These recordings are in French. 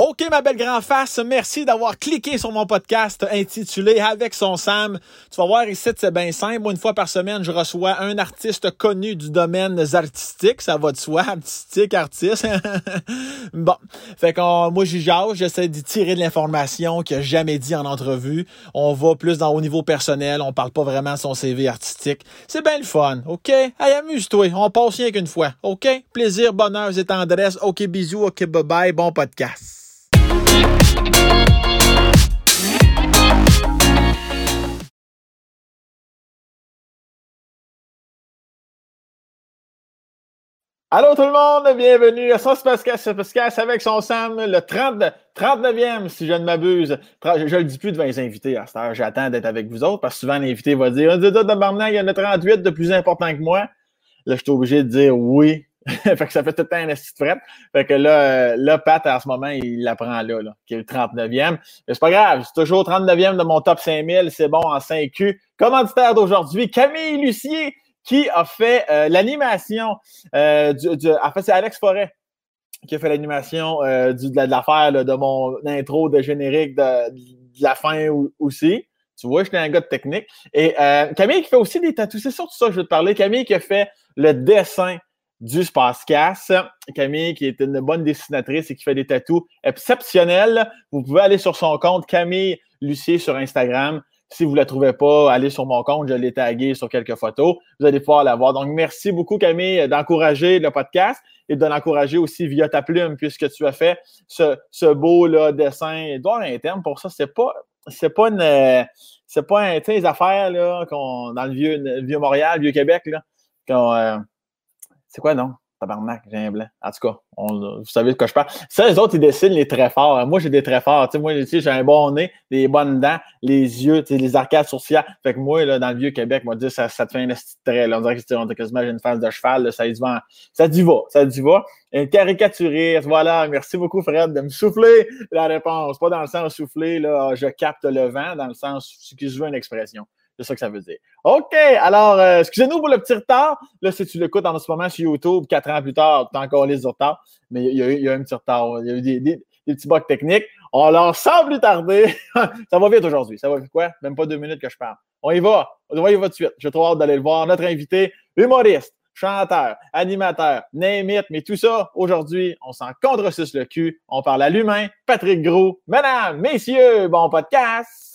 OK, ma belle grand face, merci d'avoir cliqué sur mon podcast intitulé Avec son Sam. Tu vas voir ici, c'est bien simple. Une fois par semaine, je reçois un artiste connu du domaine artistique. Ça va de soi, artistique, artiste. bon, fait que moi, j'y jase, j'essaie d'y tirer de l'information qu'il a jamais dit en entrevue. On va plus dans au niveau personnel, on parle pas vraiment de son CV artistique. C'est bien le fun, OK? Hey, amuse-toi, on passe rien qu'une fois, OK? Plaisir, bonheur et tendresse. OK, bisous, OK, bye-bye, bon podcast. Allô tout le monde, bienvenue à Sauce Pascal, Pascal avec son Sam, le 30, 39e si je ne m'abuse. Je, ne le dis plus devant les invités à cette heure, j'attends d'être avec vous autres parce que souvent l'invité va dire il y en a 38 de plus important que moi. Là, je suis obligé de dire oui. fait que ça fait tout le temps un esti de. Fait que là, là, Pat, en ce moment, il l'apprend là, là, qui est le 39e. Mais c'est pas grave, c'est toujours 39e de mon top 5000, c'est bon en 5Q. Commanditaire d'aujourd'hui, Camille Lucier qui a fait euh, l'animation euh, du, En fait, c'est Alex Forêt qui a fait l'animation euh, de, l'affaire de mon intro de générique de, la fin aussi. Tu vois, je suis un gars de technique. Et Camille qui fait aussi des tatous. C'est surtout ça que je veux te parler. Camille qui a fait le dessin du Spacecast. Camille, qui est une bonne dessinatrice et qui fait des tatous exceptionnels. Vous pouvez aller sur son compte Camille Lucier sur Instagram. Si vous ne la trouvez pas, allez sur mon compte, je l'ai tagué sur quelques photos. Vous allez pouvoir la voir. Donc, merci beaucoup, Camille, d'encourager le podcast et de l'encourager aussi via ta plume, puisque tu as fait ce, beau là, dessin. Un terme pour ça. C'est pas, c'est pas une. C'est pas un, les affaires là, dans le vieux, le vieux Montréal, vieux Québec, là. Euh, c'est quoi, non? Tabarnak, j'ai un blanc. En tout cas, vous savez de quoi je parle. Ça, les autres, ils dessinent les traits forts. Moi, j'ai des traits forts. moi, j'ai un bon nez, des bonnes dents, les yeux, les arcades sourcilières. Fait que moi, là, dans le vieux Québec, moi, dire, ça, ça te fait un petit trait. Là. On dirait que on quasiment une face de cheval. ça, dit va, ça dit va. Ça dit va. Une caricaturiste. Voilà. Merci beaucoup, Fred, de me souffler la réponse. Pas dans le sens souffler, là, je capte le vent, dans le sens, que je veux une expression. C'est ça que ça veut dire. OK, alors, euh, excusez-nous pour le petit retard. Là, si tu l'écoutes en ce moment sur YouTube, quatre ans plus tard, tu as encore les retards. Mais il y, a eu, un petit retard. Il y a eu des, petits bugs techniques. Alors, sans plus tarder, ça va vite aujourd'hui. Ça va vite quoi? Même pas deux minutes que je parle. On y va. On y va de suite. J'ai trop hâte d'aller le voir. Notre invité, humoriste, chanteur, animateur, name it, mais tout ça, aujourd'hui, on s'en contre-suce le cul. On parle à l'humain, Patrick Gros. Mesdames, messieurs, bon podcast!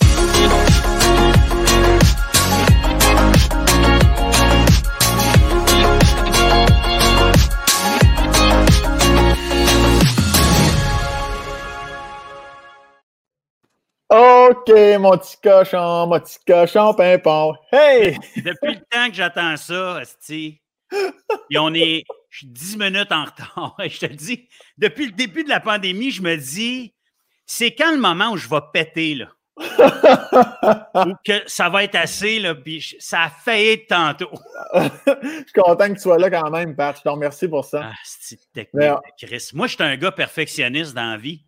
OK, mon petit cochon, mon petit cochon, pimpon. Hey! Depuis le temps que j'attends ça, Asti, et on est je suis 10 minutes en retard. Je te dis, depuis le début de la pandémie, je me dis, c'est quand le moment où je vais péter, là? Ou que ça va être assez, là, puis ça a failli tantôt. je suis content que tu sois là quand même, Pat. Je te remercie pour ça. Ah, c'est technique, Chris. Moi, je suis un gars perfectionniste dans la vie.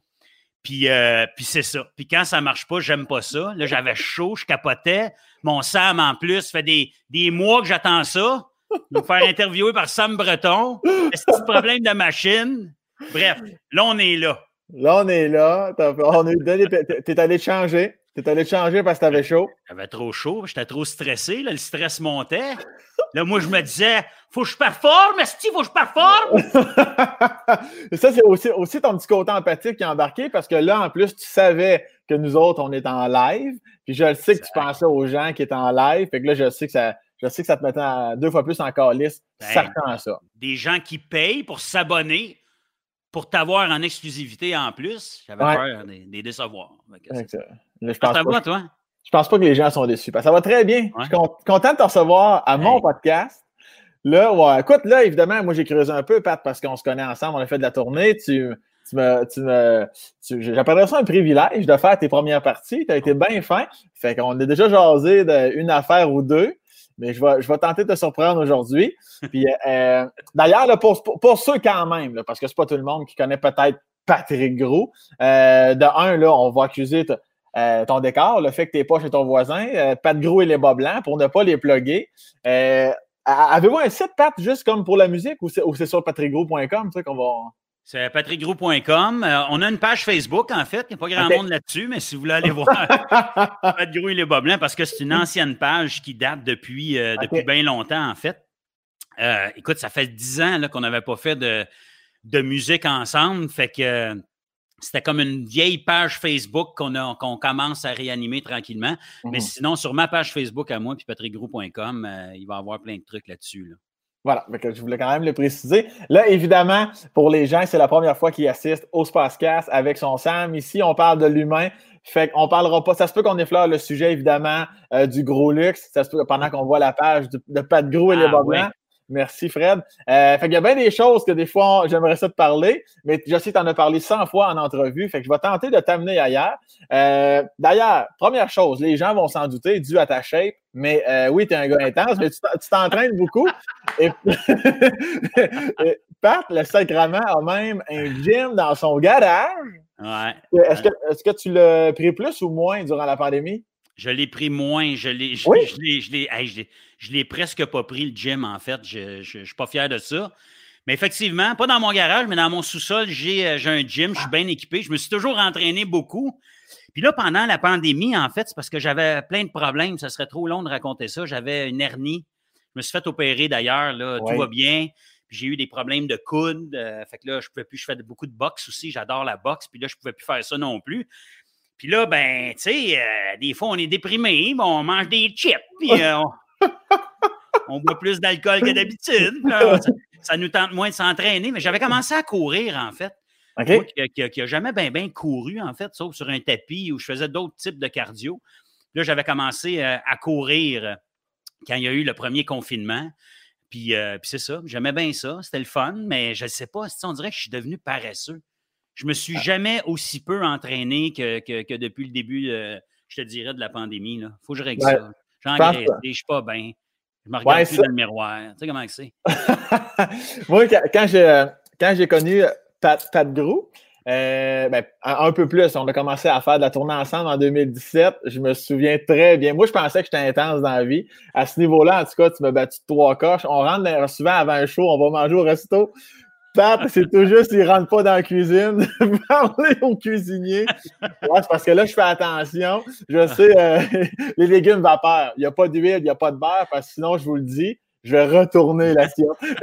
Puis, euh, puis c'est ça. Puis quand ça marche pas, j'aime pas ça. Là, j'avais chaud, je capotais. Mon Sam, en plus, fait des, des mois que j'attends ça. Me faire interviewer par Sam Breton. Est-ce que c'est problème de machine? Bref, là, on est là. Là, on est là. T'es allé changer. T'es allé changer parce que t'avais chaud. J'avais trop chaud, j'étais trop stressé, là, le stress montait. Là, moi, je me disais, faut que je performe, est-ce faut que je performe? ça, c'est aussi, aussi ton petit côté empathique qui est embarqué parce que là, en plus, tu savais que nous autres, on est en live. Puis je sais que tu pensais aux gens qui étaient en live. Fait que là, je sais que ça, je sais que ça te mettait deux fois plus en calice, ben, certain ça. Des gens qui payent pour s'abonner pour t'avoir en exclusivité en plus, j'avais peur des, décevoir. Je pense, pas, toi? Je pense pas que les gens sont déçus. ça va très bien. Je suis content de te recevoir à mon podcast. Là, ouais, écoute, là, évidemment, moi, j'ai creusé un peu, Pat, parce qu'on se connaît ensemble, on a fait de la tournée. Tu, tu me, tu me, j'appellerais ça un privilège de faire tes premières parties. Tu as été bien fin. Fait qu'on a déjà jasé d'une affaire ou deux mais je vais, je vais tenter de te surprendre aujourd'hui. Puis euh, d'ailleurs, pour, pour, ceux quand même, parce que c'est pas tout le monde qui connaît peut-être Patrick Gros, euh, de un, là, on va accuser euh, ton décor, le fait que tes pas chez ton voisin, Pat Gros et les bas blancs, pour ne pas les plugger. Avez-vous un site, Pat, juste comme pour la musique, ou c'est sur patrickgros.com, tu qu'on va. C'est patrickgrou.com. Euh, on a une page Facebook, en fait. Il n'y a pas grand monde là-dessus, mais si vous voulez aller voir Pat Grou et les Bas parce que c'est une ancienne page qui date depuis, euh, depuis bien longtemps, en fait. Euh, écoute, ça fait dix ans qu'on n'avait pas fait de, de, musique ensemble. Fait que c'était comme une vieille page Facebook qu'on commence à réanimer tranquillement. Mais mhm. sinon, sur ma page Facebook à moi, puis patrickgrou.com, il va y avoir plein de trucs là-dessus. Là. Voilà, je voulais quand même le préciser. Là, évidemment, pour les gens, c'est la première fois qu'ils assistent au Spacecast avec son Sam. Ici, on parle de l'humain. Fait qu'on parlera pas. Ça se peut qu'on effleure le sujet, évidemment, euh, du gros luxe. Ça se peut pendant qu'on voit la page de, de Pat Gros et les ah, Merci, Fred. Euh, fait qu'il y a bien des choses que des fois, j'aimerais ça te parler, mais je sais que tu en as parlé 100 fois en entrevue, fait que je vais tenter de t'amener ailleurs. Euh, D'ailleurs, première chose, les gens vont s'en douter dû à ta shape, mais euh, oui, tu es un gars intense, mais tu t'entraînes beaucoup. Et, Pat, le sacrement, a même un gym dans son garage. Ouais. Est-ce que, est que tu l'as pris plus ou moins durant la pandémie? Je l'ai pris moins. Je l'ai, je, l'ai, presque pas pris le gym, en fait. Je ne suis pas fier de ça. Mais effectivement, pas dans mon garage, mais dans mon sous-sol, j'ai, euh, un gym, je suis bien équipé. Je me suis toujours entraîné beaucoup. Puis là, pendant la pandémie, en fait, c'est parce que j'avais plein de problèmes. Ça serait trop long de raconter ça. J'avais une hernie. Je me suis fait opérer d'ailleurs. Là, Tout va bien. Puis j'ai eu des problèmes de coude. Euh, fait que là, je pouvais plus. Je fais beaucoup de boxe aussi. J'adore la boxe. Puis là, je pouvais plus faire ça non plus. Puis là, ben, tu sais, euh, des fois, on est déprimé, bon, on mange des chips, puis euh, on, boit plus d'alcool que d'habitude. Ça, nous tente moins de s'entraîner. Mais j'avais commencé à courir, en fait. Moi, qui n'a jamais bien ben couru, en fait, sauf sur un tapis où je faisais d'autres types de cardio. Là, j'avais commencé euh, à courir quand il y a eu le premier confinement. Puis, puis c'est ça, j'aimais bien ça, c'était le fun, mais je ne sais pas, on dirait que je suis devenu paresseux. Je me suis jamais aussi peu entraîné que, que, depuis le début, euh, je te dirais, de la pandémie. Il faut que je règle ça. J'engraisse, je suis pas bien. Je me regarde plus dans le miroir. Tu sais comment c'est? Moi, quand j'ai, quand j'ai connu Pat, Pat euh, ben, un peu plus, on a commencé à faire de la tournée ensemble en 2017. Je me souviens très bien. Moi, je pensais que j'étais intense dans la vie. À ce niveau-là, en tout cas, tu m'as battu trois coches. On rentre souvent avant un show, on va manger au resto. Pat, c'est tout juste, il ne rentre pas dans la cuisine. Parler au cuisinier. Ouais, c'est parce que là, je fais attention. Je sais, euh, les légumes vapeur. Il n'y a pas d'huile, il n'y a pas de beurre, parce que sinon, je vous le dis, je vais retourner l'assiette.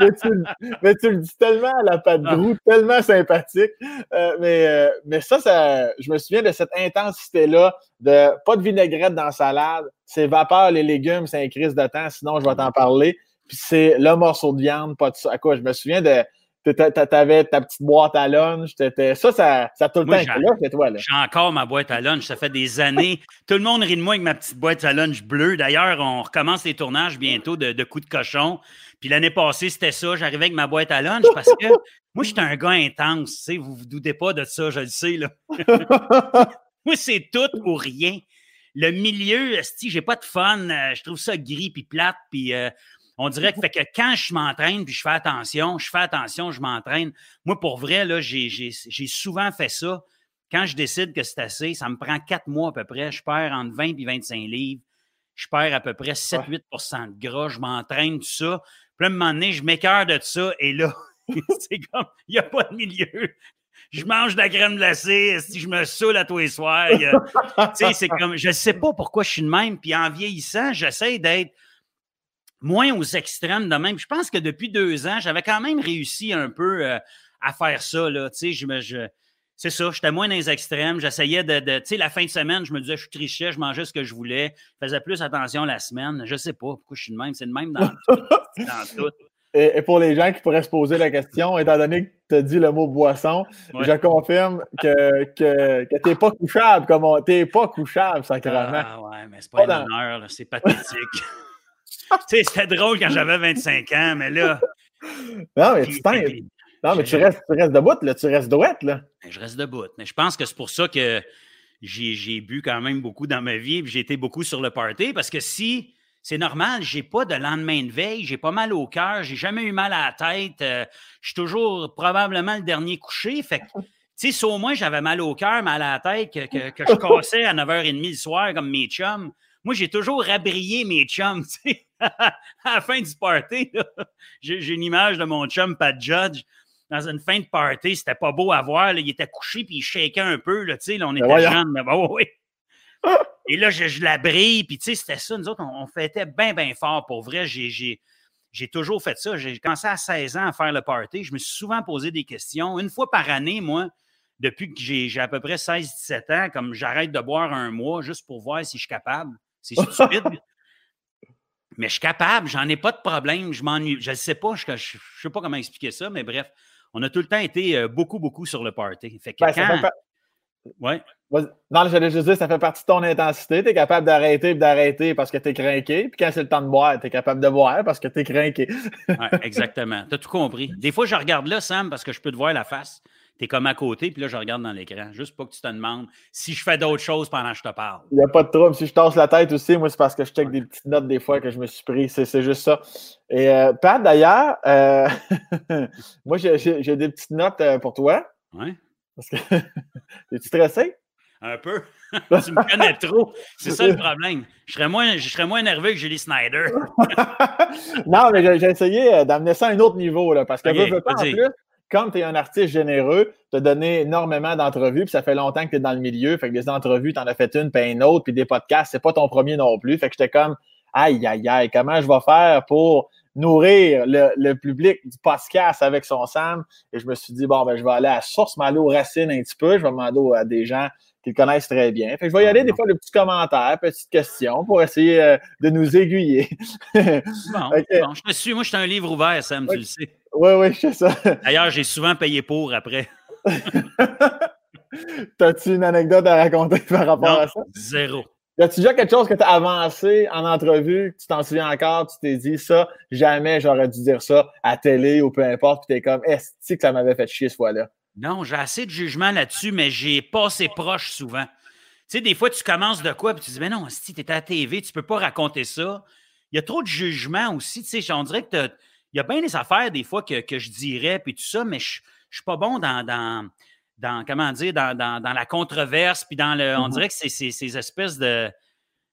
mais, tu, mais tu le dis tellement à la pâte de roue, tellement sympathique. Euh, mais, euh, mais ça, ça, je me souviens de cette intensité-là de pas de vinaigrette dans la salade. C'est vapeur, les légumes, c'est un crise de temps, sinon je vais t'en parler puis c'est le morceau de viande, pas de ça. À quoi? Je me souviens de. T'avais ta petite boîte à lunch. Ça, ça, ça a tout le temps été là, c'est toi. Là. J'ai encore ma boîte à lunch. Ça fait des années. tout le monde rit de moi avec ma petite boîte à lunch bleue. D'ailleurs, on recommence les tournages bientôt de, de coups de cochon. Puis l'année passée, c'était ça. J'arrivais avec ma boîte à lunch parce que moi, j'étais un gars intense. Tu sais, vous ne vous doutez pas de ça, je le sais. Là. moi, c'est tout ou rien. Le milieu, si j'ai pas de fun, euh, je trouve ça gris puis plate. Puis. Euh, on dirait que, fait que quand je m'entraîne puis je fais attention, je fais attention, je m'entraîne. Moi, pour vrai, là, j'ai, souvent fait ça. Quand je décide que c'est assez, ça me prend quatre mois à peu près. Je perds entre 20 et 25 livres. Je perds à peu près 7-8% de gras. Je m'entraîne, tout ça. Puis là, à un moment donné, je m'écœure de ça. Et là, c'est comme, il n'y a pas de milieu je mange de la crème glacée, si je me saoule à tous les soirs. tu sais, c'est comme, je ne sais pas pourquoi je suis de même. Puis en vieillissant, j'essaie d'être moins aux extrêmes de même. Je pense que depuis deux ans, j'avais quand même réussi un peu euh, à faire ça. Là. Tu sais, je, je, c'est ça, j'étais moins dans les extrêmes. J'essayais de. tu sais, la fin de semaine, je me disais, je trichais, je mangeais ce que je voulais, je faisais plus attention la semaine. Je sais pas pourquoi je suis de même. C'est de même dans tout. dans tout. Et, pour les gens qui pourraient se poser la question, étant donné que tu as dit le mot boisson, je confirme que, que, que tu n'es pas couchable, comme on. Tu n'es pas couchable, sacrément. Ah ouais, mais c'est pas, pas un honneur, c'est pathétique. sais, c'était drôle quand j'avais 25 ans, mais là. Non, mais tu Non, mais tu restes, tu restes debout, là. Tu restes douette, là. Ben, je reste debout. Mais je pense que c'est pour ça que j'ai bu quand même beaucoup dans ma vie, et j'ai été beaucoup sur le party, parce que si. C'est normal, j'ai pas de lendemain de veille, j'ai pas mal au cœur, j'ai jamais eu mal à la tête, euh, je suis toujours probablement le dernier couché. Fait que, tu sais, si au moins j'avais mal au cœur, mal à la tête, que, que, que je cassais à 9h30 le soir comme mes chums, moi, j'ai toujours rabrié mes chums, tu sais. à la fin du party, j'ai une image de mon chum Pat Judge dans une fin de party, c'était pas beau à voir. il était couché puis il shakeait un peu. Là, là, on Ben était jeunes. Mais bon, oui. Et là, je, je la brille. Puis c'était ça. Nous autres, on, on fêtait bien, bien fort. Pour vrai, j'ai j'ai toujours fait ça. J'ai commencé à 16 ans à faire le party. Je me suis souvent posé des questions. Une fois par année, moi, depuis que j'ai à peu près 16-17 ans, comme j'arrête de boire un mois juste pour voir si je suis capable. C'est stupide. mais je suis capable, j'en ai pas de problème, je m'ennuie. Je ne sais pas, je ne sais pas comment expliquer ça, mais bref, on a tout le temps été euh, beaucoup, beaucoup sur le party. Fait que Ben, quand... fait Ouais. Vas-y. Non, j'allais juste dire, ça fait partie de ton intensité. Tu es capable d'arrêter et d'arrêter parce que tu es craqué. Puis quand c'est le temps de boire, tu es capable de boire parce que tu es craqué. Ouais, exactement. Tu as tout compris. Des fois, je regarde là, Sam, parce que je peux te voir la face. Tu es comme à côté, puis là, je regarde dans l'écran. Juste pas que tu te demandes si je fais d'autres choses pendant que je te parle. Il n'y a pas de trouble. Si je tasse la tête aussi, moi, c'est parce que je check des petites notes des fois que je me suis pris. C'est juste ça. Et euh, Pat, d'ailleurs, euh, moi, j'ai- des petites notes euh, pour toi. Ouais. Parce que es-tu stressé? Un peu. tu me connais trop. C'est ça le problème. Je serais moins, je serais moins nerveux que Julie Snyder. non, mais j'ai- essayé euh, d'amener ça à un autre niveau, là, parce que Ok, veux, veux pas, en plus, comme tu es un artiste généreux, tu as donné énormément d'entrevues, puis ça fait longtemps que tu es dans le milieu, fait que des entrevues, tu en as fait une, puis une autre, puis des podcasts, c'est pas ton premier non plus. Fait que j'étais comme, aïe, aïe, aïe, comment je vais faire pour nourrir le, public du podcast avec son Sam? Et je me suis dit, bon, ben, je vais aller à source, m'aller aux racines un petit peu, je vais demander à des gens qui le connaissent très bien. Fait que je vais y aller des fois de petits commentaires, petites questions pour essayer euh, de nous aiguiller. Bon, je te suis. Moi, je suis un livre ouvert, Sam, tu le sais. Oui, oui, je sais ça. D'ailleurs, j'ai souvent payé pour après. T'as-tu une anecdote à raconter par rapport Non, à ça? zéro. Y a-tu déjà quelque chose que tu as avancé en entrevue, que tu t'en souviens encore, tu t'es dit ça, jamais j'aurais dû dire ça à télé ou peu importe, puis t'es comme, est-ce que ça m'avait fait chier ce fois-là? Non, j'ai assez de jugement là-dessus, mais j'ai passé proche souvent. Tu sais, des fois, tu commences de quoi, puis tu dis, mais non, si tu es à la TV, tu peux pas raconter ça. Il y a trop de jugement aussi. Tu sais, on dirait que il y a bien des affaires, des fois, que, que je dirais, puis tout ça, mais je je suis pas bon dans, dans, dans comment dire, dans, dans- dans la controverse, puis dans le. On Mhm. dirait que c'est c'est- ces espèces de.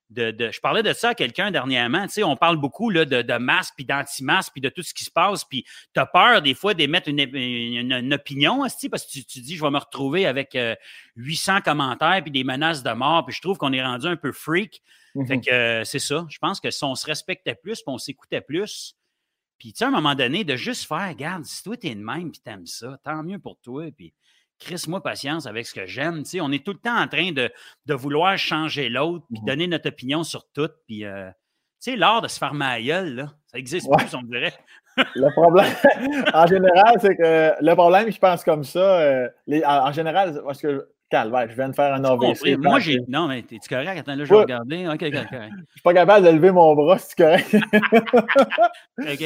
De, de- je parlais de ça à quelqu'un dernièrement. Tu sais, on parle beaucoup là, de, de masque, puis d'anti-masque, puis de tout ce qui se passe. Puis tu as peur des fois d'émettre une, une, une opinion, esti, parce que tu, tu dis, je vais me retrouver avec euh, 800 commentaires, puis des menaces de mort, puis je trouve qu'on est rendu un peu freak. Fait que euh, c'est ça. Je pense que si on se respectait plus, puis on s'écoutait plus, puis tu sais, à un moment donné, de juste faire, regarde, si toi t'es de même, puis t'aimes ça, tant mieux pour toi, puis crisse-moi patience avec ce que j'aime. Tu sais, on est tout le temps en train de, de vouloir changer l'autre, puis Mhm. donner notre opinion sur tout, puis euh, tu sais, l'art de se faire ma gueule, là, ça existe Ouais. plus, on dirait. Le problème, en général, c'est que le problème, je pense comme ça, euh, les- en, en général, parce que, calvaire, je viens de faire un. AVC. Moi, j'ai. je Non, mais t'es-tu correct? Attends, là, je vais Ouais. regarder. OK, OK, correct. suis pas capable de lever mon bras, c'est correct. OK.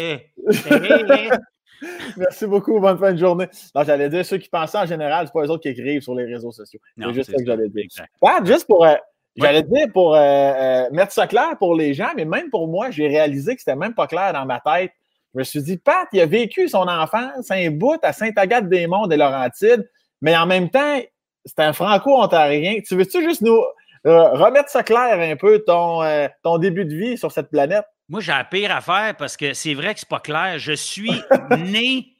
Merci beaucoup, bonne fin de journée. Non, j'allais dire, ceux qui pensent ça, en général, c'est pas eux autres qui écrivent sur les réseaux sociaux. C'est juste ça que j'allais dire. Pat, juste pour. euh, J'allais dire pour euh, euh, mettre ça clair pour les gens, mais même pour moi, j'ai réalisé que c'était même pas clair dans ma tête. Je me suis dit, Pat, il a vécu son enfance un bout à Sainte-Agathe-des-Monts des Laurentides, mais en même temps, c'est un franco-ontarien. Tu veux-tu juste nous remettre ça clair un peu, ton, ton début de vie sur cette planète? Moi, j'ai la pire affaire parce que c'est vrai que c'est pas clair. Je suis né.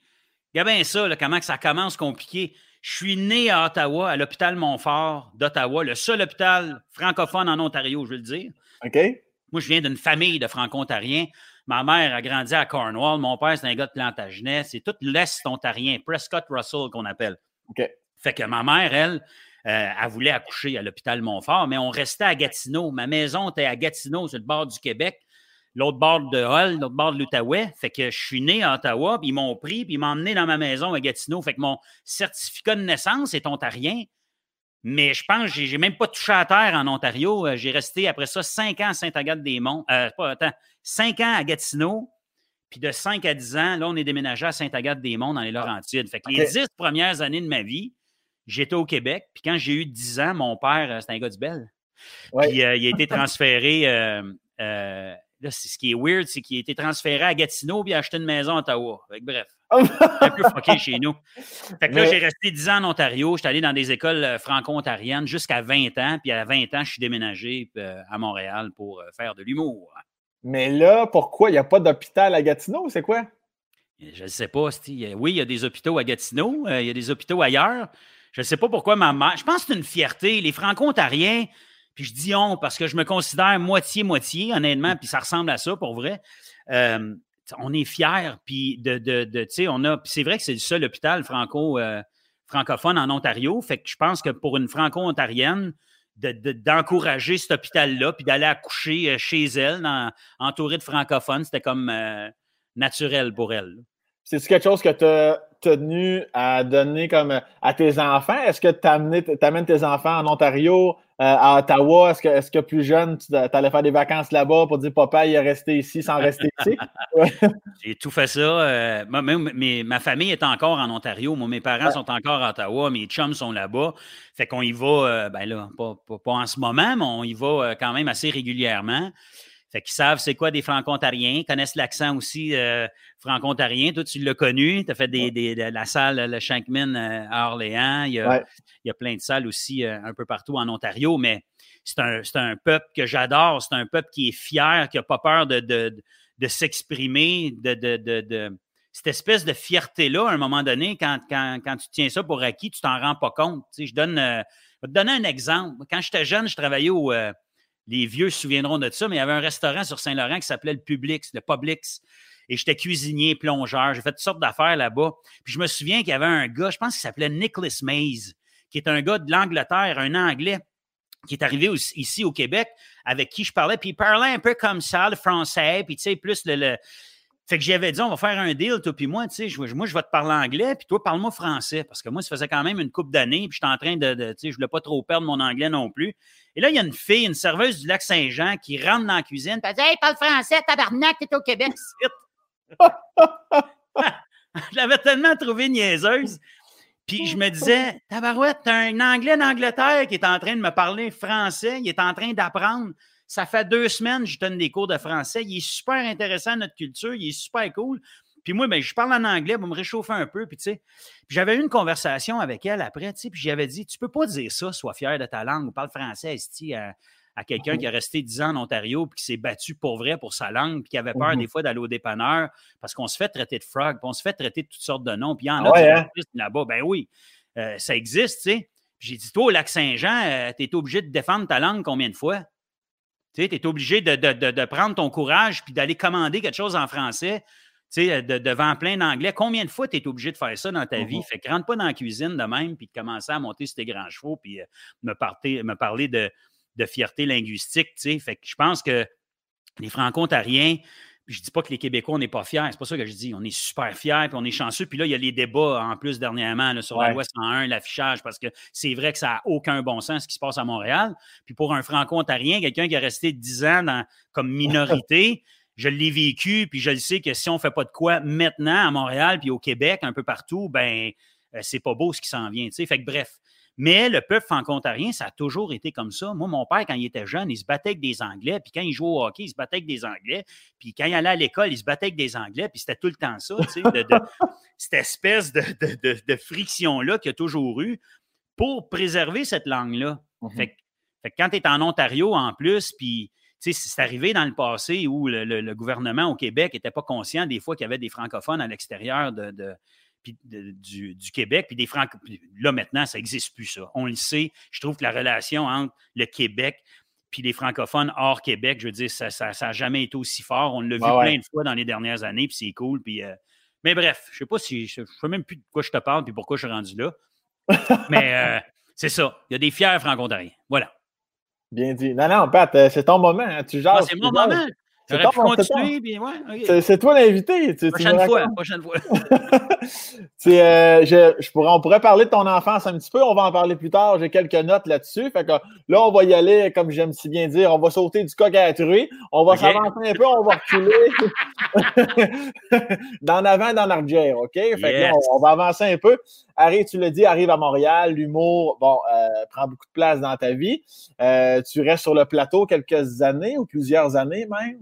Regarde bien ça, là, comment que ça commence compliqué. Je suis né à Ottawa, à l'hôpital Montfort d'Ottawa, le seul hôpital francophone en Ontario, je veux le dire. OK? Moi, je viens d'une famille de franco-ontariens. Ma mère a grandi à Cornwall. Mon père, c'est un gars de Plantagenet. C'est tout l'Est ontarien, Prescott Russell qu'on appelle. OK. Fait que ma mère, elle, euh, elle voulait accoucher à l'hôpital Montfort, mais on restait à Gatineau. Ma maison était à Gatineau, sur le bord du Québec, l'autre bord de Hull, l'autre bord de l'Outaouais. Fait que je suis né à Ottawa, puis ils m'ont pris, puis ils m'ont emmené dans ma maison à Gatineau. Fait que mon certificat de naissance est ontarien. Mais je pense que j'ai même pas touché à terre en Ontario. Euh, J'ai resté après ça cinq ans à Sainte-Agathe-des-Monts. Euh, pas, attends, cinq ans à Gatineau. Puis de 5 à 10 ans, là, on est déménagé à Sainte-Agathe-des-Monts dans les Laurentides. Fait que les OK. 10 premières années de ma vie, j'étais au Québec. Puis quand j'ai eu 10 ans, mon père, euh, c'était un gars du Bel. Ouais. Puis euh, il a été transféré. euh, là, c'est- ce qui est weird, c'est qu'il a été transféré à Gatineau puis a acheté une maison à Ottawa. Fait que bref, un peu fucké chez nous. Fait que là, Mais- j'ai resté 10 ans en Ontario. J'étais allé dans des écoles euh, franco-ontariennes jusqu'à 20 ans. Puis à 20 ans, je suis déménagé euh, à Montréal pour euh, faire de l'humour. Mais là, pourquoi? Il n'y a pas d'hôpital à Gatineau? C'est quoi? Je ne sais pas. Oui, il y a des hôpitaux à Gatineau, il y a des hôpitaux ailleurs. Je ne sais pas pourquoi ma mère. Je pense que c'est une fierté. Les Franco-Ontariens, puis je dis on parce que je me considère moitié-moitié, honnêtement, puis ça ressemble à ça pour vrai. on est fiers, puis de, de, on a. c'est vrai que c'est le seul hôpital franco, francophone en Ontario. Fait que je pense que pour une franco-ontarienne, d'encourager cet hôpital-là, puis d'aller accoucher euh, chez elle, entourée de francophones, c'était comme euh, naturel pour elle. C'est quelque chose que tu as tenu à donner comme à tes enfants? Est-ce que tu amènes tes enfants en Ontario euh, à Ottawa, est-ce que, est que, plus jeune, tu allais faire des vacances là-bas pour dire papa, il est resté ici sans rester ici? J'ai tout fait ça. Euh, ma famille est encore en Ontario. Moi, mes parents sont encore à Ottawa. Mes chums sont là-bas. Fait qu'on y va, euh, ben là, pas, en ce moment, mais on y va quand même assez régulièrement. Fait qu'ils savent c'est quoi des franco-ontariens, connaissent l'accent aussi euh, franco-ontarien. Toi, tu l'as connu, tu as fait des, des, la salle, le Shankman euh, à Orléans. Il y, a, il y a plein de salles aussi euh, un peu partout en Ontario, mais c'est un, un, peuple que j'adore. C'est un peuple qui est fier, qui n'a pas peur de, de, de s'exprimer, de, de, cette espèce de fierté-là, à un moment donné, quand, quand, quand, tu tiens ça pour acquis, tu t'en rends pas compte. Tu sais, je, donne, je vais te donner un exemple. Quand j'étais jeune, je travaillais au les vieux se souviendront de ça, mais il y avait un restaurant sur Saint-Laurent qui s'appelait le Publix, le Publix. Et j'étais cuisinier, plongeur. J'ai fait toutes sortes d'affaires là-bas. Puis je me souviens qu'il y avait un gars, je pense qu'il s'appelait Nicholas Mays, qui est un gars de l'Angleterre, un Anglais, qui est arrivé ici au Québec, avec qui je parlais. Puis il parlait un peu comme ça, le français. Puis tu sais, plus le fait que j'avais dit, on va faire un deal, toi puis moi, tu sais, moi, je vais te parler anglais, puis toi, parle-moi français. Parce que moi, ça faisait quand même une couple d'années, puis j'étais en train de, tu sais, je voulais pas trop perdre mon anglais non plus. Et là, il y a une fille, une serveuse du lac Saint-Jean, qui rentre dans la cuisine, puis elle dit, hey, parle français, tabarnak, t'es au Québec, Je l'avais tellement trouvé niaiseuse. Puis je me disais, Tabarouette, t'as un Anglais d'Angleterre qui est en train de me parler français, il est en train d'apprendre. Ça fait deux semaines que je donne des cours de français. Il est super intéressant notre culture. Il est super cool. Puis moi, ben, je parle en anglais pour me réchauffer un peu. Puis, tu sais, j'avais eu une conversation avec elle après, tu sais, puis j'avais dit, tu peux pas dire ça, sois fier de ta langue ou parle français, à, à quelqu'un qui a resté dix ans en Ontario puis qui s'est battu pour vrai pour sa langue puis qui avait peur des fois d'aller au dépanneur parce qu'on se fait traiter de frog, puis on se fait traiter de toutes sortes de noms. Puis il y en a qui hein? là-bas. Ben oui, euh, ça existe, tu sais. J'ai dit, toi, au lac Saint-Jean, euh, tu es obligé de défendre ta langue combien de fois? Tu es obligé de, prendre ton courage puis d'aller commander quelque chose en français devant plein d'anglais. Combien de fois tu es obligé de faire ça dans ta vie? Mm-hmm. Fait que rentre pas dans la cuisine de même puis de commencer à monter sur tes grands chevaux puis euh, me, parler, me parler de, fierté linguistique. Fait que je pense que les Franco-Ontariens, je ne dis pas que les Québécois, on n'est pas fiers. C'est pas ça que je dis. On est super fiers, puis on est chanceux. Puis là, il y a les débats en plus dernièrement sur la loi 101, l'affichage, parce que c'est vrai que ça n'a aucun bon sens ce qui se passe à Montréal. Puis pour un Franco-Ontarien, quelqu'un qui a resté 10 ans dans, comme minorité, je l'ai vécu, puis je le sais que si on ne fait pas de quoi maintenant à Montréal, puis au Québec, un peu partout, ben euh, c'est pas beau ce qui s'en vient. Fait que bref, mais le peuple franco-ontarien, ça a toujours été comme ça. Moi, mon père, quand il était jeune, il se battait avec des Anglais. Puis quand il jouait au hockey, il se battait avec des Anglais. Puis quand il allait à l'école, il se battait avec des Anglais. Puis c'était tout le temps ça, tu sais, de, cette espèce de, friction-là qu'il y a toujours eu pour préserver cette langue-là. Mmh fait, que quand tu es en Ontario en plus, puis c'est arrivé dans le passé où le, gouvernement au Québec n'était pas conscient des fois qu'il y avait des francophones à l'extérieur de, du, Québec, puis des Francs. Là, maintenant, ça n'existe plus, ça. On le sait. Je trouve que la relation entre le Québec puis les francophones hors Québec, je veux dire, ça n'a jamais été aussi fort. On l'a vu plein de fois dans les dernières années, puis c'est cool. Puis, euh, Mais bref, je ne sais pas si. Je ne sais même plus de quoi je te parle, puis pourquoi je suis rendu là. Mais euh, c'est ça. Il y a des fiers franco-ontariens. Voilà. Bien dit. Non, non, Pat, euh, c'est ton moment. Hein. Tu ah, c'est mon moment. C'est toi l'invité. prochaine, fois, prochaine fois. euh, je, je pourrais, on pourrait parler de ton enfance un petit peu. On va en parler plus tard. J'ai quelques notes là-dessus. Fait que là, on va y aller, comme j'aime si bien dire, on va sauter du coq à la truie. On va s'avancer un peu, on va reculer. dans avant, dans l'arrière, OK? Fait que on, va avancer un peu. Harry, tu l'as dit, arrive à Montréal. L'humour, bon, euh, prend beaucoup de place dans ta vie. Euh, tu restes sur le plateau quelques années ou plusieurs années même?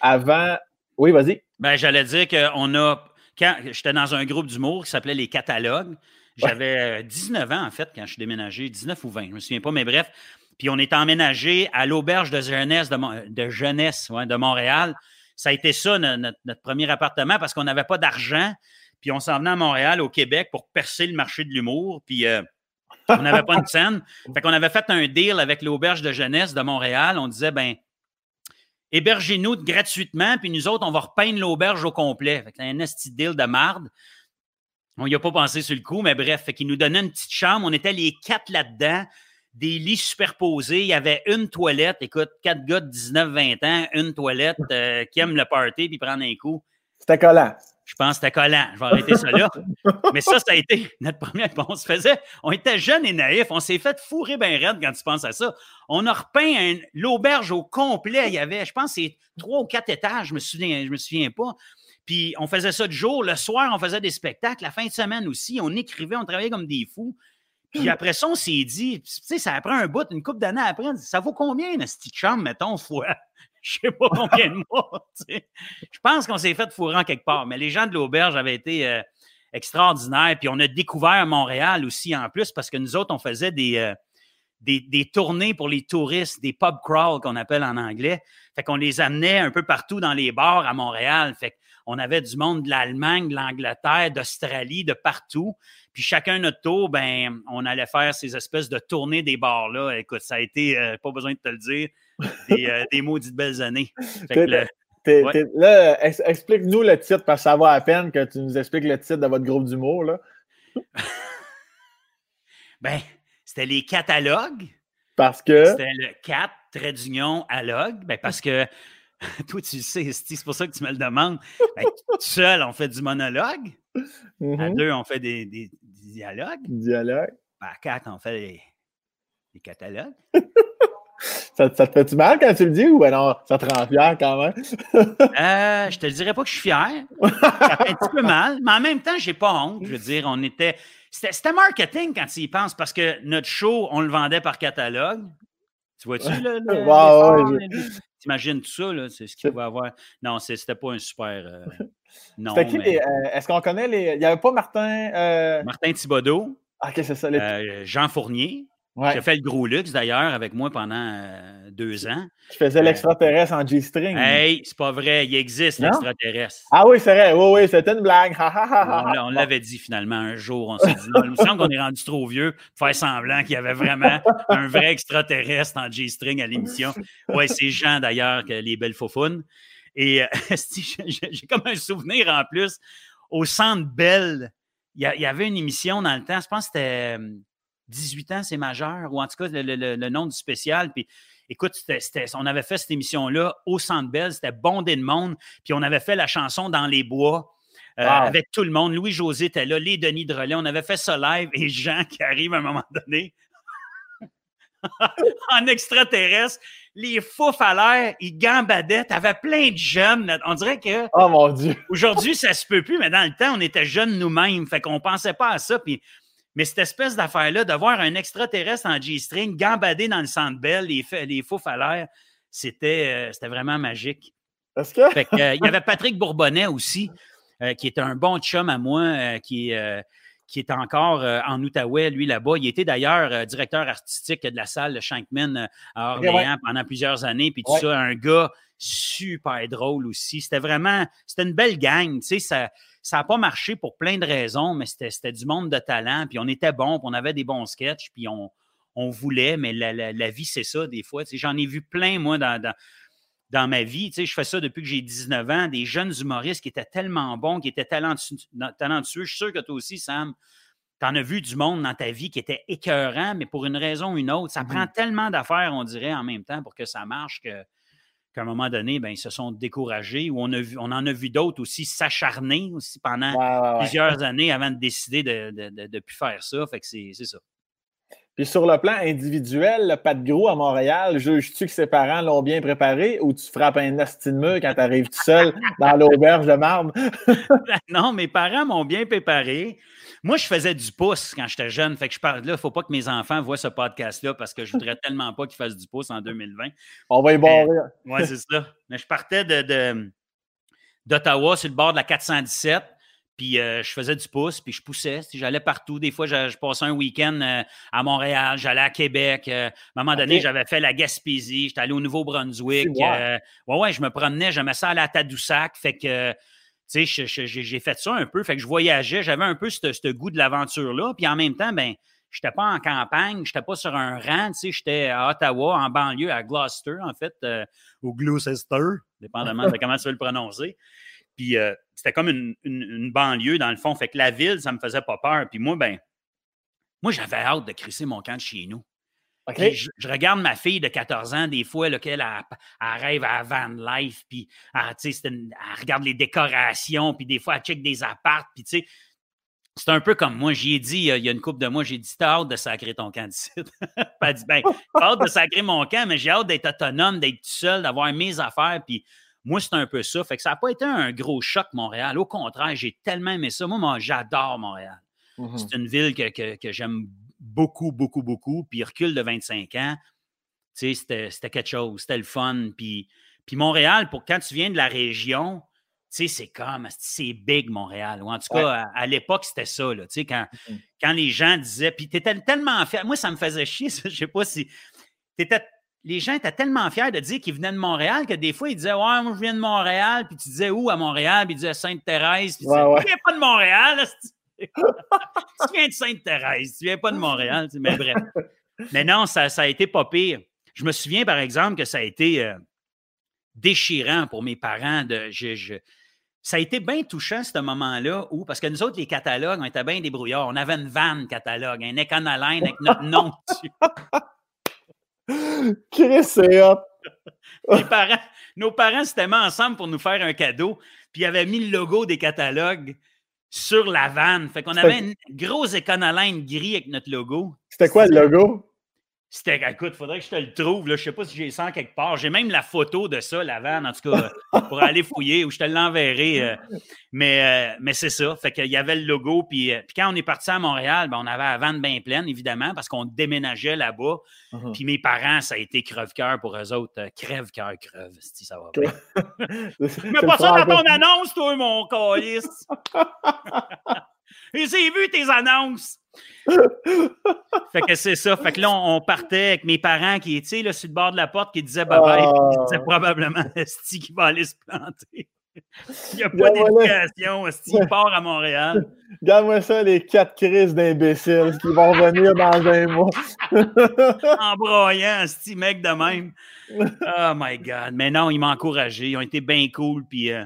Avant. Oui, vas-y. Ben, j'allais dire qu'on a. Quand j'étais dans un groupe d'humour qui s'appelait Les Catalogues, j'avais 19 euh, ans, en fait, quand je suis déménagé, 19 ou 20, je ne me souviens pas, mais bref. Puis on est emménagé à l'auberge de jeunesse de, de jeunesse de Montréal. ça a été ça, notre, premier appartement, parce qu'on n'avait pas d'argent. Puis on s'en venait à Montréal, au Québec, pour percer le marché de l'humour. Puis euh, on n'avait pas une scène. Fait qu'on avait fait un deal avec l'auberge de jeunesse de Montréal. On disait, ben, hébergez-nous gratuitement, puis nous autres, on va repeindre l'auberge au complet. Fait un esti deal de marde. On n'y a pas pensé sur le coup, mais bref, fait nous donnaient une petite chambre. On était les quatre là-dedans, des lits superposés. Il y avait une toilette. Écoute, quatre gars de 19-20 ans, une toilette euh, qui aiment le party puis prendre un coup. C'était collant. Je pense que c'était collant. Je vais arrêter ça là. Mais ça, ça a été notre première. On se faisait. On était jeunes et naïfs. On s'est fait fourrer bien raide quand tu penses à ça. On a repeint l'auberge au complet. Il y avait, je pense, c'est trois ou quatre étages. Je me souviens, je me souviens pas. Puis on faisait ça de jour. Le soir, on faisait des spectacles. La fin de semaine aussi, on écrivait, on travaillait comme des fous. Puis après ça, on s'est dit, tu sais, ça prend un bout, une couple d'années après, ça vaut combien, une petite chambre, mettons, fois, je sais pas combien de mois. Je pense qu'on s'est fait fourrer en quelque part, mais les gens de l'auberge avaient été euh, extraordinaires. Puis on a découvert Montréal aussi en plus parce que nous autres, on faisait des, euh, des, tournées pour les touristes, des pub crawl qu'on appelle en anglais. Fait qu'on les amenait un peu partout dans les bars à Montréal. Fait on avait du monde de l'Allemagne, de l'Angleterre, d'Australie, de partout. Puis chacun notre tour, ben, on allait faire ces espèces de tournées des bars-là. Écoute, ça a été, euh, pas besoin de te le dire, des, euh, des maudites belles années. là, explique-nous le titre, parce que ça va à peine que tu nous expliques le titre de votre groupe d'humour. là. ben, c'était les catalogues. Parce que. C'était le 4, trait d'union, alogue. Ben, parce que toi, tu le sais, c'est pour ça que tu me le demandes. Ben, seul, on fait du monologue. À mm-hmm. deux, on fait des, des, dialogues. Dialogue. Ben, à quatre, on fait des, catalogues. ça, te fait-tu mal quand tu le dis ou non, ça te rend fier quand même? euh, je te dirais pas que je suis fier. Ça fait un petit peu mal, mais en même temps, j'ai pas honte. Je veux dire, on était. C'était marketing quand tu y penses parce que notre show, on le vendait par catalogue. Tu vois-tu, là? T'imagines tout ça, là? C'est ce qu'il va avoir. Non, c'était pas un super. Euh, non. Qui, euh, Est-ce qu'on connaît les. Il n'y avait pas Martin. Martin Thibodeau. Ah, ok, c'est ça. Euh, Jean Fournier. Ouais. J'ai fait le gros luxe d'ailleurs avec moi pendant euh, deux ans. Tu faisais euh, l'extraterrestre en G-string. Hey, c'est pas vrai, il existe l'extraterrestre. Ah oui, c'est vrai, oui, oui, c'était une blague. on, l'avait dit finalement un jour, on s'est dit, il me semble qu'on est rendu trop vieux pour faire semblant qu'il y avait vraiment un vrai extraterrestre en G-string à l'émission. Oui, c'est Jean d'ailleurs, les belles faufounes. Et euh, j'ai comme un souvenir en plus, au Centre Belle, il y, avait une émission dans le temps, je pense que c'était 18 ans, c'est majeur, ou en tout cas le, nom du spécial. Puis écoute, on avait fait cette émission-là au Centre Bell, c'était bondé de monde, puis on avait fait la chanson Dans les bois. Euh, avec tout le monde. Louis-José était là, les Denis Drolet. On avait fait ça live et Jean qui arrive à un moment donné en extraterrestre. Les fous à l'air, ils gambadaient. T'avais plein de jeunes. On dirait que. Oh mon Dieu. Aujourd'hui, ça se peut plus, mais dans le temps, on était jeunes nous-mêmes. Fait qu'on pensait pas à ça. Puis mais cette espèce d'affaire-là, de voir un extraterrestre en G-string gambader dans le centre belle, les, les fous à l'air, c'était, euh, c'était vraiment magique. Est-ce que? Euh, il y avait Patrick Bourbonnais aussi, euh, qui est un bon chum à moi, qui, qui est encore en Outaouais, lui, là-bas. Il était d'ailleurs directeur artistique de la salle de Shankman à Orléans pendant plusieurs années, puis tout ça, un gars super drôle aussi. C'était vraiment, c'était une belle gang, tu sais, ça ça n'a pas marché pour plein de raisons, mais c'était du monde de talent, puis on était bon, puis on avait des bons sketchs, puis on, on voulait, mais la, vie, c'est ça, des fois. J'en ai vu plein, moi, dans, dans, ma vie. je fais ça depuis que j'ai 19 ans, des jeunes humoristes qui étaient tellement bons, qui étaient talentueux. talentueux. Je suis sûr que toi aussi, Sam, tu en as vu du monde dans ta vie qui était écœurant, mais pour une raison ou une autre. Ça prend mm-hmm. tellement d'affaires, on dirait, en même temps pour que ça marche que qu'à un moment donné, ben, ils se sont découragés ou on, a vu, on en a vu d'autres aussi s'acharner aussi pendant plusieurs années avant de décider de ne de, plus faire ça. Fait que c'est ça. Puis sur le plan individuel, le Pat Gros à Montréal, juges-tu que ses parents l'ont bien préparé ou tu frappes un de mur quand tu arrives tout seul dans l'auberge de marbre? non, mes parents m'ont bien préparé. Moi, je faisais du pouce quand j'étais jeune. Fait que je parle là, il ne faut pas que mes enfants voient ce podcast-là parce que je voudrais tellement pas qu'ils fassent du pouce en 2020. On va y barrer. Oui, c'est ça. Mais je partais de, d'Ottawa sur le bord de la 417. Puis je faisais du pouce, puis je poussais. J'allais partout. Des fois, je, passais un week-end à Montréal, j'allais à Québec. à un moment donné, j'avais fait la Gaspésie, j'étais allé au Nouveau-Brunswick. ouais, ouais, je me promenais, j'aimais ça aller à Tadoussac. Fait que, tu sais, j'ai fait ça un peu. Fait que je voyageais, j'avais un peu ce goût de l'aventure-là. Puis en même temps, ben je n'étais pas en campagne, je n'étais pas sur un rang, tu sais, j'étais à Ottawa, en banlieue, à Gloucester, en fait, au Gloucester, dépendamment de comment tu veux le prononcer. Puis euh, c'était comme une, banlieue, dans le fond. Fait que la ville, ça me faisait pas peur. Puis moi, ben, moi, j'avais hâte de crisser mon camp de chez nous. Je, regarde ma fille de 14 ans, des fois, laquelle elle, rêve à Van Life, puis elle, elle, regarde les décorations, puis des fois, elle check des appartes, puis tu sais, c'est un peu comme moi, j'y ai dit il y a une couple de mois, j'ai dit T'as hâte de sacrer ton camp d'ici. Elle dit Ben, t'as hâte de sacrer mon camp, mais j'ai hâte d'être autonome, d'être tout seul, d'avoir mes affaires. Puis moi, c'est un peu ça. Fait que ça n'a pas été un gros choc, Montréal. Au contraire, j'ai tellement aimé ça. Moi, moi j'adore Montréal. Mmh c'est une ville que, j'aime beaucoup, beaucoup, beaucoup. Puis recul de 25 ans, tu sais, c'était quelque chose. C'était le fun. Puis, puis Montréal, pour quand tu viens de la région, tu sais, c'est comme, c'est big Montréal. Ou en tout cas, à, l'époque, c'était ça, là, tu sais, quand, mmh quand les gens disaient, puis tu étais tellement fier. Moi, ça me faisait chier, je sais pas si. Étais, les gens étaient tellement fiers de dire qu'ils venaient de Montréal que des fois, ils disaient, ouais, moi, je viens de Montréal. Puis tu disais où à Montréal? Puis ils disaient Sainte-Thérèse. Puis tu disais, viens pas de Montréal. Tu viens de Sainte-Thérèse, tu viens pas de Montréal. Mais bref. Mais non, ça, ça a été pas pire. Je me souviens, par exemple, que ça a été euh, déchirant pour mes parents. De, je, ça a été bien touchant, ce moment-là, où, parce que nous autres, les catalogues, on était bien débrouillards. On avait une vanne catalogue, un Econoline avec notre nom dessus. Chris, c'est hop! parents, nos parents s'étaient mis ensemble pour nous faire un cadeau, puis ils avaient mis le logo des catalogues sur la vanne. Fait qu'on avait une grosse Econoline gris avec notre logo. C'était quoi le logo? C'était, écoute, faudrait que je te le trouve. Là. Je ne sais pas si j'ai ça quelque part. J'ai même la photo de ça, la vanne, en tout cas, pour aller fouiller ou je te l'enverrai. Euh. mais euh, mais c'est ça. Fait qu'il y avait le logo. Puis, euh, puis quand on est parti à Montréal, ben, on avait la vanne bien pleine, évidemment, parce qu'on déménageait là-bas. Uh-huh. Puis mes parents, ça a été crève-cœur pour eux autres. Crève-cœur, crève, si ça va pas. Mais pas ça dans ton annonce, toi, mon calice. J'ai vu tes annonces fait que c'est ça. Fait que là, on, partait avec mes parents qui étaient là, sur le bord de la porte qui disaient bye bye. Qui disaient probablement Esti qui va aller se planter. Il n'y a pas d'éducation. Esti part à Montréal. Regarde-moi ça, les quatre crises d'imbéciles qui vont venir dans un mois. en broyant, Esti, mec de même. Oh my God. Mais non, ils m'ont encouragé. Ils ont été bien cool. Puis euh,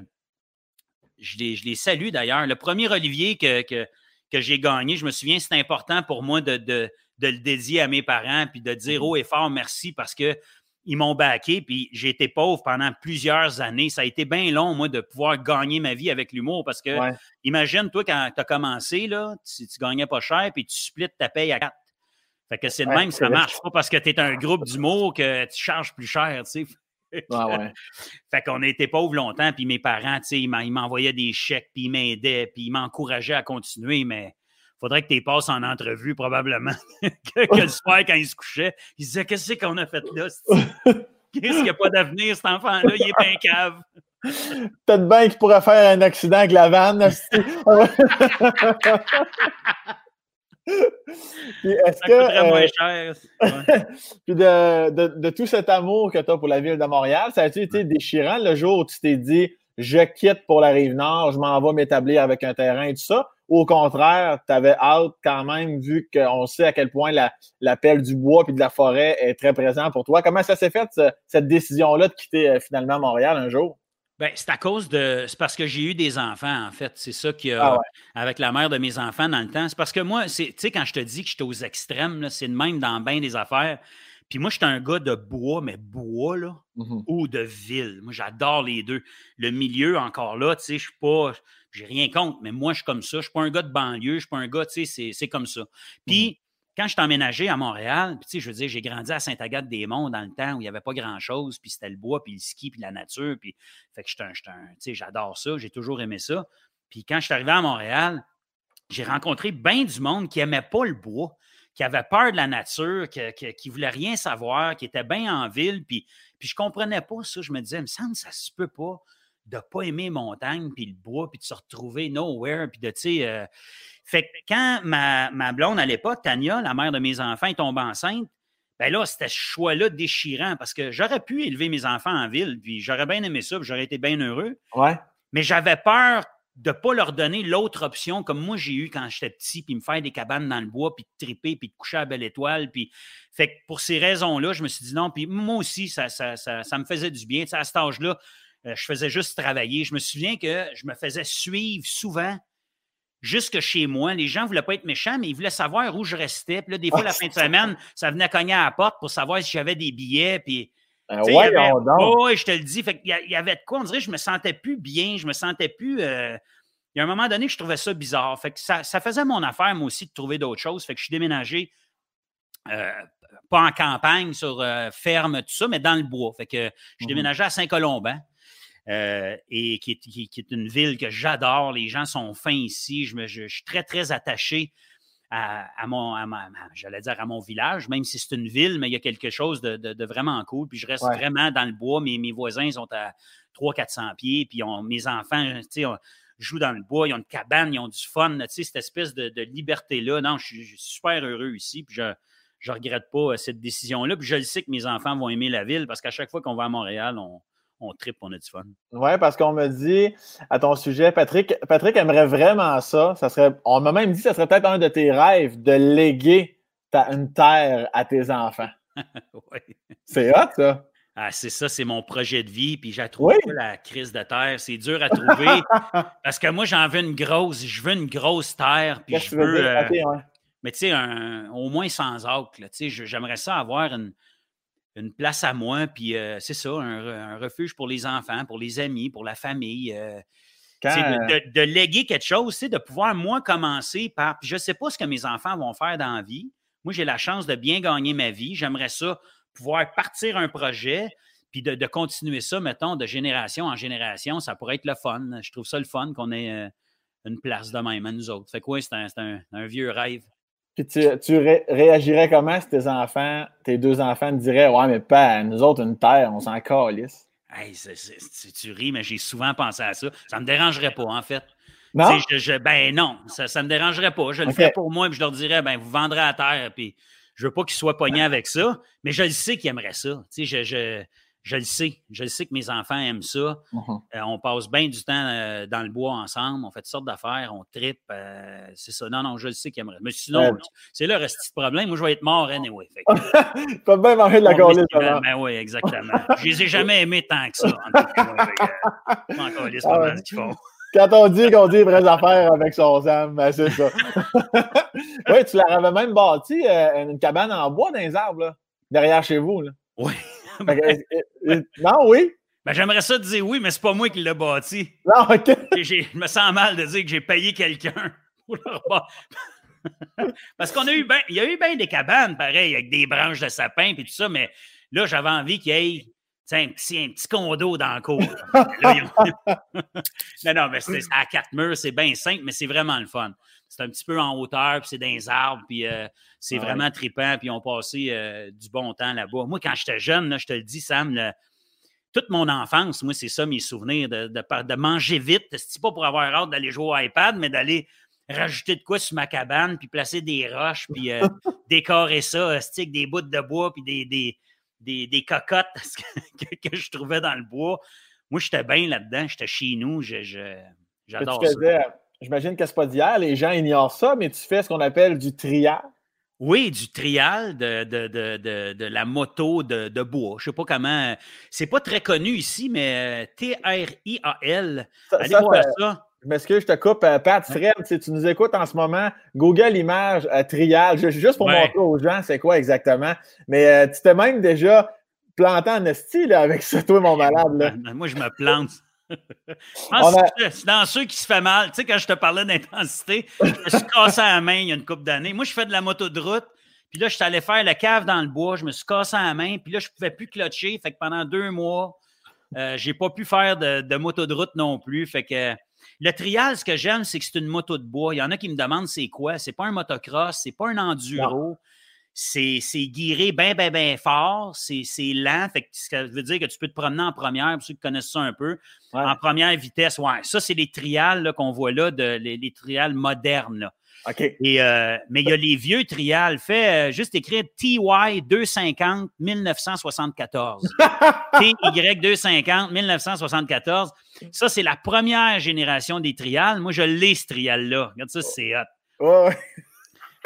je, les, je les salue d'ailleurs. Le premier Olivier que, que que j'ai gagné, je me souviens, c'est important pour moi de, de, le dédier à mes parents puis de dire mmh haut et fort merci parce que ils m'ont baqué, puis j'ai été pauvre pendant plusieurs années. Ça a été bien long, moi, de pouvoir gagner ma vie avec l'humour parce que, imagine, toi, quand tu as commencé, là, tu, tu, gagnais pas cher, puis tu splits ta paye à quatre. Fait que c'est le même, ça marche pas parce que tu es un groupe d'humour que tu charges plus cher, tu sais. Ah ouais. fait qu'on a été pauvres longtemps, puis mes parents, ils m'envoyaient des chèques, puis ils m'aidaient, puis ils m'encourageaient à continuer, mais il faudrait que tu passes en entrevue, probablement. que, le soir, quand ils se couchaient, ils disaient Qu'est-ce qu'on a fait là Qu'est-ce qu'il n'y a pas d'avenir, cet enfant-là? Il est bien cave. Peut-être bien qu'il pourrait faire un accident avec la vanne. Puis est-ce que. Euh, puis de, de, de, tout cet amour que tu as pour la ville de Montréal, ça a-tu été déchirant le jour où tu t'es dit je quitte pour la rive nord, je m'en vais m'établir avec un terrain et tout ça? Ou au contraire, tu avais hâte quand même, vu qu'on sait à quel point la, la pelle du bois et de la forêt est très présente pour toi. Comment ça s'est fait, cette décision-là de quitter euh, finalement Montréal un jour? Ben, c'est à cause de. C'est parce que j'ai eu des enfants, en fait. C'est ça qui a. Ah avec la mère de mes enfants dans le temps. C'est parce que moi, tu sais, quand je te dis que j'étais aux extrêmes, c'est de même dans bien des affaires. Puis moi, j'étais un gars de bois, mais bois, là, mmh ou de ville. Moi, j'adore les deux. Le milieu, encore là, tu sais, je suis pas. J'ai rien contre, mais moi, je suis comme ça. Je suis pas un gars de banlieue, je suis pas un gars, tu sais, c'est comme ça. Mmh Puis, quand je suis emménagé à Montréal, puis, je veux dire, j'ai grandi à Sainte-Agathe-des-Monts dans le temps où il n'y avait pas grand-chose, puis c'était le bois, puis le ski, puis la nature, puis fait que j'étais j'adore ça, j'ai toujours aimé ça. Puis quand je suis arrivé à Montréal, j'ai rencontré bien du monde qui n'aimait pas le bois, qui avait peur de la nature, qui, ne voulait rien savoir, qui était bien en ville, puis, je comprenais pas ça. Je me disais, il me semble ça se peut pas de pas aimer les montagnes, puis le bois, puis de se retrouver nowhere, puis de, tu sais... Euh, fait que quand ma, ma blonde, à l'époque, Tania, la mère de mes enfants, est tombée enceinte, ben là, c'était ce choix-là déchirant parce que j'aurais pu élever mes enfants en ville, puis j'aurais bien aimé ça, puis j'aurais été bien heureux. Ouais. Mais j'avais peur de ne pas leur donner l'autre option comme moi j'ai eu quand j'étais petit, puis me faire des cabanes dans le bois, puis de triper, puis de coucher à Belle Étoile. Puis... Fait que pour ces raisons-là, je me suis dit non, puis moi aussi, ça, ça, ça, ça me faisait du bien. à cet âge-là, euh, je faisais juste travailler. Je me souviens que je me faisais suivre souvent jusque chez moi. Les gens ne voulaient pas être méchants, mais ils voulaient savoir où je restais. Puis là, des fois, la fin de semaine, ça venait cogner à la porte pour savoir si j'avais des billets. Puis, ben ouais, je te le dis. Fait il, y avait de quoi, on dirait, je me sentais plus bien, je me sentais plus. Euh, il y a un moment donné, je trouvais ça bizarre. Fait que ça, faisait mon affaire, moi aussi, de trouver d'autres choses. Fait que je suis déménagé, euh, pas en campagne, sur euh, ferme, tout ça, mais dans le bois. Fait que je suis mmh déménagé à Saint-Colomban. Euh, et qui est, une ville que j'adore. Les gens sont fins ici. Je, suis très, très attaché à, mon, j'allais dire à mon village, même si c'est une ville, mais il y a quelque chose de, vraiment cool. Puis je reste vraiment dans le bois. Mes, mes voisins sont à 300-400 pieds. Puis mes enfants, tu sais, jouent dans le bois, ils ont une cabane, ils ont du fun. Tu sais, cette espèce de, liberté-là. Non, je suis, super heureux ici. Puis je ne regrette pas euh, cette décision-là. Puis je le sais que mes enfants vont aimer la ville parce qu'à chaque fois qu'on va à Montréal, on, on tripe, on a du fun. Oui, parce qu'on me dit à ton sujet, Patrick, Patrick aimerait vraiment ça. ça serait, on m'a même dit que ce serait peut-être un de tes rêves de léguer ta, une terre à tes enfants. oui. C'est hot, ça. Ah, c'est ça, c'est mon projet de vie. Puis j'ai trouvé la crise de terre. C'est dur à trouver. parce que moi, j'en veux une grosse. Je veux une grosse terre. Puis je veux. Euh, mais tu sais, au moins sans acre. J'aimerais ça avoir une, une place à moi, puis euh, c'est ça, un, refuge pour les enfants, pour les amis, pour la famille. Euh, de, léguer quelque chose, c'est de pouvoir, moi, commencer par. je ne sais pas ce que mes enfants vont faire dans la vie. Moi, j'ai la chance de bien gagner ma vie. J'aimerais ça, pouvoir partir un projet, puis de, continuer ça, mettons, de génération en génération. Ça pourrait être le fun. Je trouve ça le fun qu'on ait euh, une place de même à nous autres. Fait que oui, c'est un vieux rêve. Puis tu, réagirais comment si tes enfants, tes deux enfants te diraient Ouais, mais pas nous autres, une terre, on s'en calisse? Hey, tu ris, mais j'ai souvent pensé à ça. Ça ne me dérangerait pas, en fait. Non? ben non, ça ne me dérangerait pas. Je le ferais pour moi, puis je leur dirais ben vous vendrez à terre, puis je ne veux pas qu'ils soient pognés avec ça, mais je le sais qu'ils aimeraient ça. Tu sais, je, je le sais. Je le sais que mes enfants aiment ça. Uh-huh. Euh, on passe bien du temps euh, dans le bois ensemble. On fait toutes sortes d'affaires. On tripe. Euh, c'est ça. Non, non, je le sais qu'ils aimeraient. Mais sinon, c'est là le problème. Moi, je vais être mort anyway. Tu peux bien manger de la gorge. Ben oui, exactement. je les ai jamais aimés tant que ça. En tout cas, pas mal qu'ils font. Quand on dit qu'on dit vraies affaires avec son Sam, ben c'est ça. oui, tu leur avais même bâti une cabane en bois dans les arbres, là, derrière chez vous. Là. Oui. Euh, euh, non, oui. Ben, j'aimerais ça te dire oui, mais c'est pas moi qui l'ai bâti. Non, OK. Je me sens mal de dire que j'ai payé quelqu'un pour Parce qu'on a eu ben, il y a eu bien des cabanes, pareil, avec des branches de sapin et tout ça, mais là, j'avais envie qu'il y ait un petit, un petit condo dans le cour. non, non, mais c'est à quatre murs, c'est bien simple, mais c'est vraiment le fun. C'est un petit peu en hauteur, puis c'est dans les arbres, puis euh, c'est vraiment trippant, puis on passé euh, du bon temps là-bas. Moi, quand j'étais jeune, là, je te le dis, Sam, toute mon enfance, moi, c'est ça mes souvenirs, de, de, manger vite. C'est pas pour avoir hâte d'aller jouer au iPad, mais d'aller rajouter de quoi sur ma cabane, puis placer des roches, puis euh, décorer ça, avec des bouts de bois, puis des, des, des, cocottes que, je trouvais dans le bois. Moi, j'étais bien là-dedans, j'étais chez nous, j'adore ça. J'imagine que ce n'est pas d'hier, les gens ignorent ça, mais tu fais ce qu'on appelle du trial. Oui, du trial de, de, la moto de, bois. Je ne sais pas comment. C'est pas très connu ici, mais euh, T-R-I-A-L. Allez voir ça. Je m'excuse, je te coupe. Euh, Pat, Fred, si tu nous écoutes en ce moment, Google Images euh, Trial, juste pour montrer aux gens c'est quoi exactement. Mais tu t'es même déjà planté en esti avec ça, toi, mon malade. Moi, je me plante c'est dans ceux qui se fait mal. Tu sais, quand je te parlais d'intensité, je me suis cassé la main il y a une couple d'années. Moi, je fais de la moto de route. Puis là, je suis allé faire la cave dans le bois. Je me suis cassé la main. Puis là, je ne pouvais plus clutcher. Fait que pendant deux mois, euh, je n'ai pas pu faire de, moto de route non plus. Fait que le trial, ce que j'aime, c'est que c'est une moto de bois. Il y en a qui me demandent c'est quoi. C'est pas un motocross, c'est pas un enduro. c'est guiré bien, bien, bien fort. C'est lent. Fait que ça veut dire que tu peux te promener en première, pour ceux qui connaissent ça un peu. En première vitesse, ouais. Ça, c'est les trials qu'on voit là, de, les, trials modernes. OK. Et, euh, mais il y a les vieux trials. Fait euh, juste écrire TY 250 1974. TY 250 1974. Ça, c'est la première génération des trials. Moi, je l'ai, ce trial-là. Regarde ça, c'est hot.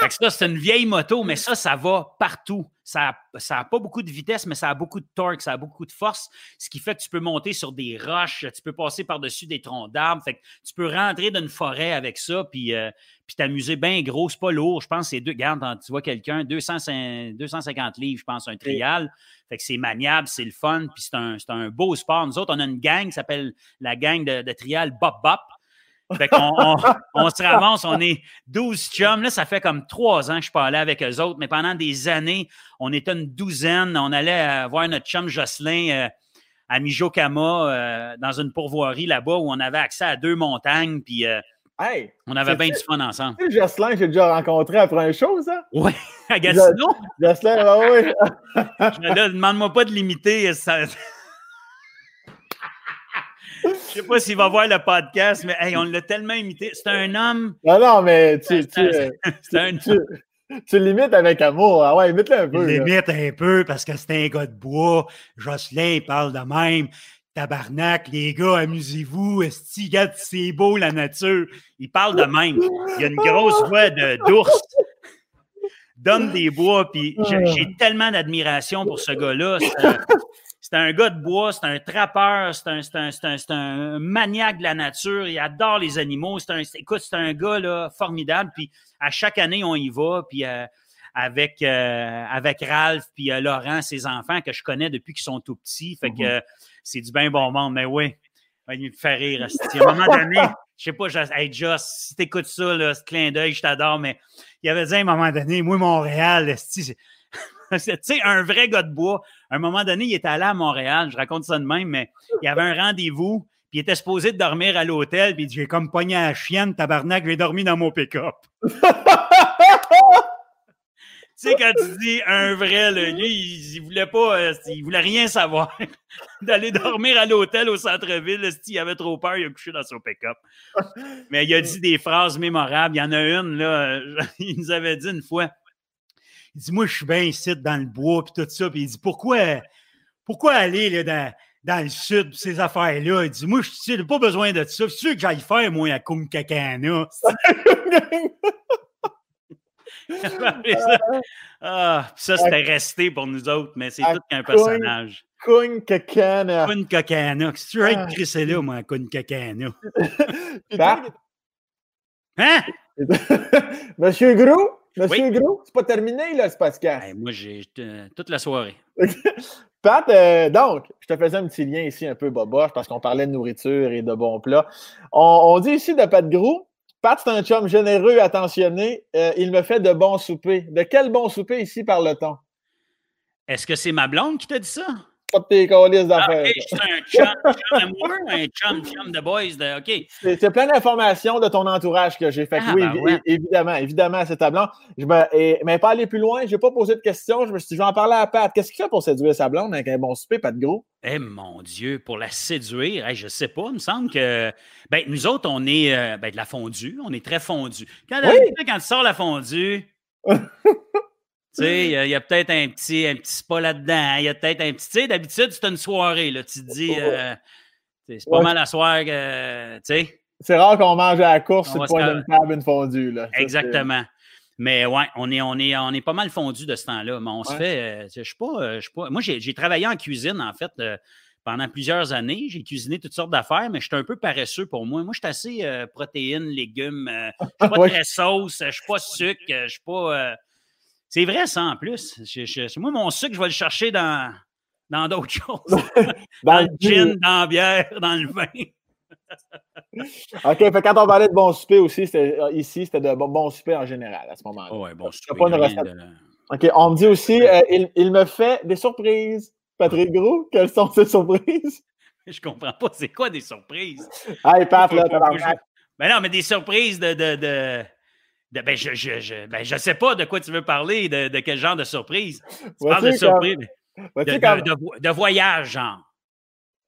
Ouais ça, c'est une vieille moto, mais ça, ça va partout. Ça n'a pas beaucoup de vitesse, mais ça a beaucoup de torque, ça a beaucoup de force, ce qui fait que tu peux monter sur des roches, tu peux passer par-dessus des troncs d'arbres. Fait que tu peux rentrer dans une forêt avec ça, puis, euh, puis t'amuser bien gros. C'est pas lourd. Je pense que c'est deux. Regarde, tu vois quelqu'un, 250 livres, je pense, un trial. Fait que c'est maniable, c'est le fun, puis c'est un, un, beau sport. Nous autres, on a une gang qui s'appelle la gang de, de trial Bop Bop. Fait qu'on on, se ramasse, on est 12 chums. Là, ça fait comme trois ans que je parlais avec eux autres, mais pendant des années, on était une douzaine. On allait euh, voir notre chum Jocelyn euh, à Mijokama euh, dans une pourvoirie là-bas où on avait accès à deux montagnes. Puis on avait bien du fun ensemble. Jocelyn, j'ai déjà rencontré après un show, ça? Oui, à Gatineau. Jocelyn, oui. Demande-moi pas de limiter. Ça... Je sais pas s'il va voir le podcast, mais on l'a tellement imité. C'est un homme. Non, non, mais tu, un... tu, limites avec amour. Ah ouais, imite-le un peu. Limite un peu parce que c'est un gars de bois. Jocelyn, il parle de même. Tabarnak, les gars, amusez-vous. Esti, c'est beau la nature. Il parle de même. Il a une grosse voix d'ours. Donne des bois, puis j'ai tellement d'admiration pour ce gars-là c'est un gars de bois, c'est un trappeur, c'est un, un, un, maniaque de la nature, il adore les animaux. C'est un, écoute, c'est un gars là, formidable. Puis à chaque année, on y va. Puis euh, avec, euh, avec Ralph, puis euh, Laurent, ses enfants que je connais depuis qu'ils sont tout petits. Fait que mm-hmm. c'est du bien bon monde. Mais oui, il me fait rire. À un moment donné, je sais pas, hey Joss, si t'écoutes ça, là, ce clin d'œil, je t'adore, mais il avait dit à un moment donné, moi, Montréal, c'est un vrai gars de bois. À un moment donné, il était allé à Montréal, je raconte ça de même, mais il avait un rendez-vous, puis il était supposé dormir à l'hôtel, puis il dit J'ai comme pogné à la chienne, tabarnak, j'ai dormi dans mon pick-up. tu sais, quand tu dis un vrai, lui, il, voulait pas, euh, il voulait rien savoir. D'aller dormir à l'hôtel au centre-ville, il avait trop peur, il a couché dans son pick-up. Mais il a dit des phrases mémorables. Il y en a une, là, il nous avait dit une fois il dit, moi, je suis bien ici dans le bois, puis tout ça. Puis il dit, pourquoi, pourquoi aller là, dans, dans le sud, ces affaires-là? Il dit, moi, je n'ai pas besoin de ça. C'est sûr que j'aille faire, moi, à Kunkakana. ça, ah, ça c'était resté pour nous autres, mais c'est tout qu'un personnage. Kunkakana. Kunkakana. Si tu veux être crissé là, moi, à Kunkakana. hein? Monsieur Gros? Monsieur Gros, c'est pas terminé, là, ce podcast. moi, j'ai toute la soirée. Pat, euh, donc, je te faisais un petit lien ici un peu boboche parce qu'on parlait de nourriture et de bons plats. On, dit ici de Pat Gros, Pat, c'est un chum généreux, attentionné. Euh, il me fait de bons soupers. De quel bon souper ici parle-t-on? Est-ce que c'est ma blonde qui t'a dit ça? Pas de tes colis d'affaires. Ah, c'est un chum, chum amoureux, un chum, chum de boys. De, OK. C'est plein d'informations de ton entourage que j'ai fait. Ah, oui, ben évidemment, évidemment, c'est ta blonde. Je et, mais pas aller plus loin, je n'ai pas posé de questions. Je me suis dit, je vais en parler à Pat. Qu'est-ce qu'il fait pour séduire sa blonde avec un bon souper, Pat Gros? Eh mon Dieu, pour la séduire, je ne sais pas, il me semble que ben, nous autres, on est euh, ben, de la fondue, on est très fondue. Quand, quand tu sors la fondue, Tu sais, il y a, peut-être un petit, un petit spa là-dedans. Il y a peut-être un petit. Tu sais, d'habitude, c'est une soirée. Là, tu te dis, euh, c'est pas mal à soir. tu sais. C'est rare qu'on mange à la course le point d'une table une fondue. Là. Exactement. Mais ouais, on est, on est, on est pas mal fondu de ce temps-là. Mais on se fait. Euh, je suis pas, euh, pas. Moi, j'ai travaillé en cuisine, en fait, pendant plusieurs années. J'ai cuisiné toutes sortes d'affaires, mais je suis un peu paresseux pour moi. Moi, je suis assez protéines, légumes. je suis pas très sauce, je suis pas sucre, je suis pas. C'est vrai, ça, en plus. moi, mon sucre, je vais le chercher dans dans d'autres choses. dans, le gin, dans la bière, dans le vin. OK, fait quand on parlait de bon souper aussi, euh, ici, c'était de bon, bon souper en général à ce moment-là. Oh ouais, bon souper. Pas une OK, on me dit aussi, euh, il, il, me fait des surprises. Patrick Gros, quelles sont ces surprises? Je comprends pas, c'est quoi des surprises? Hey, Pat, là, Ben non, mais des surprises de, de, de ben, je, je, je, ben, je sais pas de quoi tu veux parler, de, de quel genre de surprise. Tu parles de surprise. De, voyage, genre.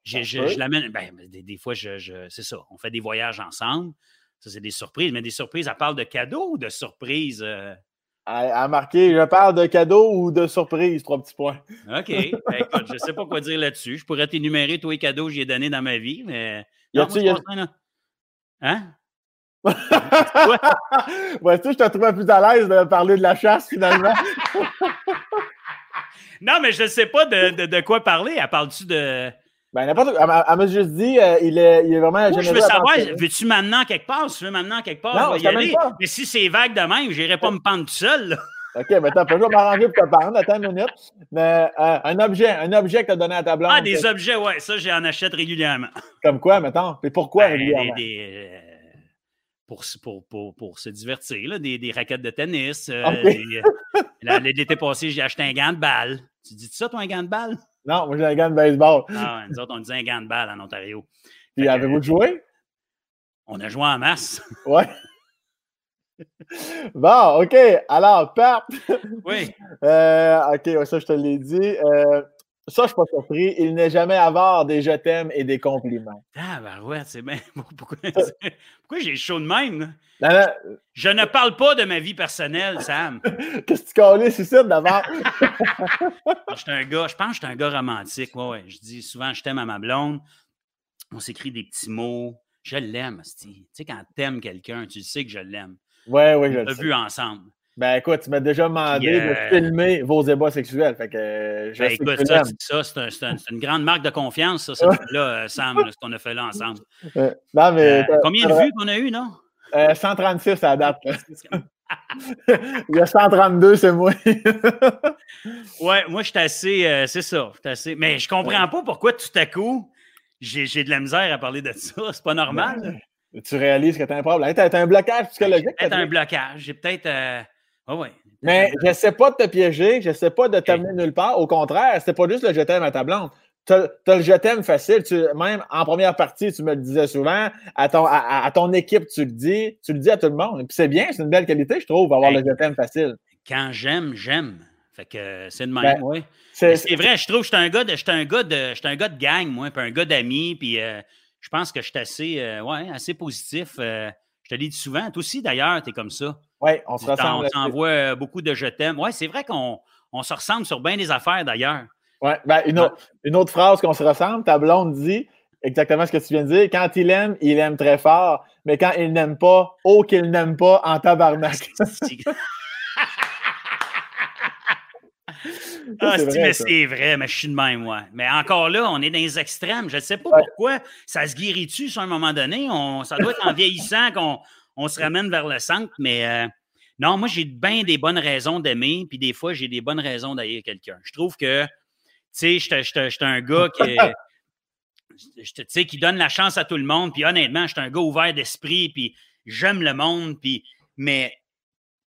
Je, je, l'amène. Ben, des, des, fois, je, c'est ça. On fait des voyages ensemble. Ça, c'est des surprises. Mais des surprises, elle parle de cadeaux ou de surprises? Euh? À, marquer, je parle de cadeaux ou de surprises, trois petits points. OK. Ben, écoute, je ne sais pas quoi dire là-dessus. Je pourrais t'énumérer tous les cadeaux que j'ai donnés dans ma vie, mais. Y a-tu, y a... Hein? Ouais, tu je te trouvais plus à l'aise de parler de la chasse finalement. non, mais je ne sais pas de, de, quoi parler. Elle parle-tu de. Ben, n'importe quoi. Elle m'a juste dit, euh, il, est, il est vraiment. je veux savoir, veux-tu m'amener quelque part? Si tu veux m'amener quelque part, non, je vais y aller. Pas. Mais si c'est vague de même, je n'irai pas me pendre tout seul. OK, mais t'as pas m'arranger pour te parler. Attends une minute. Mais euh, un objet, un objet que tu as donné à ta blonde. Ah, des objets, ouais. Ça, j'en achète régulièrement. Comme quoi, mettons? Et pourquoi ben, régulièrement? Des, euh, pour, pour, pour, pour, se divertir, là, des, des raquettes de tennis. L'été passé, j'ai acheté un gant de balle. Tu dis ça, toi, un gant de balle? Non, moi j'ai un gant de baseball. Ah, nous autres, on disait un gant de balle en Ontario. Puis avez-vous joué? On a joué en masse. Ouais. Bon, OK. Alors, Pat. Oui. Euh, OK, ça, je te l'ai dit. Euh, ça, je ne suis pas surpris. Il n'est jamais avare des je t'aime et des compliments. Ah, ben ouais, c'est bien. Pourquoi, pourquoi j'ai chaud de même? Là? Je ne parle pas de ma vie personnelle, Sam. Qu'est-ce que tu connais, c'est ça, d'abord? je, un gars, je pense que je suis un gars romantique. Ouais, ouais. Je dis souvent, je t'aime à ma blonde. On s'écrit des petits mots. Je l'aime, Tu sais, quand tu aimes quelqu'un, tu sais que je l'aime. Oui, oui, je le vu ensemble. Ben écoute, tu m'as déjà demandé de euh, filmer vos ébats sexuels. Fait que, euh, ben, écoute, ça, ça c'est un, une grande marque de confiance, ça, là, euh, Sam, ce qu'on a fait là ensemble. non, mais, combien de vues qu'on a eu, non? 136 à la date. Il y a 132, c'est moi. ouais, moi, je suis assez. c'est ça. assez, mais je comprends pas pourquoi tout à coup, j'ai de la misère à parler de ça. C'est pas normal. tu réalises que tu as un problème. Tu as, un blocage psychologique. Peut-être un blocage. J'ai peut-être. Ah oui. Mais je ne sais pas de te piéger, je ne sais pas de t'amener nulle part. Au contraire, c'est pas juste le je t'aime à ta blonde. Tu as, le je t'aime facile. Tu, même en première partie, tu me le disais souvent. À ton, à, ton équipe, tu le dis. Tu le dis à tout le monde. Puis c'est bien, c'est une belle qualité, je trouve, avoir le je t'aime facile. Quand j'aime, j'aime. Fait que c'est de même, ben, oui. C'est vrai, je trouve que je suis un gars de, un gars de, un gars de gang, moi, puis un gars d'amis, puis euh, je pense que je suis assez, euh, ouais, assez positif. Euh, je te l'ai dit souvent. Toi aussi, d'ailleurs, tu es comme ça. Oui, on se ressemble. On s'envoie euh, beaucoup de je t'aime. Oui, c'est vrai qu'on on se ressemble sur bien des affaires d'ailleurs. Oui, ben, une, une, autre phrase qu'on se ressemble, ta blonde dit exactement ce que tu viens de dire. Quand il aime, il aime très fort, mais quand il n'aime pas, oh qu'il n'aime pas en tabarnak. Ah, mais c'est vrai, mais je suis de même, moi. Mais encore là, on est dans les extrêmes. Je ne sais pas pourquoi ça se guérit-tu sur un moment donné? On, ça doit être en vieillissant qu'on on se ramène vers le centre, mais euh, non, moi, j'ai bien des bonnes raisons d'aimer, puis des fois, j'ai des bonnes raisons d'haïr quelqu'un. Je trouve que, tu sais, je suis un gars qui tu sais, qui donne la chance à tout le monde, puis honnêtement, je suis un gars ouvert d'esprit, puis j'aime le monde, puis, mais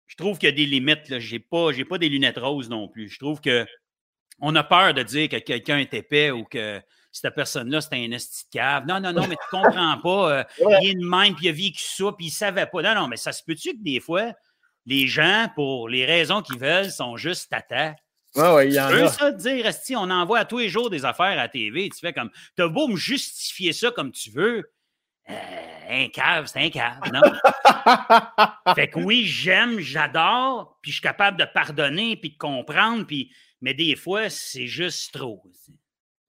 je trouve qu'il y a des limites. Je n'ai pas, pas des lunettes roses non plus. Je trouve que on a peur de dire que quelqu'un est épais ou que cette personne-là, c'est un esti cave. Non, non, non, mais tu comprends pas. Euh, il est de même, puis il a vécu ça, puis il savait pas. Non, non, mais ça se peut-tu que des fois, les gens, pour les raisons qu'ils veulent, sont juste tata? Oui, oui, il y en a. ça dire, esti, on envoie à tous les jours des affaires à la TV. Tu fais comme, t'as beau me justifier ça comme tu veux. Euh, un cave, c'est un cave, non? fait que oui, j'aime, j'adore, puis je suis capable de pardonner, puis de comprendre, puis, mais des fois, c'est juste trop.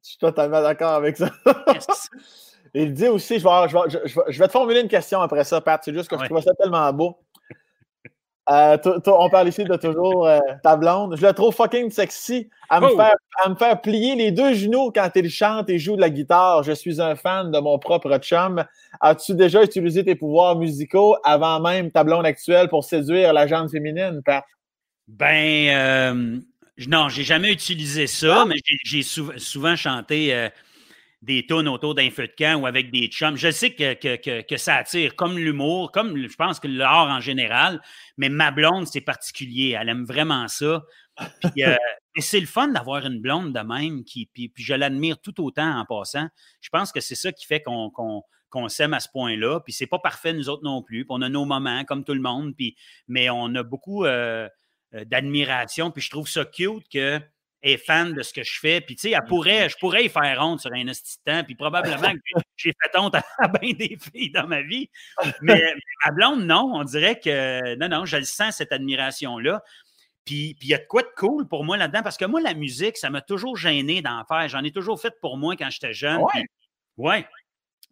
Je suis totalement d'accord avec ça. Il dit aussi, je vais, je, vais, te formuler une question après ça, Pat. C'est juste que je trouve ça tellement beau. Euh, on parle ici de toujours euh, ta blonde. Je la trouve fucking sexy à me, oh! faire, à me faire plier les deux genoux quand il chante et joue de la guitare. Je suis un fan de mon propre chum. As-tu déjà utilisé tes pouvoirs musicaux avant même ta blonde actuelle pour séduire la jante féminine, Pat? Ben, euh, non, j'ai jamais utilisé ça, ah! mais j'ai souvent chanté euh, des tunes autour d'un feu de camp ou avec des chums. Je sais que, que, ça attire, comme l'humour, comme je pense que l'art en général, mais ma blonde, c'est particulier. Elle aime vraiment ça. Puis, euh, et c'est le fun d'avoir une blonde de même, qui, puis, je l'admire tout autant en passant. Je pense que c'est ça qui fait qu'on qu'on s'aime à ce point-là. Puis c'est pas parfait, nous autres non plus. Puis on a nos moments, comme tout le monde. Puis, mais on a beaucoup euh, euh, d'admiration. Puis je trouve ça cute que est fan de ce que je fais. Puis, tu sais, elle pourrait, je pourrais y faire honte sur un temps. Puis, probablement que j'ai fait honte à, bien des filles dans ma vie. Mais à blonde, non. On dirait que, non, non, je le sens, cette admiration-là. Puis, il y a de quoi de cool pour moi là-dedans. Parce que moi, la musique, ça m'a toujours gêné d'en faire. J'en ai toujours fait pour moi quand j'étais jeune. Ouais. ouais.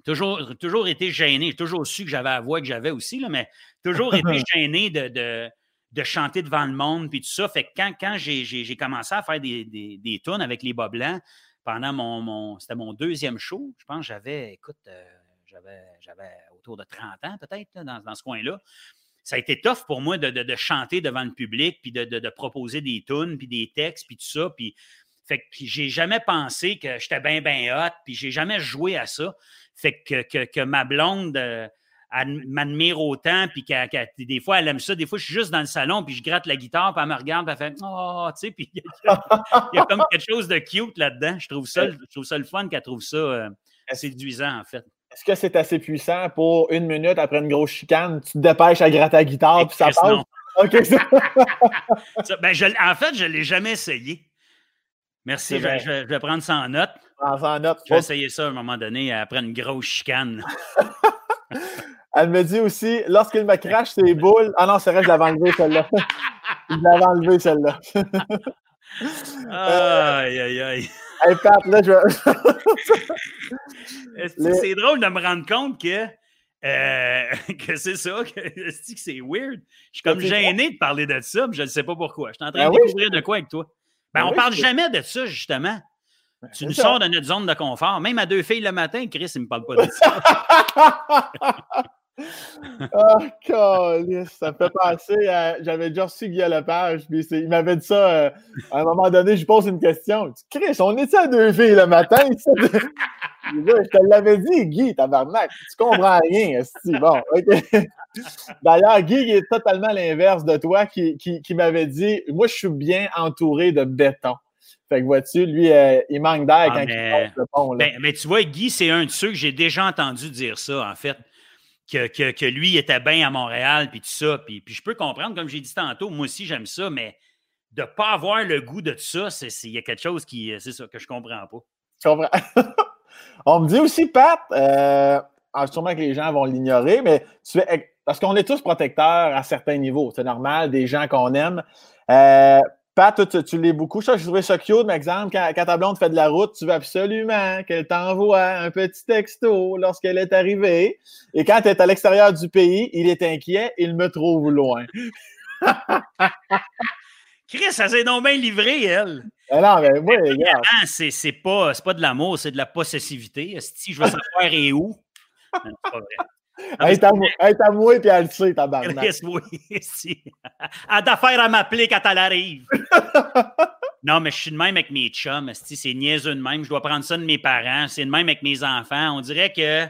Toujours, toujours été gêné. J'ai toujours su que j'avais la voix que j'avais aussi, là, mais toujours été gêné de, de de chanter devant le monde, puis tout ça. Fait que quand, j'ai commencé à faire des, des, tunes avec les bas blancs, pendant mon, mon c'était mon deuxième show, je pense j'avais, écoute, euh, j'avais autour de 30 ans peut-être dans, ce coin-là. Ça a été tough pour moi de, chanter devant le public, puis de, proposer des tunes, puis des textes, puis tout ça. Puis, fait que j'ai jamais pensé que j'étais bien, bien hot, puis j'ai jamais joué à ça. Fait que, que, que ma blonde, euh, elle m'admire autant, puis des fois, elle aime ça. Des fois, je suis juste dans le salon, puis je gratte la guitare, puis elle me regarde, puis elle fait Oh, tu sais, puis il y, a comme quelque chose de cute là-dedans. Je trouve ça, je trouve ça le fun qu'elle trouve ça euh, séduisant, en fait. Est-ce que c'est assez puissant pour une minute après une grosse chicane, tu te dépêches à gratter la guitare, puis ça passe? OK, ben, en fait, je ne l'ai jamais essayé. Merci, je, je, vais prendre ça en note. en note. Je vais essayer ça à un moment donné après une grosse chicane. Elle me dit aussi, lorsqu'il me crache ses boules. Ah non, c'est vrai, je l'avais enlevé celle-là. je l'avais enlevé celle-là. aïe, aïe, aïe. Hey Pat, là, je C'est drôle de me rendre compte que, euh, que c'est ça, que c'est weird? Je suis comme gêné de parler de ça, mais je ne sais pas pourquoi. Je suis en train ben de découvrir de quoi avec toi. Ben, ben on ne parle jamais de ça, justement. Ben, tu nous sors de notre zone de confort. Même à deux filles le matin, Chris, il ne me parle pas de ça. Oh, ça me fait penser à. J'avais déjà reçu Guy Lepage, puis il m'avait dit ça euh, à un moment donné. Je pose une question. Chris, on est à deux filles le matin? je te l'avais dit, Guy, tabarnak. Tu comprends rien, Bon, D'ailleurs, Guy est totalement l'inverse de toi qui, qui m'avait dit Moi, je suis bien entouré de béton. Fait que vois-tu, lui, euh, il manque d'air ah, quand mais... il le pont. Là. Ben, mais tu vois, Guy, c'est un de ceux que j'ai déjà entendu dire ça, en fait. Que, que, que lui était bien à Montréal, puis tout ça. Puis, puis je peux comprendre, comme j'ai dit tantôt, moi aussi, j'aime ça, mais de ne pas avoir le goût de tout ça, il y a quelque chose qui, c'est ça, que je comprends pas. Je comprends. On me dit aussi, Pat, euh, ah, sûrement que les gens vont l'ignorer, mais tu parce qu'on est tous protecteurs à certains niveaux. C'est normal, des gens qu'on aime. Euh, Pat, tu, tu l'es beaucoup. Ça, je trouvais ça cute, par exemple, quand, quand, ta blonde fait de la route, tu veux absolument qu'elle t'envoie un petit texto lorsqu'elle est arrivée. Et quand tu es à l'extérieur du pays, il est inquiet, il me trouve loin. Chris, ça s'est donc bien livré, elle. Ah non, mais moi, regarde. C'est pas, pas de l'amour, c'est de la possessivité. Si je veux savoir et où? C'est pas vrai. Elle est à moi et elle le sait, tabarnak. Oui, si. Elle d'affaire à m'appeler quand elle arrive. non, mais je suis de même avec mes chums. C'est niaiseux de même. Je dois prendre ça de mes parents. C'est de même avec mes enfants. On dirait que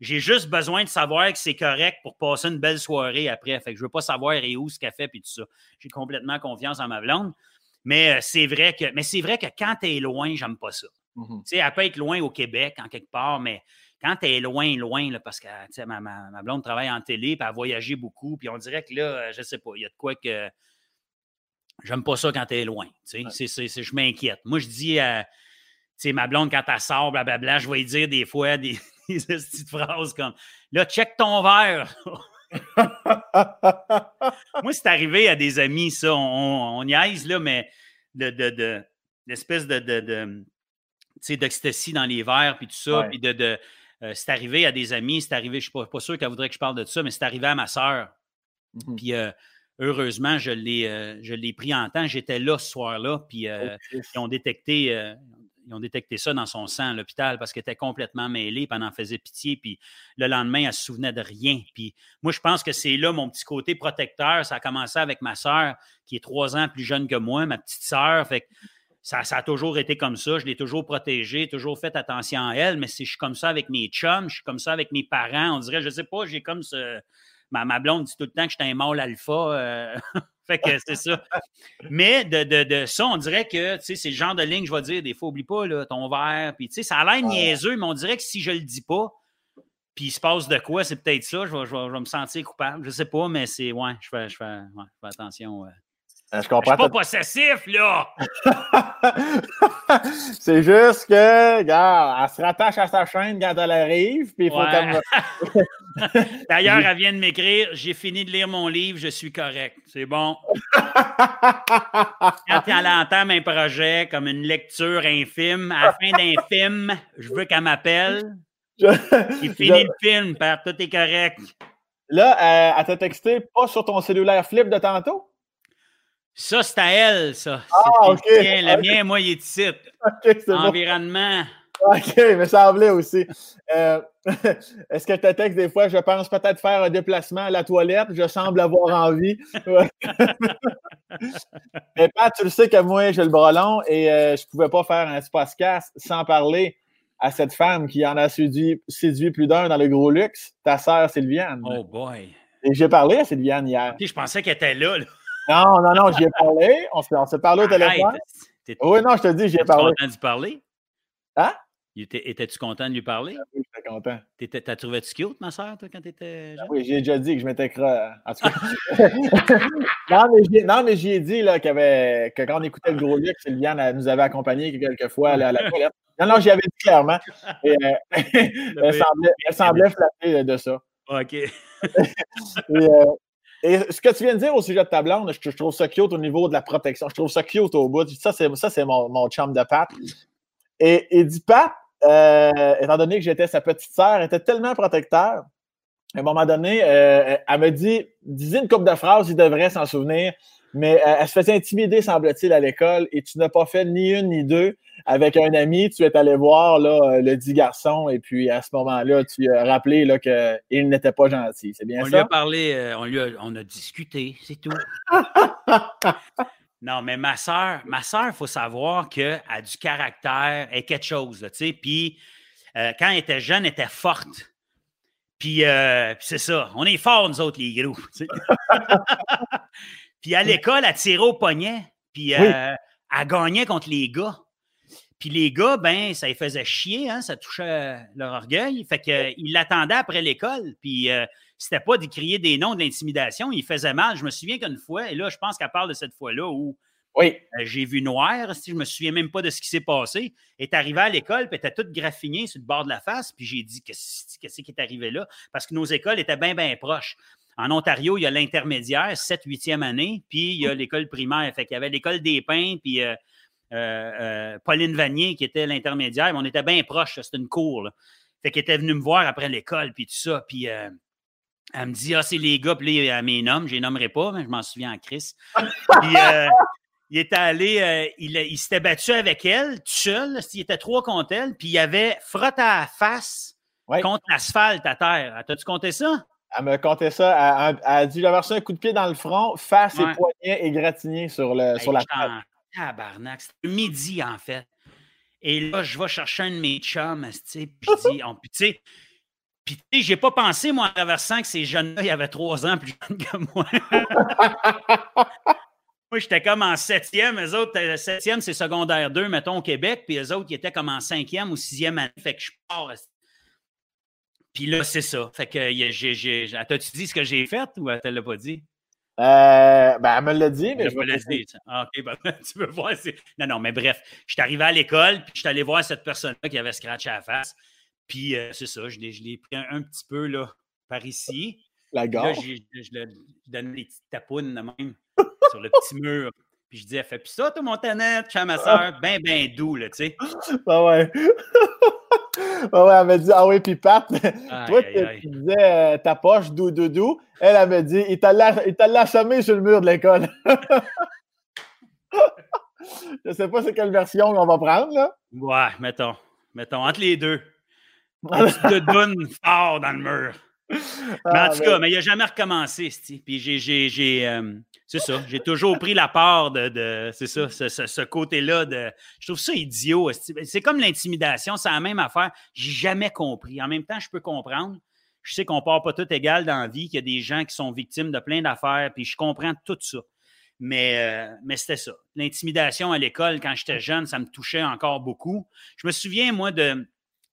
j'ai juste besoin de savoir que c'est correct pour passer une belle soirée après. Fait que je veux pas savoir et où ce qu'elle fait et tout ça. J'ai complètement confiance en ma blonde. Mais euh, c'est vrai que, mais c'est vrai que quand tu es loin, j'aime pas ça. Mm-hmm. Tu sais, elle peut être loin au Québec, en quelque part, mais quand tu es loin, loin, là, parce que ma, ma, blonde travaille en télé, puis elle a voyagé beaucoup, puis on dirait que là, je sais pas, il y a de quoi que. J'aime pas ça quand tu es loin. je m'inquiète. Moi, je dis à ma blonde, quand elle sort, blablabla, je vais lui dire des fois des, petites phrases comme Là, check ton verre. Moi, c'est arrivé à des amis, ça. On, on, niaise, là, mais de, de, l'espèce de, de, de d'ecstasy dans les verres, puis tout ça, puis de, euh, c'est arrivé à des amis, c'est arrivé, je ne suis pas, sûr qu'elle voudrait que je parle de ça, mais c'est arrivé à ma sœur. Mmh puis euh, heureusement, euh, je l'ai, pris en temps. J'étais là ce soir-là, puis ils, ont détecté, ils ont détecté ça dans son sang à l'hôpital parce qu'elle était complètement mêlée, puis elle en faisait pitié. Puis le lendemain, elle ne se souvenait de rien. Puis moi, je pense que c'est là mon petit côté protecteur. Ça a commencé avec ma sœur, qui est trois ans plus jeune que moi, ma petite sœur. Fait ça, a toujours été comme ça. Je l'ai toujours protégée, toujours fait attention à elle, mais si je suis comme ça avec mes chums, je suis comme ça avec mes parents. On dirait, je ne sais pas, j'ai comme ce. Ma, ma, blonde dit tout le temps que j'étais un mâle alpha. Euh, fait que c'est ça. Mais de, de, ça, on dirait que c'est le genre de ligne que je vais dire des fois, oublie pas là, ton verre. Puis ça a l'air niaiseux, mais on dirait que si je le dis pas, puis il se passe de quoi, c'est peut-être ça, je vais, je, vais, je vais, me sentir coupable. Je sais pas, mais c'est, ouais, je fais, je fais, ouais, je fais attention. Euh, je comprends. Je suis pas possessif, là! c'est juste que, regarde, elle se rattache à sa chaîne quand elle arrive, puis il faut ouais. comme... D'ailleurs, elle vient de m'écrire J'ai fini de lire mon livre, je suis correct. C'est bon. quand elle entend un projet comme une lecture infime, à la fin d'un film, je veux qu'elle m'appelle. Je... J'ai fini je... le film, père, tout est correct. Là, euh, elle t'a texté pas sur ton cellulaire flip de tantôt? Ça, c'est à elle, ça. Ah, OK. Le mien, le mien, moi, il est ici. OK, c'est Environnement. Bon. OK, mais ça semblait aussi. Euh, Est-ce que tu texte des fois, je pense peut-être faire un déplacement à la toilette, je semble avoir envie. mais Pat, tu le sais que moi, j'ai le bras long et euh, je ne pouvais pas faire un podcast sans parler à cette femme qui en a séduit, séduit plus d'un dans le gros luxe, ta sœur Sylviane. Oh boy. Et j'ai parlé à Sylviane hier. Okay, je pensais qu'elle était là. là. Non, non, non, j'y ai parlé. On s'est parlé au téléphone. Oui, non, je te dis, j'y ai parlé. content d'y parler? Hein? Étais-tu content de lui parler? Oui, j'étais content. T'as trouvé-tu cute, ma soeur, toi, quand t'étais jeune? Oui, j'ai déjà dit que je m'étais cra... En tout cas. non, mais j'y ai dit là, qu avait, que quand on écoutait le gros Luc, Sylviane elle nous avait accompagné quelques fois à la, à la toilette. Non, non, j'y avais dit clairement. Et, euh, elle, semblait, elle semblait flattée de ça. OK. Et, euh, et ce que tu viens de dire au sujet de ta blonde, je, trouve ça cute au niveau de la protection. Je trouve ça cute au bout. Ça, c'est mon, mon de Pat. Et, et dit Pat, euh, étant donné que j'étais sa petite sœur, était tellement protecteur. À un moment donné, euh, elle me dit, disait une couple de phrases, il devrait s'en souvenir, mais euh, elle se faisait intimider, semble-t-il, à l'école, et tu n'as pas fait ni une ni deux avec un ami. Tu es allé voir là, le dit garçon, et puis à ce moment-là, tu as rappelé qu'il n'était pas gentil. C'est bien on ça? Lui a parlé, on lui a, on a discuté, c'est tout. Non, mais ma soeur, ma soeur, il faut savoir qu'elle a du caractère, elle est quelque chose, tu sais. Puis euh, quand elle était jeune, elle était forte. Puis, euh, puis c'est ça, on est forts, nous autres, les gros. puis à l'école, elle tirait au poignet. Puis euh, oui. elle gagnait contre les gars. Puis les gars, ben, ça les faisait chier, hein, ça touchait leur orgueil. Fait qu'ils l'attendaient après l'école. Puis euh, c'était pas de crier des noms de l'intimidation, il faisait mal. Je me souviens qu'une fois, et là, je pense qu'elle parle de cette fois-là où oui. euh, j'ai vu noir, je me souviens même pas de ce qui s'est passé. Est arrivée à l'école, puis était toute graffinée sur le bord de la face, puis j'ai dit qu'est-ce qui est arrivé là? Parce que nos écoles étaient bien, bien proches. En Ontario, il y a l'intermédiaire, 7-8e année, puis il y a l'école primaire. Fait qu'il y avait l'école des pins, puis euh, euh, Pauline Vanier qui était l'intermédiaire, mais on était bien proches, c'était une cour. Là. Fait qu'elle était venue me voir après l'école, puis tout ça, puis euh, elle me dit Ah, c'est les gars, puis là, elle mes noms, je les nommerai pas, mais je m'en souviens en Chris. puis euh, il était allé, euh, il, il s'était battu avec elle, tout seul, il était trois contre elle, puis il avait frotté à la face ouais. contre l'asphalte à terre. T'as-tu compté ça? Elle me comptait ça. Elle, elle a dit j'avais reçu un coup de pied dans le front, face ouais. et poignet égratigné sur, le, hey, sur la table. Tabarnak, c'était midi en fait. Et là, je vais chercher un de mes chums, puis je dis, on, puis tu sais, puis, tu sais, j'ai pas pensé, moi, en traversant, que ces jeunes-là, ils avaient trois ans plus jeunes que moi. moi, j'étais comme en septième. Eux autres, le septième, c'est secondaire 2, mettons, au Québec. Puis eux autres, ils étaient comme en cinquième ou sixième année. Fait que je pars. Puis là, c'est ça. Fait que j'ai. T'as-tu dit ce que j'ai fait ou elle te l'a pas dit? Euh, ben, elle me l'a dit, mais je, je me l'ai dit. Ah, OK, ben, tu veux voir. Non, non, mais bref, je suis arrivé à l'école, puis je suis allé voir cette personne-là qui avait scratché à la face. Puis euh, c'est ça, je l'ai pris un, un, petit peu là, par ici. La gorge. Là, je, je donne des petites tapounes de même sur le petit mur. Puis je disais, fais plus ça, toi, mon tanette, chez ma soeur, ben, ben doux, là, tu sais. Ah ouais. ah ouais, elle m'a dit, ah oui, puis Pat, toi, tu, disais euh, ta poche, dou, dou, dou. Elle, elle m'a dit, il t'a assommé sur le mur de l'école. je sais pas c'est quelle version on va prendre, là. Ouais, mettons. Mettons, entre les deux. de donne fort dans le mur. Mais en tout cas, mais il n'a jamais recommencé, Puis j'ai. Euh, c'est ça. J'ai toujours pris la part de. de c'est ça, ce, ce, ce côté-là de. Je trouve ça idiot. C'est comme l'intimidation, c'est la même affaire. J'ai jamais compris. En même temps, je peux comprendre. Je sais qu'on part pas tout égal dans la vie, qu'il y a des gens qui sont victimes de plein d'affaires, puis je comprends tout ça. Mais, euh, mais c'était ça. L'intimidation à l'école, quand j'étais jeune, ça me touchait encore beaucoup. Je me souviens, moi, de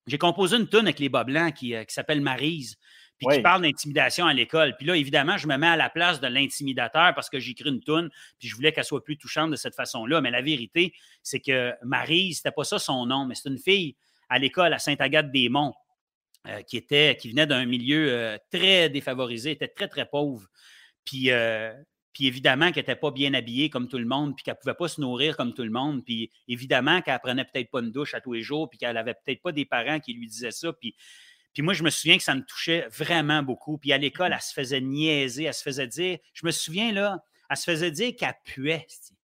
j'ai composé une tune avec les bas blancs qui, qui s'appelle Marise puis qui parle d'intimidation à l'école. Puis là, évidemment, je me mets à la place de l'intimidateur parce que j'écris une toune, puis je voulais qu'elle soit plus touchante de cette façon-là. Mais la vérité, c'est que Marie, c'était pas ça son nom, mais c'est une fille à l'école à Sainte-Agathe-des-Monts euh, qui, était, qui venait d'un milieu euh, très défavorisé, était très, très pauvre. Puis, euh, puis évidemment qu'elle n'était pas bien habillée comme tout le monde, puis qu'elle ne pouvait pas se nourrir comme tout le monde. Puis évidemment qu'elle prenait peut-être pas une douche à tous les jours, puis qu'elle n'avait peut-être pas des parents qui lui disaient ça. Puis puis moi, je me souviens que ça me touchait vraiment beaucoup. Puis à l'école, mmh elle se faisait niaiser, elle se faisait dire. Je me souviens, là, elle se faisait dire qu'elle puait. Tu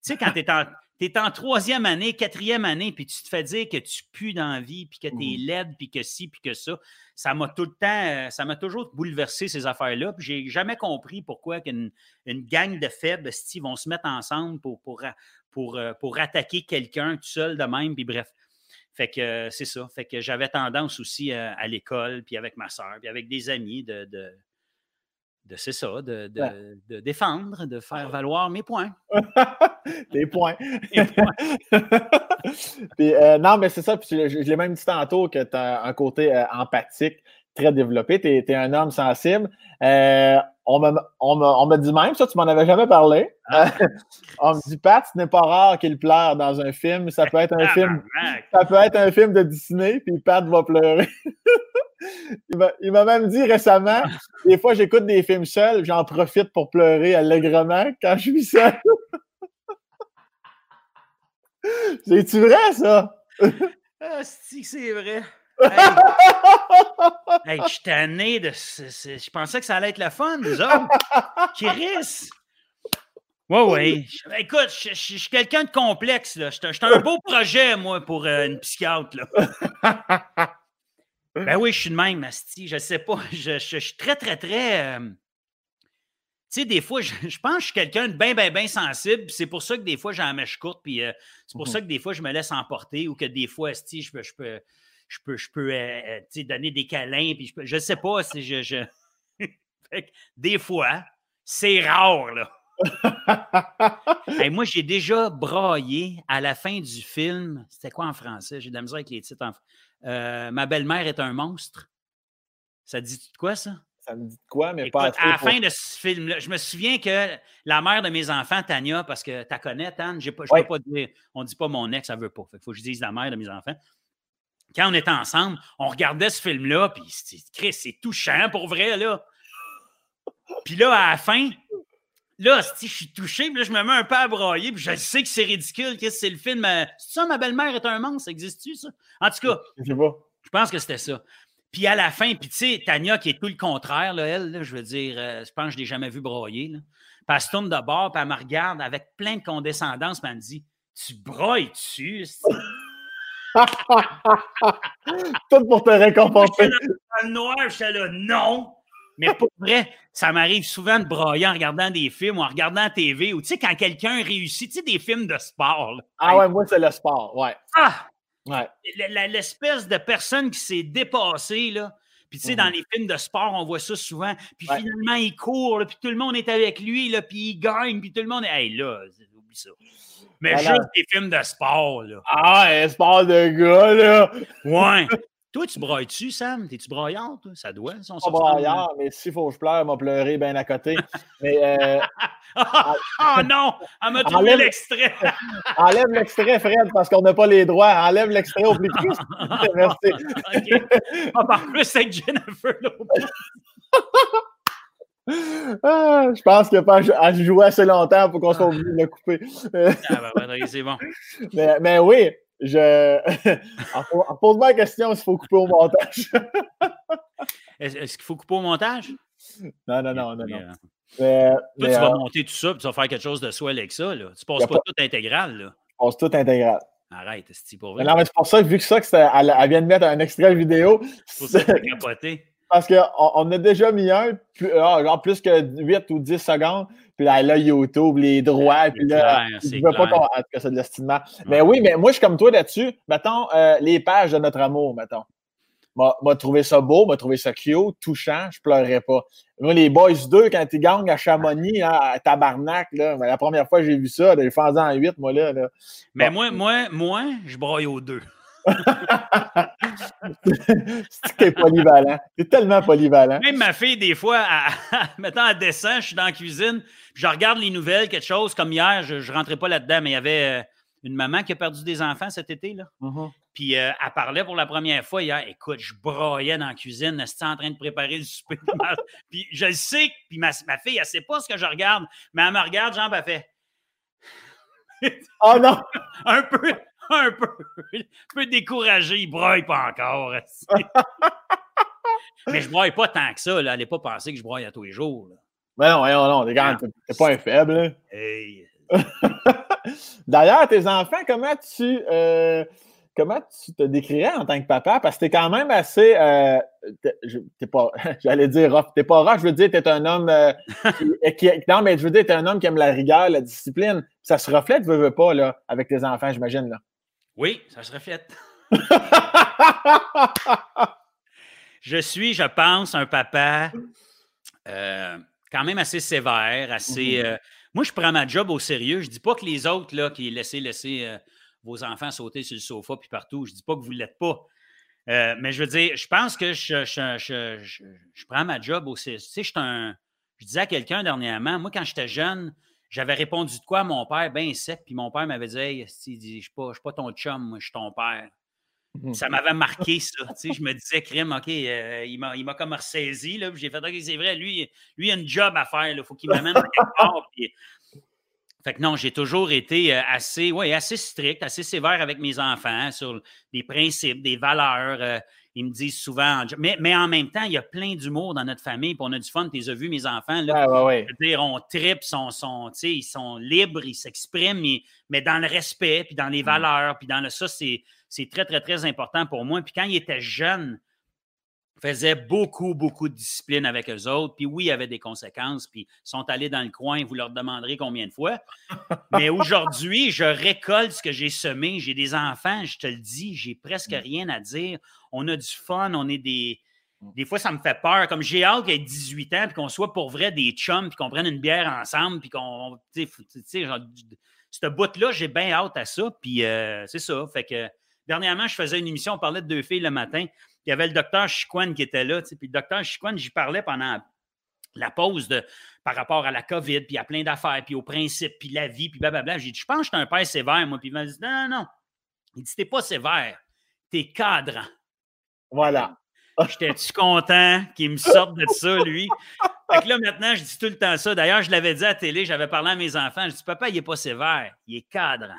sais, quand tu es en. en troisième année, quatrième année, puis tu te fais dire que tu pues dans la vie, puis que tu es mmh laide, puis que ci, puis que ça. Ça m'a tout le temps, euh, ça m'a toujours bouleversé ces affaires-là. Puis j'ai jamais compris pourquoi qu'une une gang de faibles vont se mettre ensemble pour, pour, pour, euh, pour attaquer quelqu'un tout seul de même. Puis bref. Fait que euh, c'est ça. Fait que j'avais tendance aussi euh, à, l'école, puis avec ma soeur, puis avec des amis de, de, c'est ça, de, de, défendre, de faire valoir mes points. Tes points. puis, euh, non, mais c'est ça. Puis je, l'ai même dit tantôt que tu as un côté empathique très développé. Tu es, un homme sensible. Euh, on m'a dit même, ça, tu m'en avais jamais parlé. Ah. on me dit, Pat, ce n'est pas rare qu'il pleure dans un film. Ça peut être un film. Ça peut être un film de Disney, puis Pat va pleurer. il m'a même dit récemment, des fois, j'écoute des films seuls, j'en profite pour pleurer allègrement quand je suis seul. C'est-tu vrai, ça? ah, c'est vrai. Hey, je suis tanné de. Je pensais que ça allait être la fun, nous autres. Chris! Oui, oui. Écoute, je, suis quelqu'un de complexe. Là. Je, suis un beau projet, moi, pour euh, une psychiatre. Là. ben oui, je suis de même, Asti. Je sais pas. Je, suis très, très, très. Euh, tu sais, des fois, je, pense que je suis quelqu'un de bien, bien, bien sensible. C'est pour ça que des fois, j'ai la mèche courte. Puis euh, c'est pour mmh ça que des fois, je me laisse emporter ou que des fois, je peux, je peux, je peux, je peux euh, donner des câlins. Puis je, ne sais pas si je. je... des fois, c'est rare, là. moi, j'ai déjà braillé à la fin du film. C'était quoi en français? J'ai de la misère avec les titres. En... Euh, Ma belle-mère est un monstre. Ça dit quoi, ça? Ça me dit quoi, mais pas À la fin de ce film-là, je me souviens que la mère de mes enfants, Tania, parce que tu connais, Tan, je ne peux pas dire, on ne dit pas mon ex, ça ne veut pas. Il faut que je dise la mère de mes enfants quand on était ensemble, on regardait ce film-là, puis Chris, c'est touchant pour vrai, là. Puis là, à la fin, là, je suis touché, puis là, je me mets un peu à broyer, puis je sais que c'est ridicule, que c'est le film. Euh, c'est ça, ma belle-mère est un monstre, ça existe-tu, ça? En tout cas, je pense que c'était ça. Puis à la fin, puis tu sais, Tania, qui est tout le contraire, là, elle, je veux dire, euh, je pense que je ne l'ai jamais vu broyer. Là. Puis elle se tourne de bord, puis elle me regarde avec plein de condescendance, puis elle me dit Tu broyes-tu? Tout pour te récompenser. Dans le noir, j'étais là, non. Mais pour vrai, ça m'arrive souvent de brailler en regardant des films ou en regardant la TV ou tu sais, quand quelqu'un réussit, tu sais, des films de sport. Ah ouais, moi, c'est le sport, ouais. Ah! Ouais. L'espèce de personne qui s'est dépassée, là. Puis, tu sais, dans mm-hmm. les films de sport, on voit ça souvent. Puis, finalement, il court, puis tout le monde est avec lui, là, puis il gagne, puis tout le monde est. Hey, là, oublie ça. Mais juste des films de sport, là. Ah, sport de gars, là. Ouais. Toi, tu brailles-tu, Sam? T'es-tu braillard, toi? Ça doit, son Pas braillard, mais s'il faut que je pleure, elle m'a pleuré bien à côté. Mais. Euh... oh non! Elle m'a trouvé l'extrait! Enlève l'extrait, Fred, parce qu'on n'a pas les droits. Enlève l'extrait au plus. Merci. OK. On parle plus avec Jennifer Lopez. Ah, je pense qu'il a joué assez longtemps pour qu'on soit obligé de le couper. ah, ben, c'est bon. Mais, mais, oui, je. Pose-moi la question s'il faut couper au montage. Est-ce qu'il faut couper au montage? Non, non, non, non. non. Mais, Toi, tu vas euh, monter tout ça et tu vas faire quelque chose de soi avec ça. Là. Tu passes pas, tout intégral. Là. Je passe tout intégral. Arrête, c'est pour vrai. Non, mais c'est pour ça, vu que ça, que elle, elle, vient de mettre un extrait vidéo. C'est pour ça que capoté. Parce qu'on on a déjà mis un, plus, ah, genre plus que 8 ou 10 secondes, puis là, là YouTube, les droits, puis là, je veux pas qu'on que c'est de l'estimement. Mais oui, mais moi, je suis comme toi là-dessus. Mettons, euh, les pages de notre amour, mettons. M'a trouvé ça beau, m'a trouvé ça cute, touchant, je pleurerais pas. Moi, les Boys 2, quand ils gagnent à Chamonix, hein, à Tabarnak, là, la première fois que j'ai vu ça, j'ai fait en 8, moi, là. Mais moi, moi, moi, je broye aux deux. C'est que polyvalent. T'es tellement polyvalent. Même ma fille, des fois, maintenant, elle descend, je suis dans la cuisine, je regarde les nouvelles, quelque chose, comme hier, je ne rentrais pas là-dedans, mais il y avait euh, une maman qui a perdu des enfants cet été, là. Mm-hmm. Puis euh, elle parlait pour la première fois hier. Écoute, je broyais dans la cuisine, elle en train de préparer le souper. puis je le sais, puis ma, fille, elle ne sait pas ce que je regarde, mais elle me regarde, genre, elle fait. oh non! un peu, un peu, un peu découragé, il broye pas encore. mais je broye pas tant que ça, là. Allez pas penser que je broye à tous les jours. Mais non, non, non, t'es pas un faible. Hey. D'ailleurs, tes enfants, comment tu. Euh, comment tu te décrirais en tant que papa? Parce que t'es quand même assez. Euh, t'es pas. J'allais dire rough. T'es pas rough, je veux dire, t'es un homme euh, qui, Non, mais je veux dire, t'es un homme qui aime la rigueur, la discipline. Ça se reflète, veux, veux pas, là, avec tes enfants, j'imagine, là. Oui, ça se reflète. je suis, je pense, un papa euh, quand même assez sévère, assez. Mm-hmm. moi, je prends ma job au sérieux. Je dis pas que les autres, là, qui laissent laisser vos enfants sauter sur le sofa puis partout. Je ne dis pas que vous ne l'êtes pas. Euh, mais je veux dire, je pense que je, je, prends ma job aussi. Tu sais, je, un, je disais à quelqu'un dernièrement, moi, quand j'étais jeune, j'avais répondu de quoi? À mon père, bien sec, puis mon père m'avait dit Hey, je ne suis pas, pas, ton chum, moi, je suis ton père. Mmh. Ça m'avait marqué, ça. Je me disais, crime, OK, euh, il m'a comme ressaisi. J'ai fait, OK, c'est vrai, lui, lui, il a une job à faire. Il faut qu'il m'amène quelque part. Fait que non, j'ai toujours été euh, assez, ouais, assez strict, assez sévère avec mes enfants sur des principes, des valeurs. Euh, ils me disent souvent, mais, mais en même temps, il y a plein d'humour dans notre famille, puis on a du fun. Tu les as vus, mes enfants. Là, ouais, ouais, Je veux dire, on tripe, sont, sont, ils sont libres, ils s'expriment, mais, mais, dans le respect, puis dans les mmh. valeurs, puis dans le ça, c'est très, très, très important pour moi. Puis quand ils étaient jeunes, faisait beaucoup, beaucoup de discipline avec eux autres. Puis oui, il y avait des conséquences. Puis ils sont allés dans le coin, vous leur demanderez combien de fois. Mais aujourd'hui, je récolte ce que j'ai semé. J'ai des enfants, je te le dis, j'ai presque mm. rien à dire. On a du fun, on est des. Mm. Des fois, ça me fait peur. Comme j'ai hâte qu'il ait 18 ans, puis qu'on soit pour vrai des chums, puis qu'on prenne une bière ensemble, puis qu'on. Tu sais, ce bout-là, j'ai bien hâte à ça. Puis euh, c'est ça. Fait que dernièrement, je faisais une émission, on parlait de deux filles le matin il y avait le docteur Chiquan qui était là. Puis le docteur Chiquan, j'y parlais pendant la pause de, par rapport à la COVID, puis à plein d'affaires, puis aux principes, puis la vie, puis blablabla. J'ai dit, je pense que je suis un père sévère, moi. Puis il m'a dit, non, non, non. Il dit, t'es pas sévère, t'es cadrant. Voilà. J'étais-tu content qu'il me sorte de ça, lui? Fait que là, maintenant, je dis tout le temps ça. D'ailleurs, je l'avais dit à la télé, j'avais parlé à mes enfants. Je dis, papa, il n'est pas sévère, il est cadrant.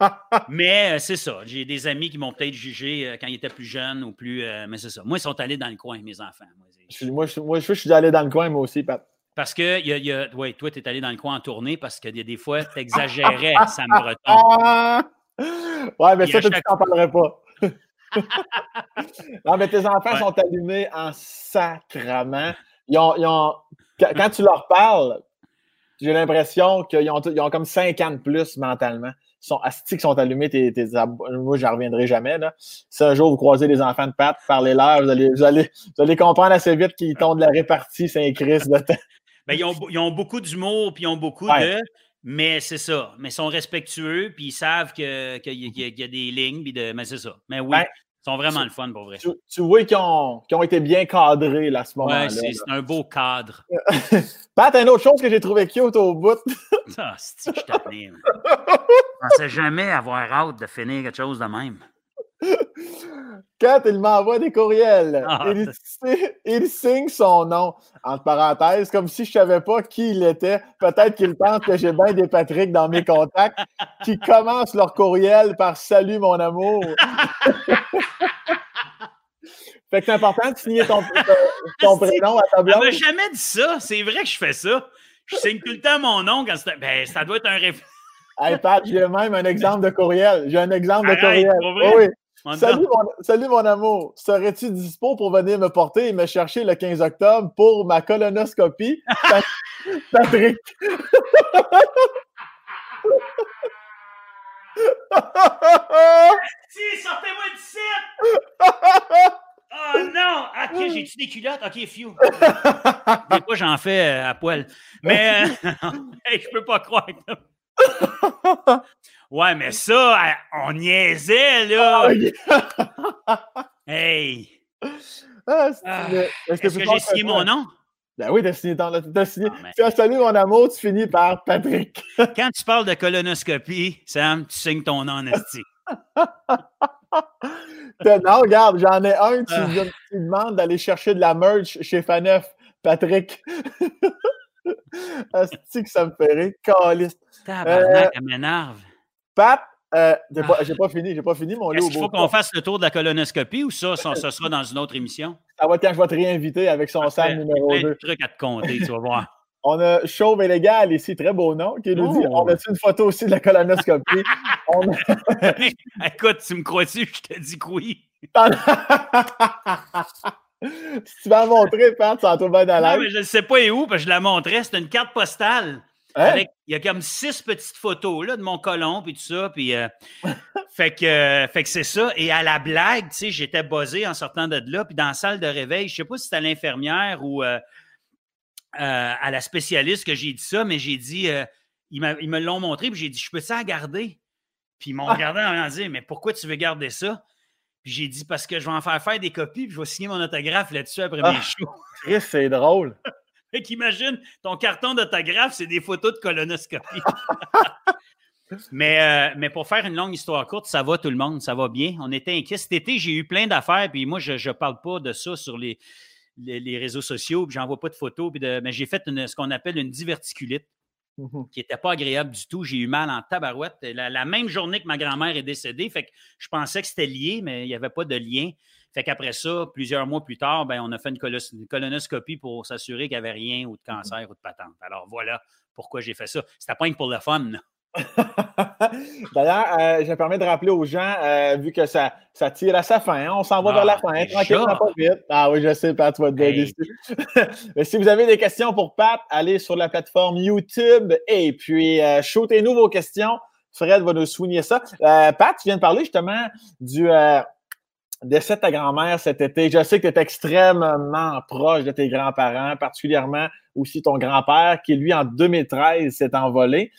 mais euh, c'est ça. J'ai des amis qui m'ont peut-être jugé euh, quand ils étaient plus jeunes ou plus. Euh, mais c'est ça. Moi, ils sont allés dans le coin, mes enfants. Moi, je, je, suis allé dans le coin, moi aussi, Pat. Parce que, y a, y a, ouais, toi, tu es allé dans le coin en tournée parce que y a des fois, tu exagérais, ça me retombe. ouais, mais ça, tu n'en parlerais pas. non, mais tes enfants sont allumés en sacrament. Ils ont, ils ont, quand tu leur parles, j'ai l'impression qu'ils ont, ils ont comme 5 ans de plus mentalement sont astiques, sont allumés, tes, tes moi, j'en reviendrai jamais. Là. Si un jour vous croisez des enfants de Pat, parlez-leur, vous allez, vous, allez, vous allez comprendre assez vite qu'ils tombent de la répartie Saint-Christ de temps. Ben, ils, ont, ils ont beaucoup d'humour, puis ils ont beaucoup de. Mais c'est ça. Mais ils sont respectueux, puis ils savent qu'il y, a des lignes, puis de. Mais c'est ça. Mais oui, sont vraiment le fun pour vrai. Tu, vois qu'ils ont, ont, été bien cadrés là, à ce moment-là. Ouais, c'est un beau cadre. Pat, une autre chose que j'ai trouvé cute au bout. ah, c'est que je. Je pensais jamais avoir hâte de finir quelque chose de même. Quand il m'envoie des courriels, ah, il, signe son nom, entre parenthèses, comme si je ne savais pas qui il était. Peut-être qu'il pense que j'ai bien des Patrick dans mes contacts qui commencent leur courriel par Salut mon amour. fait que c'est important de signer ton, prénom à ta blonde. On m'a jamais dit ça. C'est vrai que je fais ça. Je signe tout le temps mon nom quand ben, ça doit être un réflexe. Hey Pat, j'ai même un exemple de courriel. J'ai un exemple de courriel. oui. Salut mon, salut mon, amour. Serais-tu dispo pour venir me porter et me chercher le 15 octobre pour ma colonoscopie? Patrick. si, sortez-moi du site! Oh non! Ok, j'ai-tu des culottes? Ok, few. Des fois, j'en fais euh, à poil. Mais euh, je peux pas croire. Ouais, mais ça, on niaisait, là. Ah, hey! Ah, ah Est-ce que j'ai signé mon nom? Ben oui, t'as signé ton as signé. Ah, tu as salué mon amour, tu finis par Patrick. Quand tu parles de colonoscopie, Sam, tu signes ton nom esti. non, regarde, j'en ai un, tu, ah. tu demandes d'aller chercher de la merch chez Faneuf, Patrick. Asti que ça me ferait, caliste. Tabarnak, euh, m'énerve. Pat, euh, j'ai pas, fini, j'ai pas fini mon Est-ce qu'il faut qu'on fasse le tour de la colonoscopie ou ça, ça, sera dans une autre émission? Ça va quand je vais te réinviter avec son Sam numéro 2. truc à te compter, tu vas voir. On a Chauve et Légal ici, très beau nom, qui nous dit on a une photo aussi de la colonoscopie? Écoute, tu me crois-tu? Je te dis que oui. si tu vas montrer, Pat, ça va bien à Non, mais je ne sais pas où, parce que je la montrais. C'est une carte postale. Hein? il y a comme six petites photos là, de mon colon, puis tout ça. Puis, euh, fait que, fait que c'est ça. Et à la blague, tu sais, j'étais buzzé en sortant de là. Puis dans la salle de réveil, je ne sais pas si c'était à l'infirmière ou euh, euh, à la spécialiste que j'ai dit ça, mais j'ai dit, ils, me l'ont montré, puis j'ai dit, je peux ça garder? Puis ils m'ont regardé en disant, mais pourquoi tu veux garder ça? Puis j'ai dit, parce que je vais en faire faire des copies, puis je vais signer mon autographe là-dessus après mes ah, shows. c'est drôle. Fait qu'imagine, ton carton d'autographe, c'est des photos de colonoscopie. mais, euh, mais pour faire une longue histoire courte, ça va tout le monde, ça va bien. On était inquiets. Cet été, j'ai eu plein d'affaires, puis moi, je ne parle pas de ça sur les, les, réseaux sociaux, puis j'envoie pas de photos, puis de, mais j'ai fait ce qu'on appelle une diverticulite. Mmh qui n'était pas agréable du tout. J'ai eu mal en tabarouette. La, même journée que ma grand-mère est décédée, fait que je pensais que c'était lié, mais il n'y avait pas de lien. Fait qu'après ça, plusieurs mois plus tard, ben, on a fait une, colonoscopie pour s'assurer qu'il n'y avait rien ou de cancer ou de patente. Alors voilà pourquoi j'ai fait ça. C'était pas pour le fun. D'ailleurs, euh, je me permets de rappeler aux gens, euh, vu que ça, ça tire à sa fin, hein, on s'en va vers la ah, fin, tranquillement, pas vite. Ah oui, je sais, Pat, tu vas te donner Mais si vous avez des questions pour Pat, allez sur la plateforme YouTube et puis euh, shootez-nous vos questions. Fred va nous souligner ça. Pat, tu viens de parler justement du décès de ta grand-mère cet été. Je sais que tu es extrêmement proche de tes grands-parents, particulièrement aussi ton grand-père, qui, lui, en 2013, s'est envolé.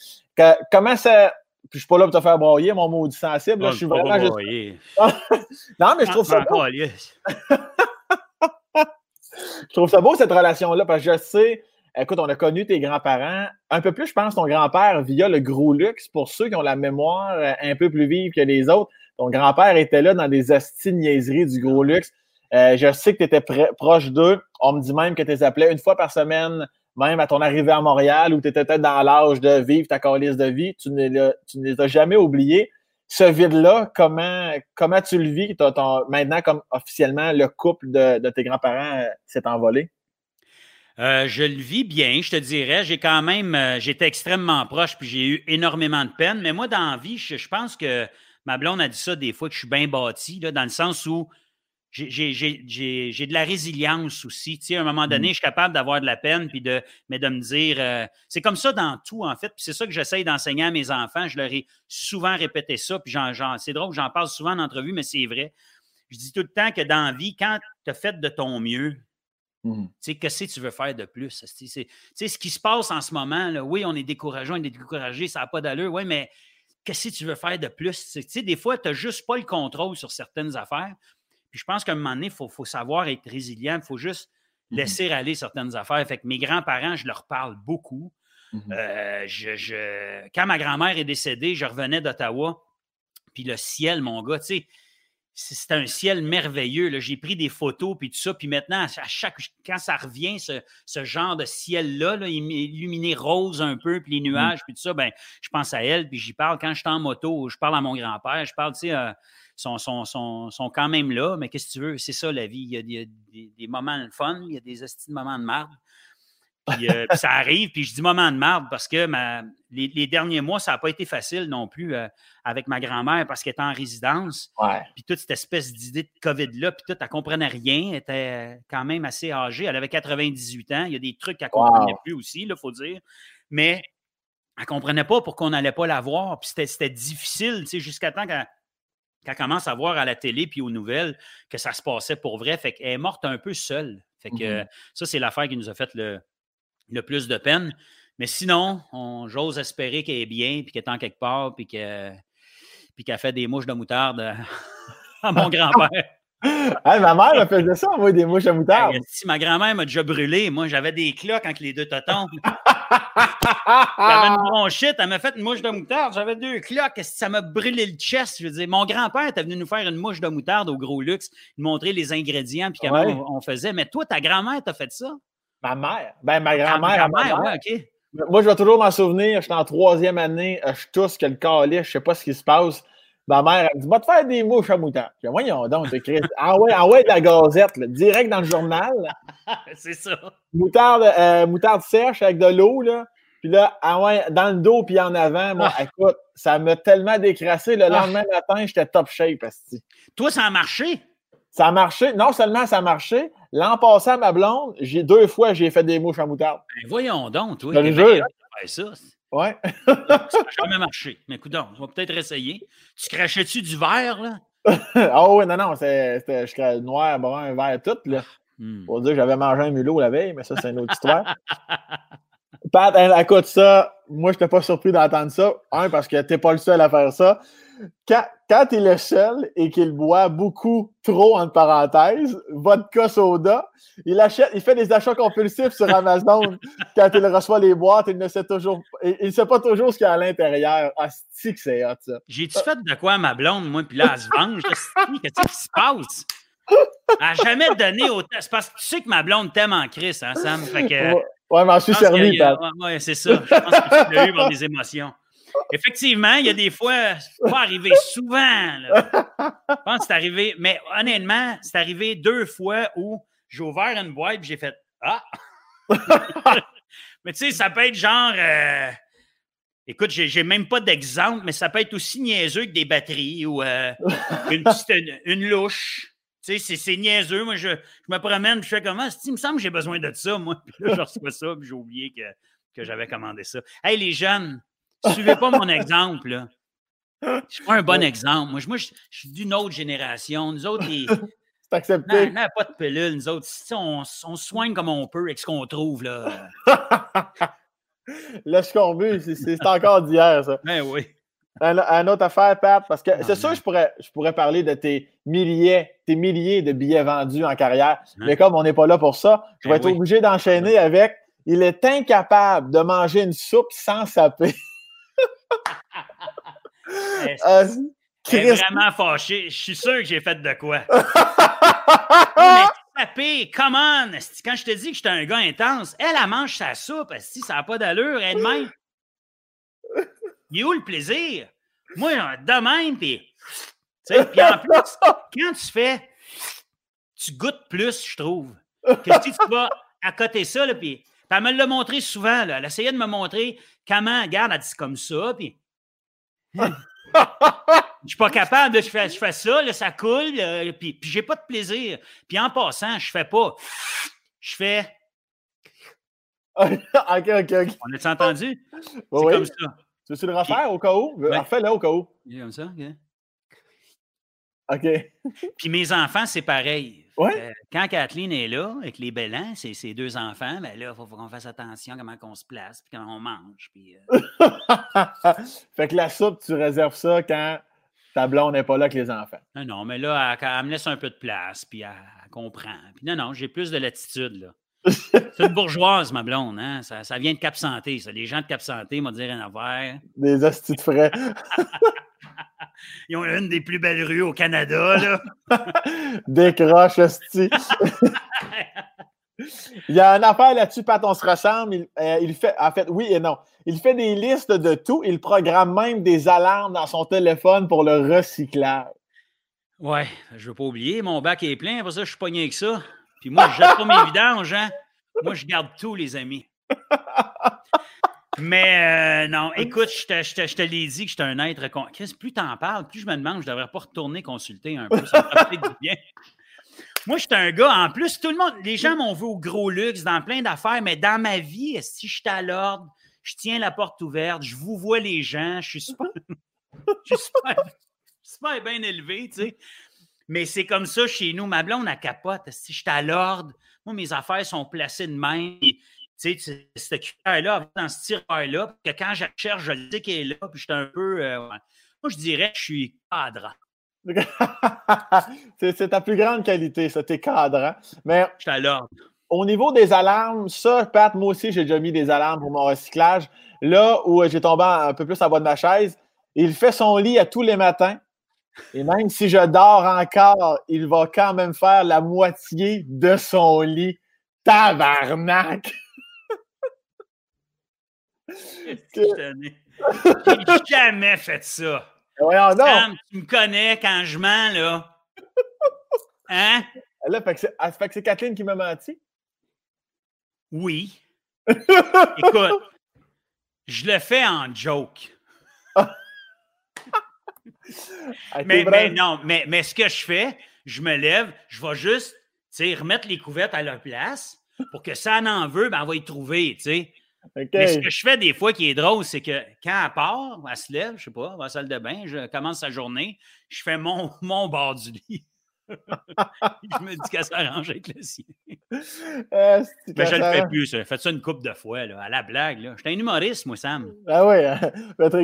comment ça. Puis je suis pas là pour te faire broyer, mon maudit sensible. Là, je suis vraiment juste... non, mais je trouve ça beau. je trouve ça beau, cette relation-là, parce que je sais, écoute, on a connu tes grands-parents, un peu plus, je pense, ton grand-père via le gros luxe, pour ceux qui ont la mémoire euh, un peu plus vive que les autres. Ton grand-père était là dans des hosties du gros luxe. Euh, je sais que tu étais proche d'eux. On me dit même que tu les appelais une fois par semaine, même à ton arrivée à Montréal, où tu étais peut-être dans l'âge de vivre ta calice de vie. Tu ne, les as jamais oubliés. Ce vide-là, comment, comment tu le vis? maintenant, comme officiellement, le couple de, tes grands-parents euh, s'est envolé? Euh, je le vis bien, je te dirais. J'ai quand même, j'étais extrêmement proche, puis j'ai eu énormément de peine. Mais moi, dans la vie, je pense que ma blonde a dit ça des fois que je suis bien bâti, là, dans le sens où j'ai de la résilience aussi. Tu sais, à un moment donné, mmh. je suis capable d'avoir de la peine, puis de, mais de me dire. Euh, c'est comme ça dans tout, en fait. Puis c'est ça que j'essaye d'enseigner à mes enfants. Je leur ai souvent répété ça. Puis c'est drôle, j'en parle souvent en entrevue, mais c'est vrai. Je dis tout le temps que dans la vie, quand tu as fait de ton mieux, mmh. Tu sais, qu'est-ce que tu veux faire de plus? Tu sais, ce qui se passe en ce moment, là, oui, on est découragé, on est découragé, ça n'a pas d'allure, oui, mais qu'est-ce que tu veux faire de plus? Tu sais, des fois, tu n'as juste pas le contrôle sur certaines affaires. Puis je pense qu'à un moment donné, il faut, savoir être résilient. Il faut juste mmh laisser aller certaines affaires. Fait que mes grands-parents, je leur parle beaucoup. Mmh euh, je, Quand ma grand-mère est décédée, je revenais d'Ottawa. Puis le ciel, mon gars, tu sais, c'est un ciel merveilleux. J'ai pris des photos, puis tout ça. Puis maintenant, à chaque, quand ça revient, ce, genre de ciel-là, illuminé rose un peu, puis les mmh. nuages, puis tout ça, ben, je pense à elle, puis j'y parle. Quand je suis en moto, je parle à mon grand-père, je parle, tu sais, euh, sont, sont, quand même là, mais qu'est-ce que tu veux? C'est ça, la vie. Il y a, des, des, moments de fun, il y a des de moments de marde. Euh, puis, ça arrive, puis je dis moment de marde parce que les, derniers mois, ça n'a pas été facile non plus euh, avec ma grand-mère parce qu'elle était en résidence. Puis toute cette espèce d'idée de COVID-là, puis tout, elle ne comprenait rien. Elle était quand même assez âgée. Elle avait 98 ans. Il y a des trucs qu'elle ne comprenait plus aussi, il faut dire. Mais elle ne comprenait pas pourquoi on n'allait pas la voir. Puis c'était difficile, jusqu'à temps qu'elle commence à voir à la télé puis aux nouvelles que ça se passait pour vrai. Fait qu'elle est morte un peu seule. Fait que mmh ça, c'est l'affaire qui nous a fait le, le plus de peine. Mais sinon, j'ose espérer qu'elle est bien, puis qu'elle est en quelque part, puis qu'elle a fait des mouches de moutarde à mon grand-père. ma mère a fait ça, envoyer des mouches à moutarde. si ma grand-mère m'a déjà brûlé, moi j'avais des cloques entre les deux totons. J'avais une bronchite, elle m'a fait une mouche de moutarde, j'avais deux cloques, ça m'a brûlé le chest? Je veux dire, mon grand-père était venu nous faire une mouche de moutarde au gros luxe, nous montrer les ingrédients puis comment on, faisait. Mais toi, ta grand-mère t'a fait ça? Ma mère? Ben, ma grand-mère. Grand OK. Moi, je vais toujours m'en souvenir, j'étais en troisième année, je tousse que le calice, je sais pas ce qui se passe. Ma mère, elle dit Va te faire des mouches à moutarde. Puis, voyons donc, écrit. Ah ouais, ah ouais, de la gazette, direct dans le journal. C'est ça. Moutarde, euh, moutarde sèche avec de l'eau, là. Puis là, ah ouais, dans le dos puis en avant, moi, ah. écoute, ça m'a tellement décrassé. Le ah. lendemain matin, j'étais top shape. Toi, ça a marché? Ça a marché. Non seulement ça a marché, l'an passé à ma blonde, j'ai deux fois j'ai fait des mouches à moutarde. Ben voyons donc, toi. Le jeu. ça. Ouais. ça n'a jamais marché. Mais écoute, on va peut-être essayer. Tu crachais-tu du verre, là? Ah oui, non, non, c'était noir, brun, vert, tout. Là. Hmm. Pour dire que j'avais mangé un mulot la veille, mais ça, c'est une autre histoire. Pat, écoute ça, moi, je n'étais pas surpris d'entendre ça. Un, parce que tu n'es pas le seul à faire ça quand, quand tu es le seul et qu'il boit beaucoup trop, entre parenthèses, vodka soda, il achète, il fait des achats compulsifs sur Amazon quand il reçoit les boîtes, il ne sait toujours, il, sait pas toujours ce qu'il y a à l'intérieur. Que c'est hot, ça. J'ai-tu fait de quoi à ma blonde, moi, puis là, elle se venge? Qu'est-ce qui se passe? Elle n'a jamais donné autant. C'est parce que tu sais que ma blonde t'aime en crise, hein, Sam? Fait que, ouais, mais je suis servi, Oui, c'est ça. Je pense que tu l'as eu par des émotions. Effectivement, il y a des fois, c'est pas arrivé souvent. Je pense que c'est arrivé, mais honnêtement, c'est arrivé deux fois où j'ai ouvert une boîte et j'ai fait Ah! mais tu sais, ça peut être genre. Euh, écoute, j'ai même pas d'exemple, mais ça peut être aussi niaiseux que des batteries ou euh, une, une, louche. Tu sais, c'est niaiseux. Moi, je, je, me promène, je fais comment? Ah, il me semble que j'ai besoin de ça, moi. Puis là, je reçois ça, puis j'ai oublié que, que j'avais commandé ça. Hey, les jeunes, Suivez pas mon exemple. Là. Je suis pas un bon exemple. Moi, je, suis d'une autre génération. Nous autres, les... C'est accepté. Non, pas de pilule. Nous autres, on, on soigne comme on peut avec ce qu'on trouve. Là. Le scorbut, c'est encore d'hier, ça. Ben oui. Un, autre affaire, Pat, parce que c'est sûr, je pourrais, je pourrais parler de tes milliers, tes milliers de billets vendus en carrière, hein? mais comme on n'est pas là pour ça, je vais ben être obligé d'enchaîner avec il est incapable de manger une soupe sans saper. Euh, est vraiment fâché. Je suis sûr que j'ai fait de quoi. mais come on! Quand je te dis que j'étais un gars intense, elle, elle mange sa soupe. Si ça n'a pas d'allure, elle-même. Il est où le plaisir? Moi, de même, puis. Puis en plus, quand tu fais, tu goûtes plus, je trouve. Que si tu vas à côté ça, là, puis elle me l'a montré souvent. Là. Elle essayait de me montrer comment, regarde, elle dit comme ça. Puis. je suis pas capable, de, je, fais, je fais ça, là, ça coule, puis, puis j'ai pas de plaisir. Puis en passant, je fais pas. Je fais. ok, ok, ok. On a-tu entendu? C'est comme ça. Tu veux le refaire au cas où? Refais-le au cas où. Comme ça, ok. OK. Puis mes enfants, c'est pareil. Ouais. quand Kathleen est là, avec les bellants, c'est ses deux enfants, ben là, il faut, qu'on fasse attention à comment on se place, puis comment on mange. Puis, euh. fait que la soupe, tu réserves ça quand ta blonde n'est pas là avec les enfants. Non, non, mais là, elle, me laisse un peu de place, puis elle, comprend. Puis non, non, j'ai plus de latitude, là. C'est une bourgeoise, ma blonde, hein? Ça, ça, vient de Cap Santé, ça. Les gens de Cap Santé m'ont dit rien à voir. Des hosties de frais. Ils ont une des plus belles rues au Canada, là. Décroche, hostie. Il y a une affaire là-dessus, Pat, on se ressemble. Il, euh, il, fait, en fait, oui et non. Il fait des listes de tout. Il programme même des alarmes dans son téléphone pour le recyclage. Ouais, je ne veux pas oublier. Mon bac est plein. Pour ça, je suis pogné avec ça. Puis moi, je jette pas mes vidanges, hein. Moi, je garde tous les amis. Mais euh, non, écoute, je te, je te, l'ai dit que j'étais un être. Chris, plus t'en parles, plus je me demande, je devrais pas retourner consulter un peu. Ça me du bien. Moi, j'étais un gars, en plus, tout le monde, les gens m'ont vu au gros luxe, dans plein d'affaires, mais dans ma vie, si je suis à l'ordre, je tiens la porte ouverte, je vous vois les gens, je suis super, je suis super, bien élevé, tu sais. Mais c'est comme ça chez nous. Ma blonde, a capote. Si je suis à l'ordre, moi, mes affaires sont placées de même tu sais, cette cuillère-là, dans ce tiroir-là, que quand je cherche, je le sais qu'elle est là, puis je suis un peu. Euh, Moi, je dirais que je suis cadrant. c'est ta plus grande qualité, ça, t'es cadrant. Mais. Je suis à l'ordre. Au niveau des alarmes, ça, Pat, moi aussi, j'ai déjà mis des alarmes pour mon recyclage. Là où j'ai tombé un peu plus en bas de ma chaise, il fait son lit à tous les matins. Et même si je dors encore, il va quand même faire la moitié de son lit. Tabarnak! J'ai jamais fait ça. Voyons Sam, tu me connais quand je mens, là. Hein? Là, fait que c'est Kathleen qui m'a menti? Oui. Écoute, je le fais en joke. mais, mais, non, mais, mais ce que je fais, je me lève, je vais juste remettre les couvertes à leur place pour que ça en veut, ben, on va y trouver. Mais ce que je fais des fois qui est drôle, c'est que quand elle part, elle se lève, je sais pas, va à la salle de bain, je commence sa journée, je fais mon, mon bord du lit. je me dis qu'elle s'arrange avec le sien. Mais je le fais plus, ça. Faites ça une coupe de fois, là, à la blague. Là. J'étais un humoriste, moi, Sam. Ah oui,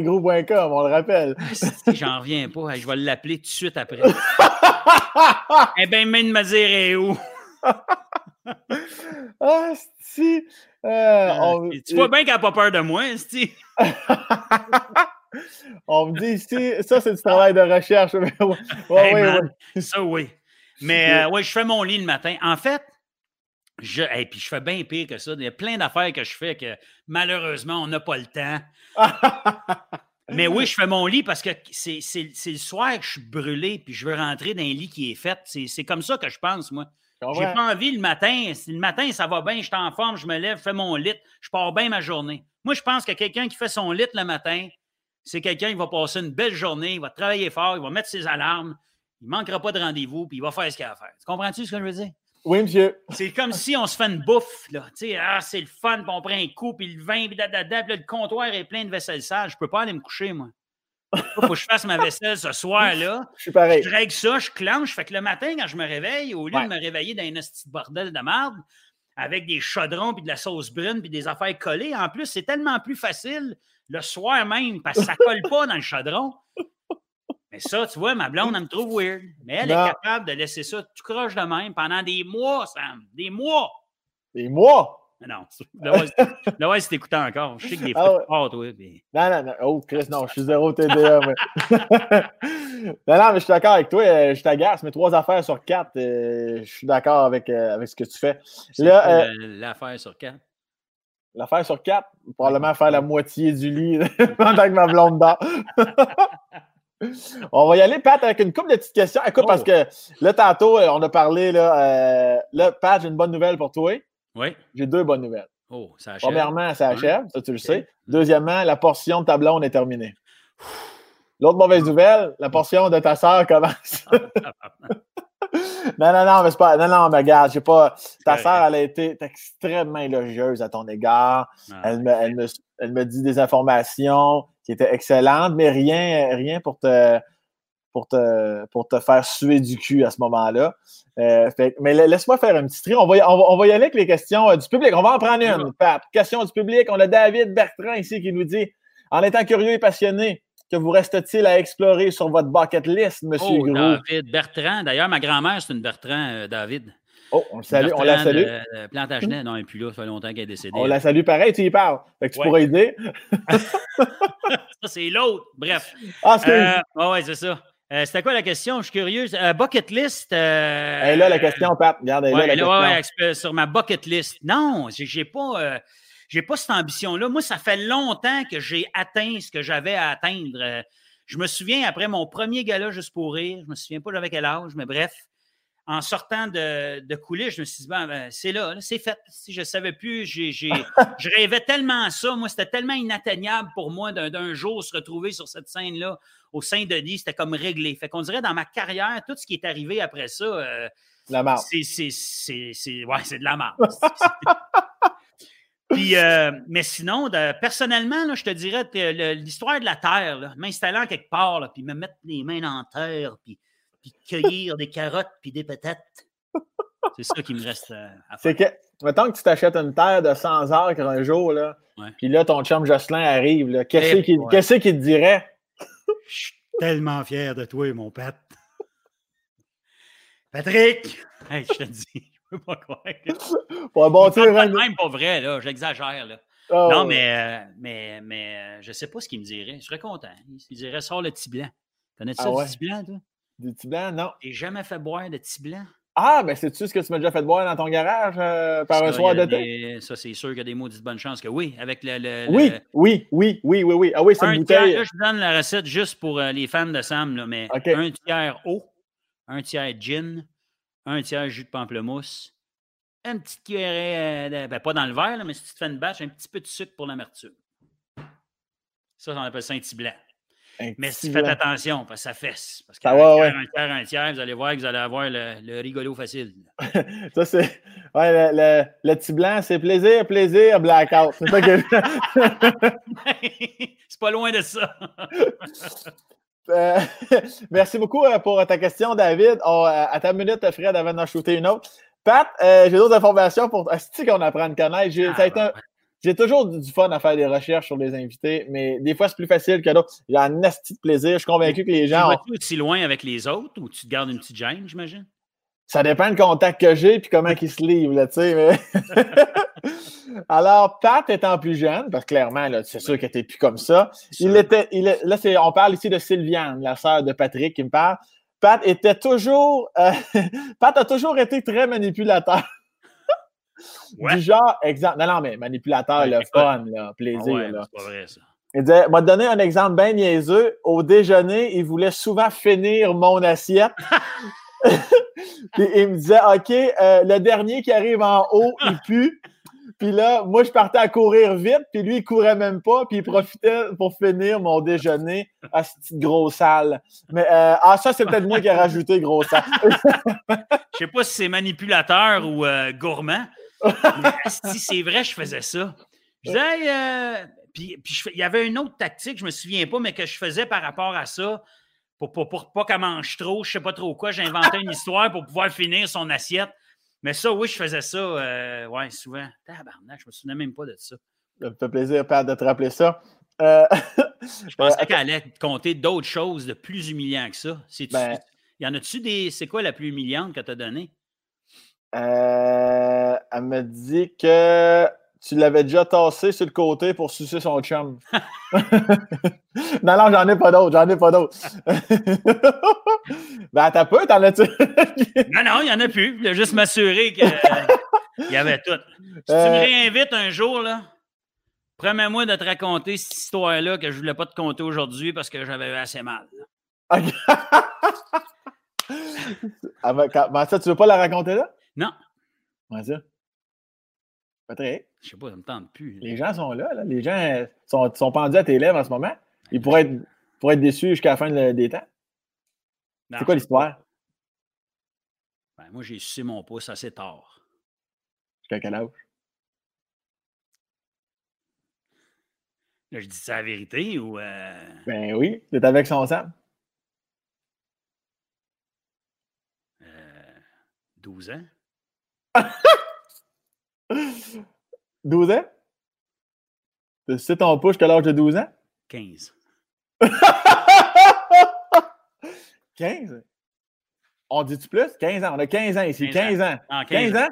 gros.com, on le rappelle. Ah, j'en reviens pas. Je vais l'appeler tout de suite après. eh bien, même me dire où? ah, si. Euh, ah, tu vois bien qu'elle n'a pas peur de moi, si. on me dit ici, ça c'est du travail de recherche. ouais, ouais, Ça oui. Mais euh, oui, je fais mon lit le matin. En fait, je, et puis je fais bien pire que ça. Il y a plein d'affaires que je fais que malheureusement, on n'a pas le temps. Mais oui, je fais mon lit parce que c'est le soir que je suis brûlé puis je veux rentrer dans un lit qui est fait. C'est comme ça que je pense, moi. J'ai pas envie le matin. le matin, ça va bien, je suis en forme, je me lève, je fais mon lit, je pars bien ma journée. Moi, je pense que quelqu'un qui fait son lit le matin, c'est quelqu'un qui va passer une belle journée, il va travailler fort, il va mettre ses alarmes, il ne manquera pas de rendez-vous, puis il va faire ce qu'il a à faire. Tu comprends-tu ce que je veux dire? Oui, monsieur. C'est comme si on se fait une bouffe, là. Tu sais, ah, c'est le fun, puis on prend un coup, puis le vin, puis, le comptoir est plein de vaisselle sale. Je ne peux pas aller me coucher, moi. Il faut que je fasse ma vaisselle ce soir-là. Je suis pareil. Je règle ça, je clenche. Fait que le matin, quand je me réveille, au lieu de me réveiller dans un petit bordel de merde, avec des chaudrons, puis de la sauce brune, puis des affaires collées, en plus, c'est tellement plus facile le soir même, parce que ça ne colle pas dans le chaudron. Mais ça, tu vois, ma blonde, elle me trouve weird. Mais elle est capable de laisser ça tout croche de même pendant des mois, Sam. Des mois. Des mois? Non, là, ouais, c'est écoutant encore. Je sais que des fois, ah, toi. Non, non, non. Oh, Chris, non, je suis zéro TDA. mais... non, non, mais je suis d'accord avec toi. Euh, je t'agace, mais trois affaires sur quatre, euh, je suis d'accord avec, euh, avec ce que tu fais. L'affaire sur quatre? L'affaire sur quatre, probablement faire la moitié du lit pendant que ma blonde dort. on va y aller, Pat, avec une couple de petites questions. Écoute, parce oh. que là, tantôt, on a parlé, là, là Pat, j'ai une bonne nouvelle pour toi. Oui. J'ai deux bonnes nouvelles. Oh, ça achève. Premièrement, ça achève, ça tu le sais. Deuxièmement, la portion de ta blonde est terminée. L'autre mauvaise nouvelle, la portion de ta sœur commence. non, non, non, mais c'est pas. Non, non, mais regarde, j'ai pas. Ta sœur, elle a été extrêmement élogieuse à ton égard. Ah, elle, me, elle, me, elle, me, dit des informations qui étaient excellentes, mais rien, rien pour te pour te, pour te faire suer du cul à ce moment-là. Euh, mais laisse-moi faire un petit tri. On va, on va, y aller avec les questions euh, du public. On va en prendre une, Pat. Question du public. On a David Bertrand ici qui nous dit En étant curieux et passionné, que vous reste-t-il à explorer sur votre bucket list, monsieur oh, David Bertrand. D'ailleurs, ma grand-mère, c'est une Bertrand, euh, David. Oh, on, le salue, on la salue. Plantagenet, non, elle n'est plus là, ça fait longtemps qu'elle est décédée. On la salue pareil, tu y parles. Fait que tu pourrais aider. ça, c'est l'autre. Bref. Ah, c'est euh, ouais, c'est ça. Euh, c'était quoi la question? Je suis curieuse. Euh, bucket list. Euh, elle est là la question, Pat. Regarde, elle est là, la question. sur ma bucket list. Non, j'ai pas. j'ai pas cette ambition-là. Moi, ça fait longtemps que j'ai atteint ce que j'avais à atteindre. je me souviens, après mon premier gala juste pour rire, je me souviens pas j'avais quel âge, mais bref, en sortant de, de coulisses, je me suis dit, ben, c'est là, c'est fait. Si je ne savais plus, j'ai, je rêvais tellement à ça. Moi, c'était tellement inatteignable pour moi d'un, jour se retrouver sur cette scène-là au Saint-Denis. C'était comme réglé. Fait qu'on dirait dans ma carrière, tout ce qui est arrivé après ça, euh, la marde. C'est, c'est, ouais, c'est de la marde. Puis, euh, mais sinon, personnellement, là, je te dirais l'histoire de la Terre, m'installant quelque part, puis me mettre les mains dans la terre, puis cueillir des carottes puis des patates. C'est ça qui me reste à faire. mettons que tu t'achètes une terre de 100 acres un jour, là, puis là, ton chum Jocelyn arrive, qu'est-ce qu'il te dirait? Je suis tellement fier de toi, mon Pat. Patrick! Hey, je te dis, je peux pas croire. Pour bon tir, même pas vrai, là, j'exagère, là. Oh, non, mais, euh, mais, mais euh, je sais pas ce qu'il me dirait. Je serais content. Il dirait sors le petit blanc. Connais-tu ah ça, le petit blanc, toi? Du petit blanc, non. T'es jamais fait boire de petit blanc? Ah, ben c'est-tu ce que tu m'as déjà fait boire dans ton garage euh, par un soir d'été? Ça, c'est sûr qu'il y a des maudites bonnes chances que oui, avec le. oui, oui, oui, oui, oui, oui. Ah oui, c'est une bouteille. là, je donne la recette juste pour les fans de Sam, là, mais un tiers eau, un tiers gin, un tiers jus de pamplemousse, une petite cuillerée, euh, ben, pas dans le verre, mais si tu te fais une bâche, un petit peu de sucre pour l'amertume. Ça, on appelle ça un petit blanc. Mais si faites attention, parce que ça fesse. Parce qu'un tiers, un tiers, un tiers, vous allez voir que vous allez avoir le, rigolo facile. ça, c'est. Ouais, le, le, petit blanc, c'est plaisir, plaisir, blackout. C'est ça que. c'est pas loin de ça. Euh, merci beaucoup euh, pour ta question, David. à ta minute, Fred, avant d'en shooter une autre. Pat, euh, j'ai d'autres informations pour. Est-ce qu'on apprend à connaître? Ah, j'ai toujours du, fun à faire des recherches sur les invités, mais des fois, c'est plus facile que d'autres. J'ai un asti de plaisir. Je suis convaincu que les gens. Tu vas aussi loin avec les autres ou tu te gardes une petite gêne, j'imagine? Ça dépend du contact que j'ai et comment ils se livrent, tu sais. Alors, Pat étant plus jeune, parce que clairement, c'est sûr que tu plus comme ça. Il était, il là, on parle ici de Sylviane, la sœur de Patrick qui me parle. Pat était toujours. Euh, Pat a toujours été très manipulateur. Du genre, exemple. Non, non, mais manipulateur, le fun, le plaisir. Ouais, là. C'est pas vrai, ça. Il disait, m'a donné un exemple bien niaiseux. Au déjeuner, il voulait souvent finir mon assiette. Puis il me disait, OK, euh, le dernier qui arrive en haut, il pue. Puis là, moi, je partais à courir vite, puis lui, il courait même pas, puis il profitait pour finir mon déjeuner à cette petite grosse salle. Mais euh, ah, ça, c'est peut-être moi qui ai rajouté grosse salle. Je sais pas si c'est manipulateur ou euh, gourmand. Si c'est vrai, je faisais ça. Je disais, euh, puis, il y avait une autre tactique, je me souviens pas, mais que je faisais par rapport à ça. Pour, pour, pour pas qu'elle mange trop, je sais pas trop quoi, j'inventais une histoire pour pouvoir finir son assiette. Mais ça, oui, je faisais ça, euh, ouais, souvent. Tabarnak, je me souvenais même pas de ça. Ça me fait plaisir, Pat, de te rappeler ça. Euh, je pensais qu'elle allait compter d'autres choses de plus humiliantes que ça. Ben il y en a-tu des. C'est quoi la plus humiliante que tu as donnée? Euh, elle me dit que tu l'avais déjà tassé sur le côté pour sucer son chum. non, non, j'en ai pas d'autres, j'en ai pas d'autres. ben, t'as peu, t'en as-tu? non, non, il n'y en a plus. Je voulais juste m'assurer qu'il y avait tout. Si tu me euh. réinvites un jour, là, promets-moi de te raconter cette histoire-là que je ne voulais pas te conter aujourd'hui parce que j'avais assez mal. ah, ben, ça, tu veux pas la raconter là? Non. Vas-y. Patrick. Je sais pas, ça me tente plus. Les gens sont là, là. Les gens sont, sont, pendus à tes lèvres en ce moment. Ils pourraient être, pourraient être déçus jusqu'à la fin des temps. C'est quoi l'histoire? Ben, moi, j'ai sucé mon pouce assez tard. Jusqu'à quel âge? Là, je dis ça la vérité ou. Euh... Ben oui, c'est avec son sang. Euh, 12 ans? 12 ans? Tu sais ton pouce jusqu'à l'âge de 12 ans? 15. 15? On dit-tu plus? 15 ans. On a 15 ans ici. 15 ans. 15, ans.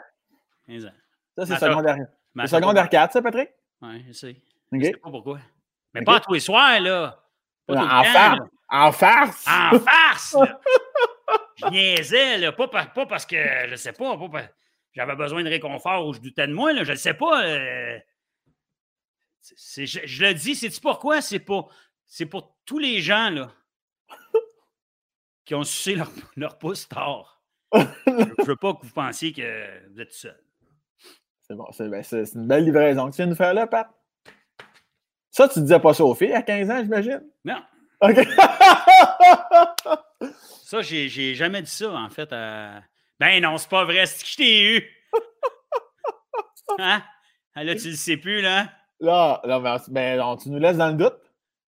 15 ans? Ça, c'est secondaire. C'est secondaire 4, ça, Patrick? Oui, je sais. Je sais pas pourquoi. Mais pas tous les soirs, là. en, farce. en farce. En farce! je niaisais, là. Pas, pas, parce que, je sais pas, pas j'avais besoin de réconfort ou je doutais de moi, là, je ne sais pas. Euh, je, le dis, c'est-tu pourquoi? C'est pour, pour tous les gens là, qui ont sucé leur, leur pouce tard. je ne veux pas que vous pensiez que vous êtes seul. C'est bon, ben, c'est, une belle livraison que tu viens de nous faire là, Pat. Ça, tu ne disais pas ça aux filles à 15 ans, j'imagine? Non. OK. ça, j'ai, j'ai jamais dit ça, en fait, à, ben non, c'est pas vrai, c'est que je t'ai eu? hein? Ah, là, tu le sais plus, là. Là, là ben, ben tu nous laisses dans le doute.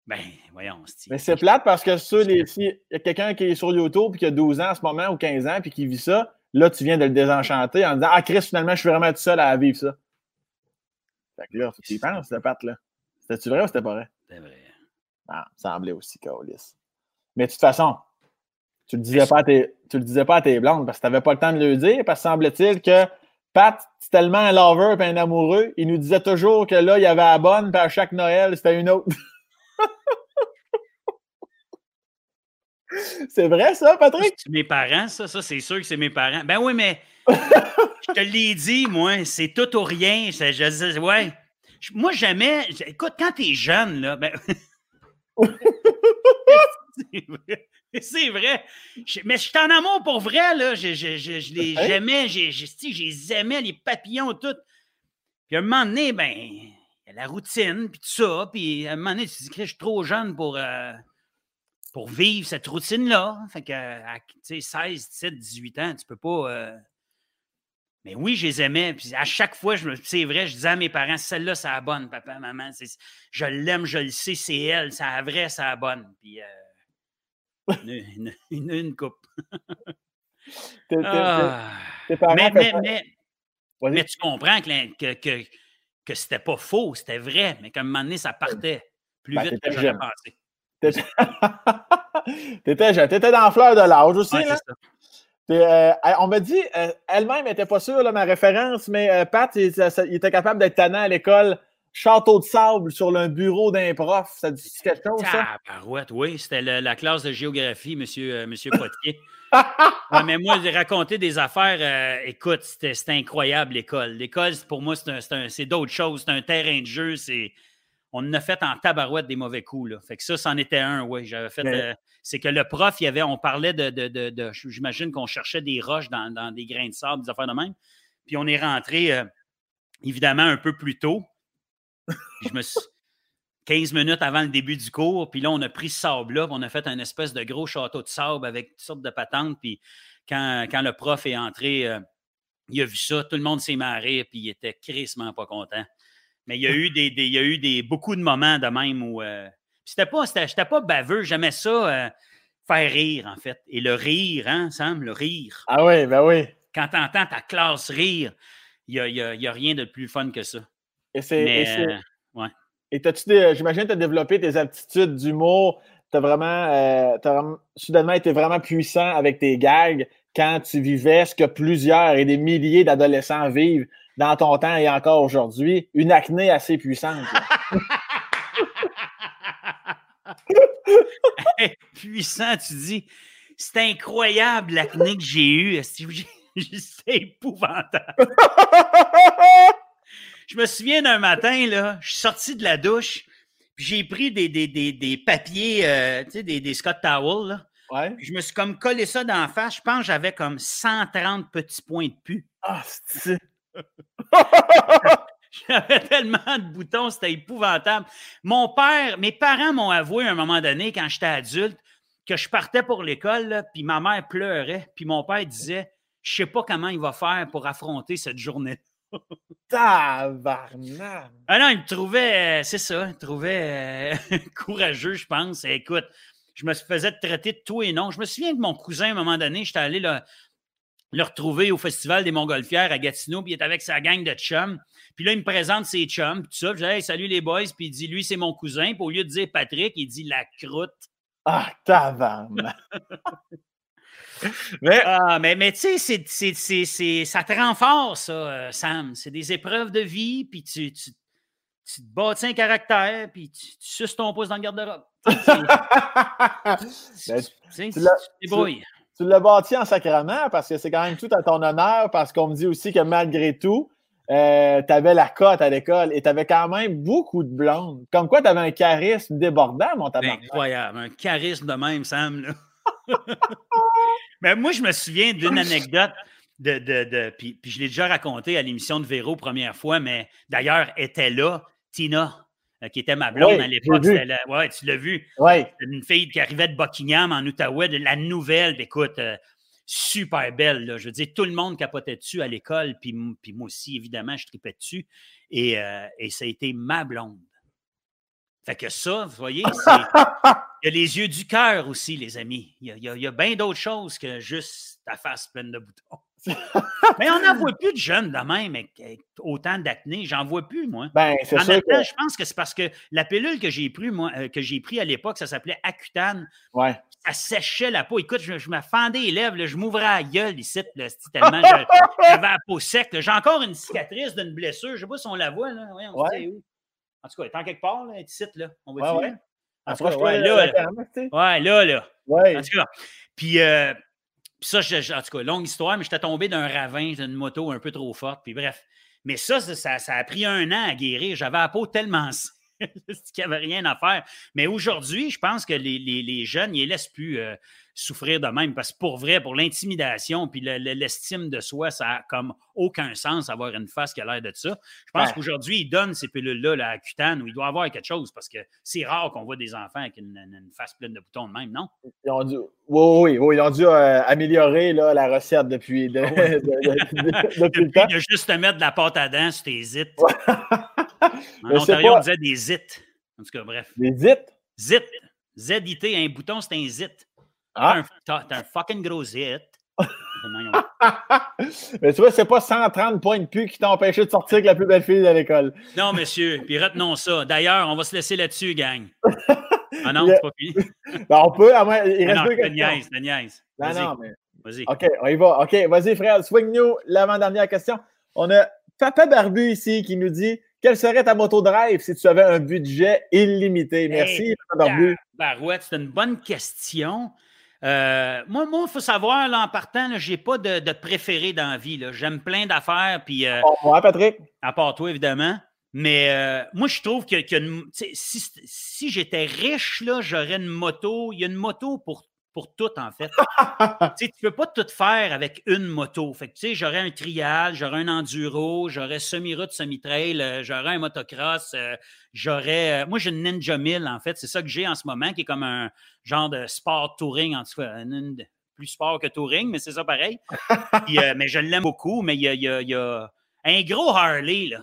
Ben, voyons, Steve. Mais c'est plate parce que si il y a quelqu'un qui est sur YouTube et qui a 12 ans en ce moment ou 15 ans puis qui vit ça, Là, tu viens de le désenchanter en disant Ah, Chris, finalement, je suis vraiment tout seul à vivre ça. Fait que là, tu y penses, cette patte-là. C'était-tu vrai ou c'était pas vrai? C'était vrai. Ah, ça semblait aussi, Caolis. Mais de toute façon, tu le disais pas à tes, tu le disais pas à tes blondes parce que tu n'avais pas le temps de le dire, parce que semble-t-il que Pat, c'est tellement un lover et un amoureux, il nous disait toujours que là, il y avait la bonne, puis à chaque Noël, c'était une autre. c'est vrai, ça, Patrick? C'est mes parents, ça, ça, c'est sûr que c'est mes parents. Ben oui, mais je te l'ai dit, moi, c'est tout ou rien. Je, je, ouais. Moi, jamais. Écoute, quand t'es jeune, là, ben. C'est vrai. mais je suis en amour pour vrai, là. Je, je, je, les j'aimais, je, les aimais, les papillons, tout. Puis à un moment donné, ben, il y a la routine, puis tout ça. Puis à un moment donné, tu te dis que je suis trop jeune pour, euh, pour vivre cette routine-là. Fait que, à, 16, 17, 18 ans, tu peux pas. Euh, mais oui, je les aimais. Puis à chaque fois, c'est vrai, je disais à mes parents, celle-là, c'est la bonne, papa, maman. Je l'aime, je le sais, c'est elle, c'est la vraie, c'est la bonne. Puis euh, une, une, une, coupe. Ah. mais, mais, mais, mais, tu comprends que, que, que, c'était pas faux, c'était vrai, mais qu'à un moment donné, ça partait plus ben, vite que j'aurais pensé. T'étais jeune. T'étais dans la fleur de l'âge aussi. là. Euh, on m'a dit, euh, elle-même n'était pas sûre, ma référence, mais euh, Pat, il, était capable d'être tannant à l'école. Château de sable sur un bureau d'un prof. Ça dit quelque chose, ça? Parouette, oui. C'était la classe de géographie, monsieur, monsieur Potier. mais moi, j'ai raconté des affaires. écoute, c'était incroyable, l'école. L'école, pour moi, c'est d'autres choses. C'est un terrain de jeu. C'est on a fait en tabarouette des mauvais coups. Là. Fait que ça, c'en était un, oui. J'avais fait. Euh, c'est que le prof, il y avait, on parlait de. de, J'imagine qu'on cherchait des roches dans, des grains de sable, des affaires de même. Puis on est rentré, euh, évidemment, un peu plus tôt. Je me suis. 15 minutes avant le début du cours, puis là, on a pris ce sable-là, on a fait un espèce de gros château de sable avec toutes sortes de patentes. Puis quand, le prof est entré, euh, il a vu ça, tout le monde s'est marré, puis il était crissement pas content. Mais il y a eu, des, il y a eu des, beaucoup de moments de même où. Euh, c'était pas, j'étais pas baveux, j'aimais ça euh, faire rire, en fait. Et le rire, hein, Sam, le rire. Ah oui, ben oui. Quand tu entends ta classe rire, il n'y a, y a, rien de plus fun que ça. Et c'est. Euh, ouais. Et t'as-tu j'imagine que tu as développé tes aptitudes d'humour. Tu as vraiment, as soudainement été vraiment puissant avec tes gags quand tu vivais ce que plusieurs et des milliers d'adolescents vivent dans ton temps et encore aujourd'hui, une acné assez puissante. puissant, tu dis. C'est incroyable l'acné que j'ai eue. C'est épouvantable. je me souviens d'un matin, là, je suis sorti de la douche, puis j'ai pris des, des, des, papiers, euh, tu sais, des, des Scott Towels, là. Ouais. Je me suis comme collé ça dans la face. Je pense que j'avais comme 130 petits points de pu. Ah, c'est J'avais tellement de boutons, c'était épouvantable. Mon père, mes parents m'ont avoué à un moment donné, quand j'étais adulte, que je partais pour l'école, puis ma mère pleurait, puis mon père disait Je sais pas comment il va faire pour affronter cette journée. Tabarnak! Ah non, il me trouvait, euh, c'est ça, il me trouvait euh, courageux, je pense. Écoute, je me faisais traiter de tout et non. Je me souviens de mon cousin, à un moment donné, j'étais allé le retrouver au Festival des Montgolfières à Gatineau, puis il est avec sa gang de chums. Puis là, il me présente ses chums, puis tout ça. je dis, salut les boys, puis il dit, lui, c'est mon cousin. Puis au lieu de dire Patrick, il dit la croûte. Ah, tabarnak! mais, ah, mais, mais tu sais, ça te rend fort, ça, euh, Sam. C'est des épreuves de vie, puis tu, tu, tu te bâtis un caractère, puis tu, tu suces ton pouce dans le garde-robe. tu, l'as bâti en sacrament parce que c'est quand même tout à ton honneur, parce qu'on me dit aussi que malgré tout, euh, tu avais la cote à l'école et tu avais quand même beaucoup de blondes. Comme quoi, tu avais un charisme débordant, mon tabac. Incroyable, un charisme de même, Sam. Mais moi, je me souviens d'une anecdote. De, de, puis, puis, je l'ai déjà raconté à l'émission de Véro première fois, mais d'ailleurs, était là Tina euh, qui était ma blonde à l'époque. Ouais, tu l'as vu. Une fille qui arrivait de Buckingham en Outaouais, de la nouvelle. Écoute, euh, super belle. Je veux dire, tout le monde capotait dessus à l'école, puis, puis moi aussi, évidemment, je tripais dessus. Et, euh, et ça a été ma blonde. Fait que ça, vous voyez, il y a les yeux du cœur aussi, les amis. Il y a, a bien d'autres choses que juste ta face pleine de boutons. mais on n'en voit plus de jeunes de même avec, autant d'acné. J'en vois plus, moi. Ben, c'est en sûr même temps, que- je pense que c'est parce que la pilule que j'ai pris, moi, euh, que j'ai pris à l'époque, ça s'appelait Accutane. Ouais. Ça séchait la peau. Écoute, je, je me fendais les lèvres, là, je m'ouvrais la gueule ici, là, tellement j'avais la peau sec. J'ai encore une cicatrice d'une blessure. Je ne sais pas si on la voit. Là. Ouais. c'est où? En tout cas, elle est en quelque part, là, ici, là. On Ouais, va ouais. En tout cas, ouais, là, là. sais. Ouais, là, là. Ouais. En tout cas, puis, euh, puis ça, je- en tout cas, longue histoire, mais j'étais tombé d'un ravin d'une moto un peu trop forte, puis bref. Mais ça, ça, a pris un an à guérir. J'avais la peau tellement qu'il n'y avait rien à faire. Mais aujourd'hui, je pense que les, les- les jeunes, ils laissent plus euh, souffrir de même, parce que pour vrai, pour l'intimidation, puis le- le- l'estime de soi, ça a comme aucun sens avoir une face qui a l'air de ça. Je pense Ouais. qu'aujourd'hui, ils donnent ces pilules-là là, à Cutane où il doit avoir quelque chose, parce que c'est rare qu'on voit des enfants avec une, face pleine de boutons de même, non? Ils ont dû, oui, oui, oui, ils ont dû euh, améliorer là, la recette depuis, de- Ah ouais. de- de- de- depuis le temps. de juste te mettre de la pâte à dents sur tes zits. En Mais c'est Ontario, pas- on disait des zits. En tout cas, bref. Les zits. Zit. Z-I-T, un bouton, c'est un zit. Ah. T'as un, fucking gros zit. Mais tu vois, c'est pas 130 points de pu qui t'ont empêché de sortir avec la plus belle fille de l'école. non, monsieur, puis retenons ça. D'ailleurs, on va se laisser là-dessus, gang. Ah non, c'est pas fini. Ben, on peut, à moins, il Ah reste non, deux questions. niaise, niaise. Non, non, mais. vas-y. OK, on y va. OK, vas-y, frère, swing-nous l'avant-dernière question. On a Papa Barbu ici qui nous dit Quel serait ta moto drive si tu avais un budget illimité? Merci, Hey, Papa Barbu. Barouette, c'est une bonne question. Euh, moi, il faut savoir, là, en partant, je n'ai pas de, de préféré dans la vie. là. J'aime plein d'affaires, puis euh, Au revoir, Patrick. à part toi, évidemment. Mais euh, moi, je trouve que, que si, si j'étais riche, là, j'aurais une moto. Il y a une moto pour, pour tout, en fait. tu ne peux pas tout faire avec une moto. Fait que, tu sais, j'aurais un trial, j'aurais un enduro, j'aurais semi-route, semi-trail, euh, j'aurais un motocross, euh, j'aurais. euh, moi, j'ai une Ninja 1000, en fait. C'est ça que j'ai en ce moment, qui est comme un genre de sport touring, en tout cas. une- plus sport que touring, mais c'est ça pareil. Puis, euh, mais je l'aime beaucoup, mais il y a, il y a- il y a un gros Harley, là.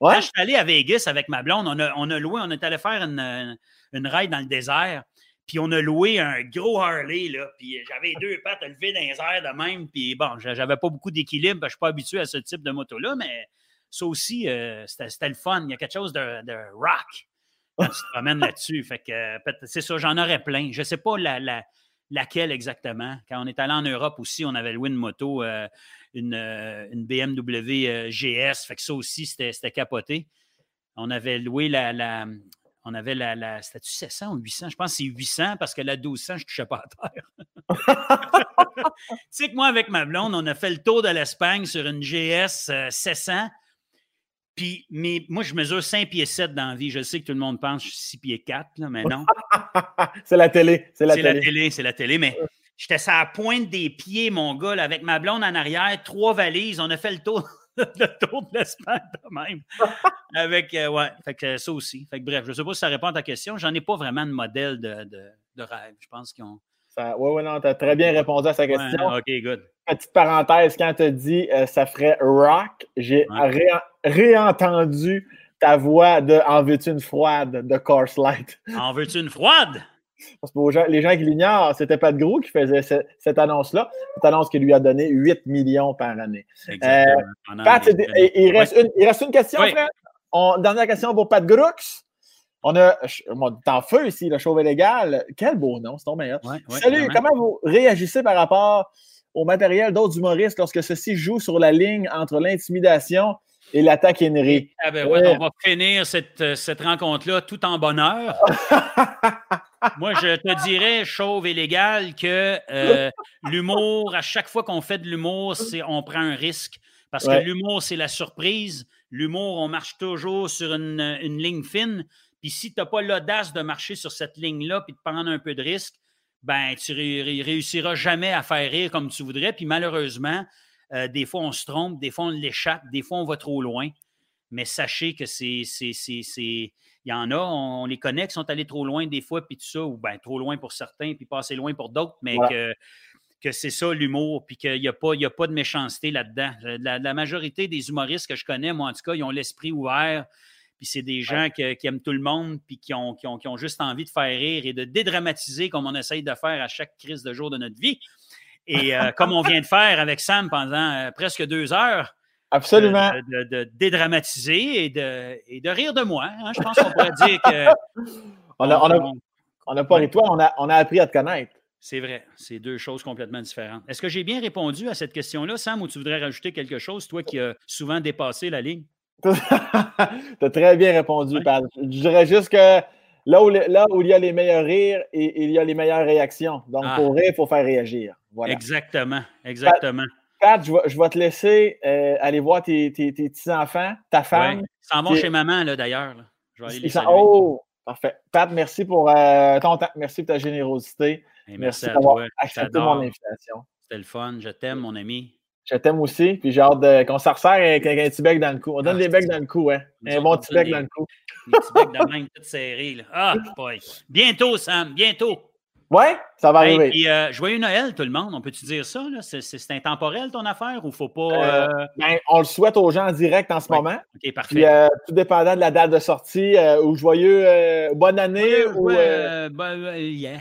Ouais? Quand je suis allé à Vegas avec ma blonde, on a, on a loué, on est allé faire une, une, une ride dans le désert. Puis on a loué un gros Harley, là. Puis j'avais deux pattes levées dans les airs de même. Puis bon, j'a- j'avais pas beaucoup d'équilibre. que Je suis pas habitué à ce type de moto-là, mais ça aussi, euh, c'était le fun. Il y a quelque chose de, rock quand tu te promènes là-dessus. Fait que euh, c'est ça, j'en aurais plein. Je sais pas la, la- laquelle exactement. Quand on est allé en Europe aussi, on avait loué une moto, euh, une, BMW GS. Fait que ça aussi, c'était capoté. On avait loué la- on avait la. la C'était-tu 700 ou 800? Je pense que c'est 800 parce que la 1200, je ne touchais pas à terre. tu sais que moi, avec ma blonde, on a fait le tour de l'Espagne sur une GS euh, 700. Puis, mais moi, je mesure 5 pieds 7 dans la vie. Je sais que tout le monde pense que je suis 6 pieds 4, là, mais non. c'est la télé. C'est la C'est la télé. télé, c'est la télé, mais j'étais à la pointe des pieds, mon gars, là, avec ma blonde en arrière, trois valises. On a fait le tour, le tour de l'Espagne de même. avec, euh, ouais, fait que ça aussi. Fait que bref, je ne sais pas si ça répond à ta question. J'en ai pas vraiment de modèle de, de, de rêve. Je pense qu'ils ont. Ouais, ouais, non, tu as très bien répondu à sa Ouais, question. OK, good. Petite parenthèse, quand tu as dit euh, ça ferait rock, j'ai ré- réentendu ta voix de En veux-tu une froide de Course Light. En veux-tu une froide? Parce que gens- les gens qui l'ignorent, c'était Pat Gros qui faisait ce- cette annonce-là. Cette annonce qui lui a donné 8 millions par année. Exactement. Pendant Pat, il, il reste une, il reste une question, Oui. frère. On- dernière question pour Pat Grooks. On a, je- moi, t'es en feu ici, le chauve légal. Quel beau nom, c'est ton meilleur. Ouais, ouais, Salut, vraiment. comment vous réagissez par rapport au matériel d'autres humoristes lorsque ceux-ci jouent sur la ligne entre l'intimidation et la taquinerie? Ah ben ouais, Ouais. on va finir cette, euh, cette rencontre-là tout en bonheur. Moi, je te dirais, chauve et légal, que euh, l'humour, à chaque fois qu'on fait de l'humour, c'est on prend un risque. Parce Ouais. que l'humour, c'est la surprise. L'humour, on marche toujours sur une, une ligne fine. Puis si tu n'as pas l'audace de marcher sur cette ligne-là puis de prendre un peu de risque, ben tu ré- ré- réussiras jamais à faire rire comme tu voudrais. Puis malheureusement, euh, des fois, on se trompe, des fois, on l'échappe, des fois, on va trop loin. Mais sachez que c'est. Il y en a, on, on les connaît qui sont allés trop loin des fois, puis tout ça, ou bien trop loin pour certains, puis pas assez loin pour d'autres, mais que, que c'est ça l'humour, puis qu'il n'y a, pas- y a pas de méchanceté là-dedans. La, la majorité des humoristes que je connais, moi, en tout cas, ils ont l'esprit ouvert, puis c'est des gens que- qui aiment tout le monde, puis qui ont, qui, ont, qui ont juste envie de faire rire et de dédramatiser comme on essaye de faire à chaque crise de jour de notre vie. Et euh, comme on vient de faire avec Sam pendant euh, presque deux heures, Absolument. de, de- de dédramatiser et de, et de rire de moi. hein. Je pense qu'on pourrait dire que. On a, on a, on- a pas de toi, on a, on a appris à te connaître. C'est vrai, c'est deux choses complètement différentes. Est-ce que j'ai bien répondu à cette question-là, Sam, ou tu voudrais rajouter quelque chose, toi qui as souvent dépassé la ligne? tu as très bien répondu, Ouais. Pat. Je dirais juste que là où, là où il y a les meilleurs rires, et, il y a les meilleures réactions. Donc, Ah. pour rire, il faut faire réagir. Voilà. Exactement, exactement. Pat, je vais, je vais te laisser euh, aller voir tes, tes- tes petits-enfants, ta femme. Ouais. Ils s'en vont chez maman, là, d'ailleurs. Je vais aller les saluer. Oh, parfait. Pat, merci pour euh, ton temps. Merci pour ta générosité. Et Merci d'avoir accepté mon invitation. C'était le fun. Je t'aime, mon ami. Je t'aime aussi. Puis j'ai hâte de- qu'on s'en resserre avec, avec un petit bec dans le cou. On donne Ah, des becs dans le cou, hein. Un bon on petit bec des- dans le cou. Les petits becs de même, tout serrés. Là. Ah, boy. Bientôt, Sam, bientôt. Ouais, ça va Hey, arriver. puis, euh, joyeux Noël, tout le monde. On peut-tu dire ça? C'est, intemporel, ton affaire, ou faut pas. Euh, euh, Ben, on le souhaite aux gens en direct en ce Ouais. moment. OK, parfait. Puis, tout dépendant de la date de sortie, ou joyeux, bonne année, ou. ben, yeah.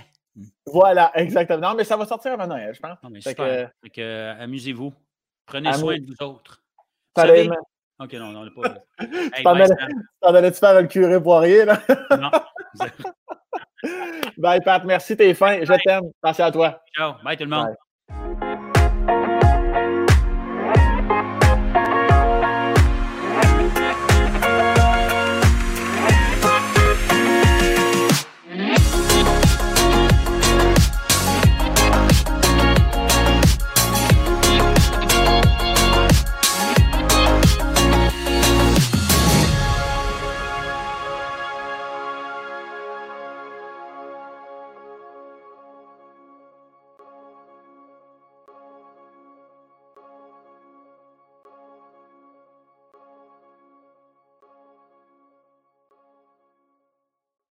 voilà, exactement. Non, mais ça va sortir avant Noël, je pense. Non, mais super. que, amusez-vous. Prenez soin de vous autres. Vous savez-? OK, non, non, on n'a pas. Hey. T'en allais-tu faire le curé poirier, là? Non. Bye, Pat. Merci, t'es fin. Je t'aime. Merci à toi. Ciao. Bye, tout le monde. Bye.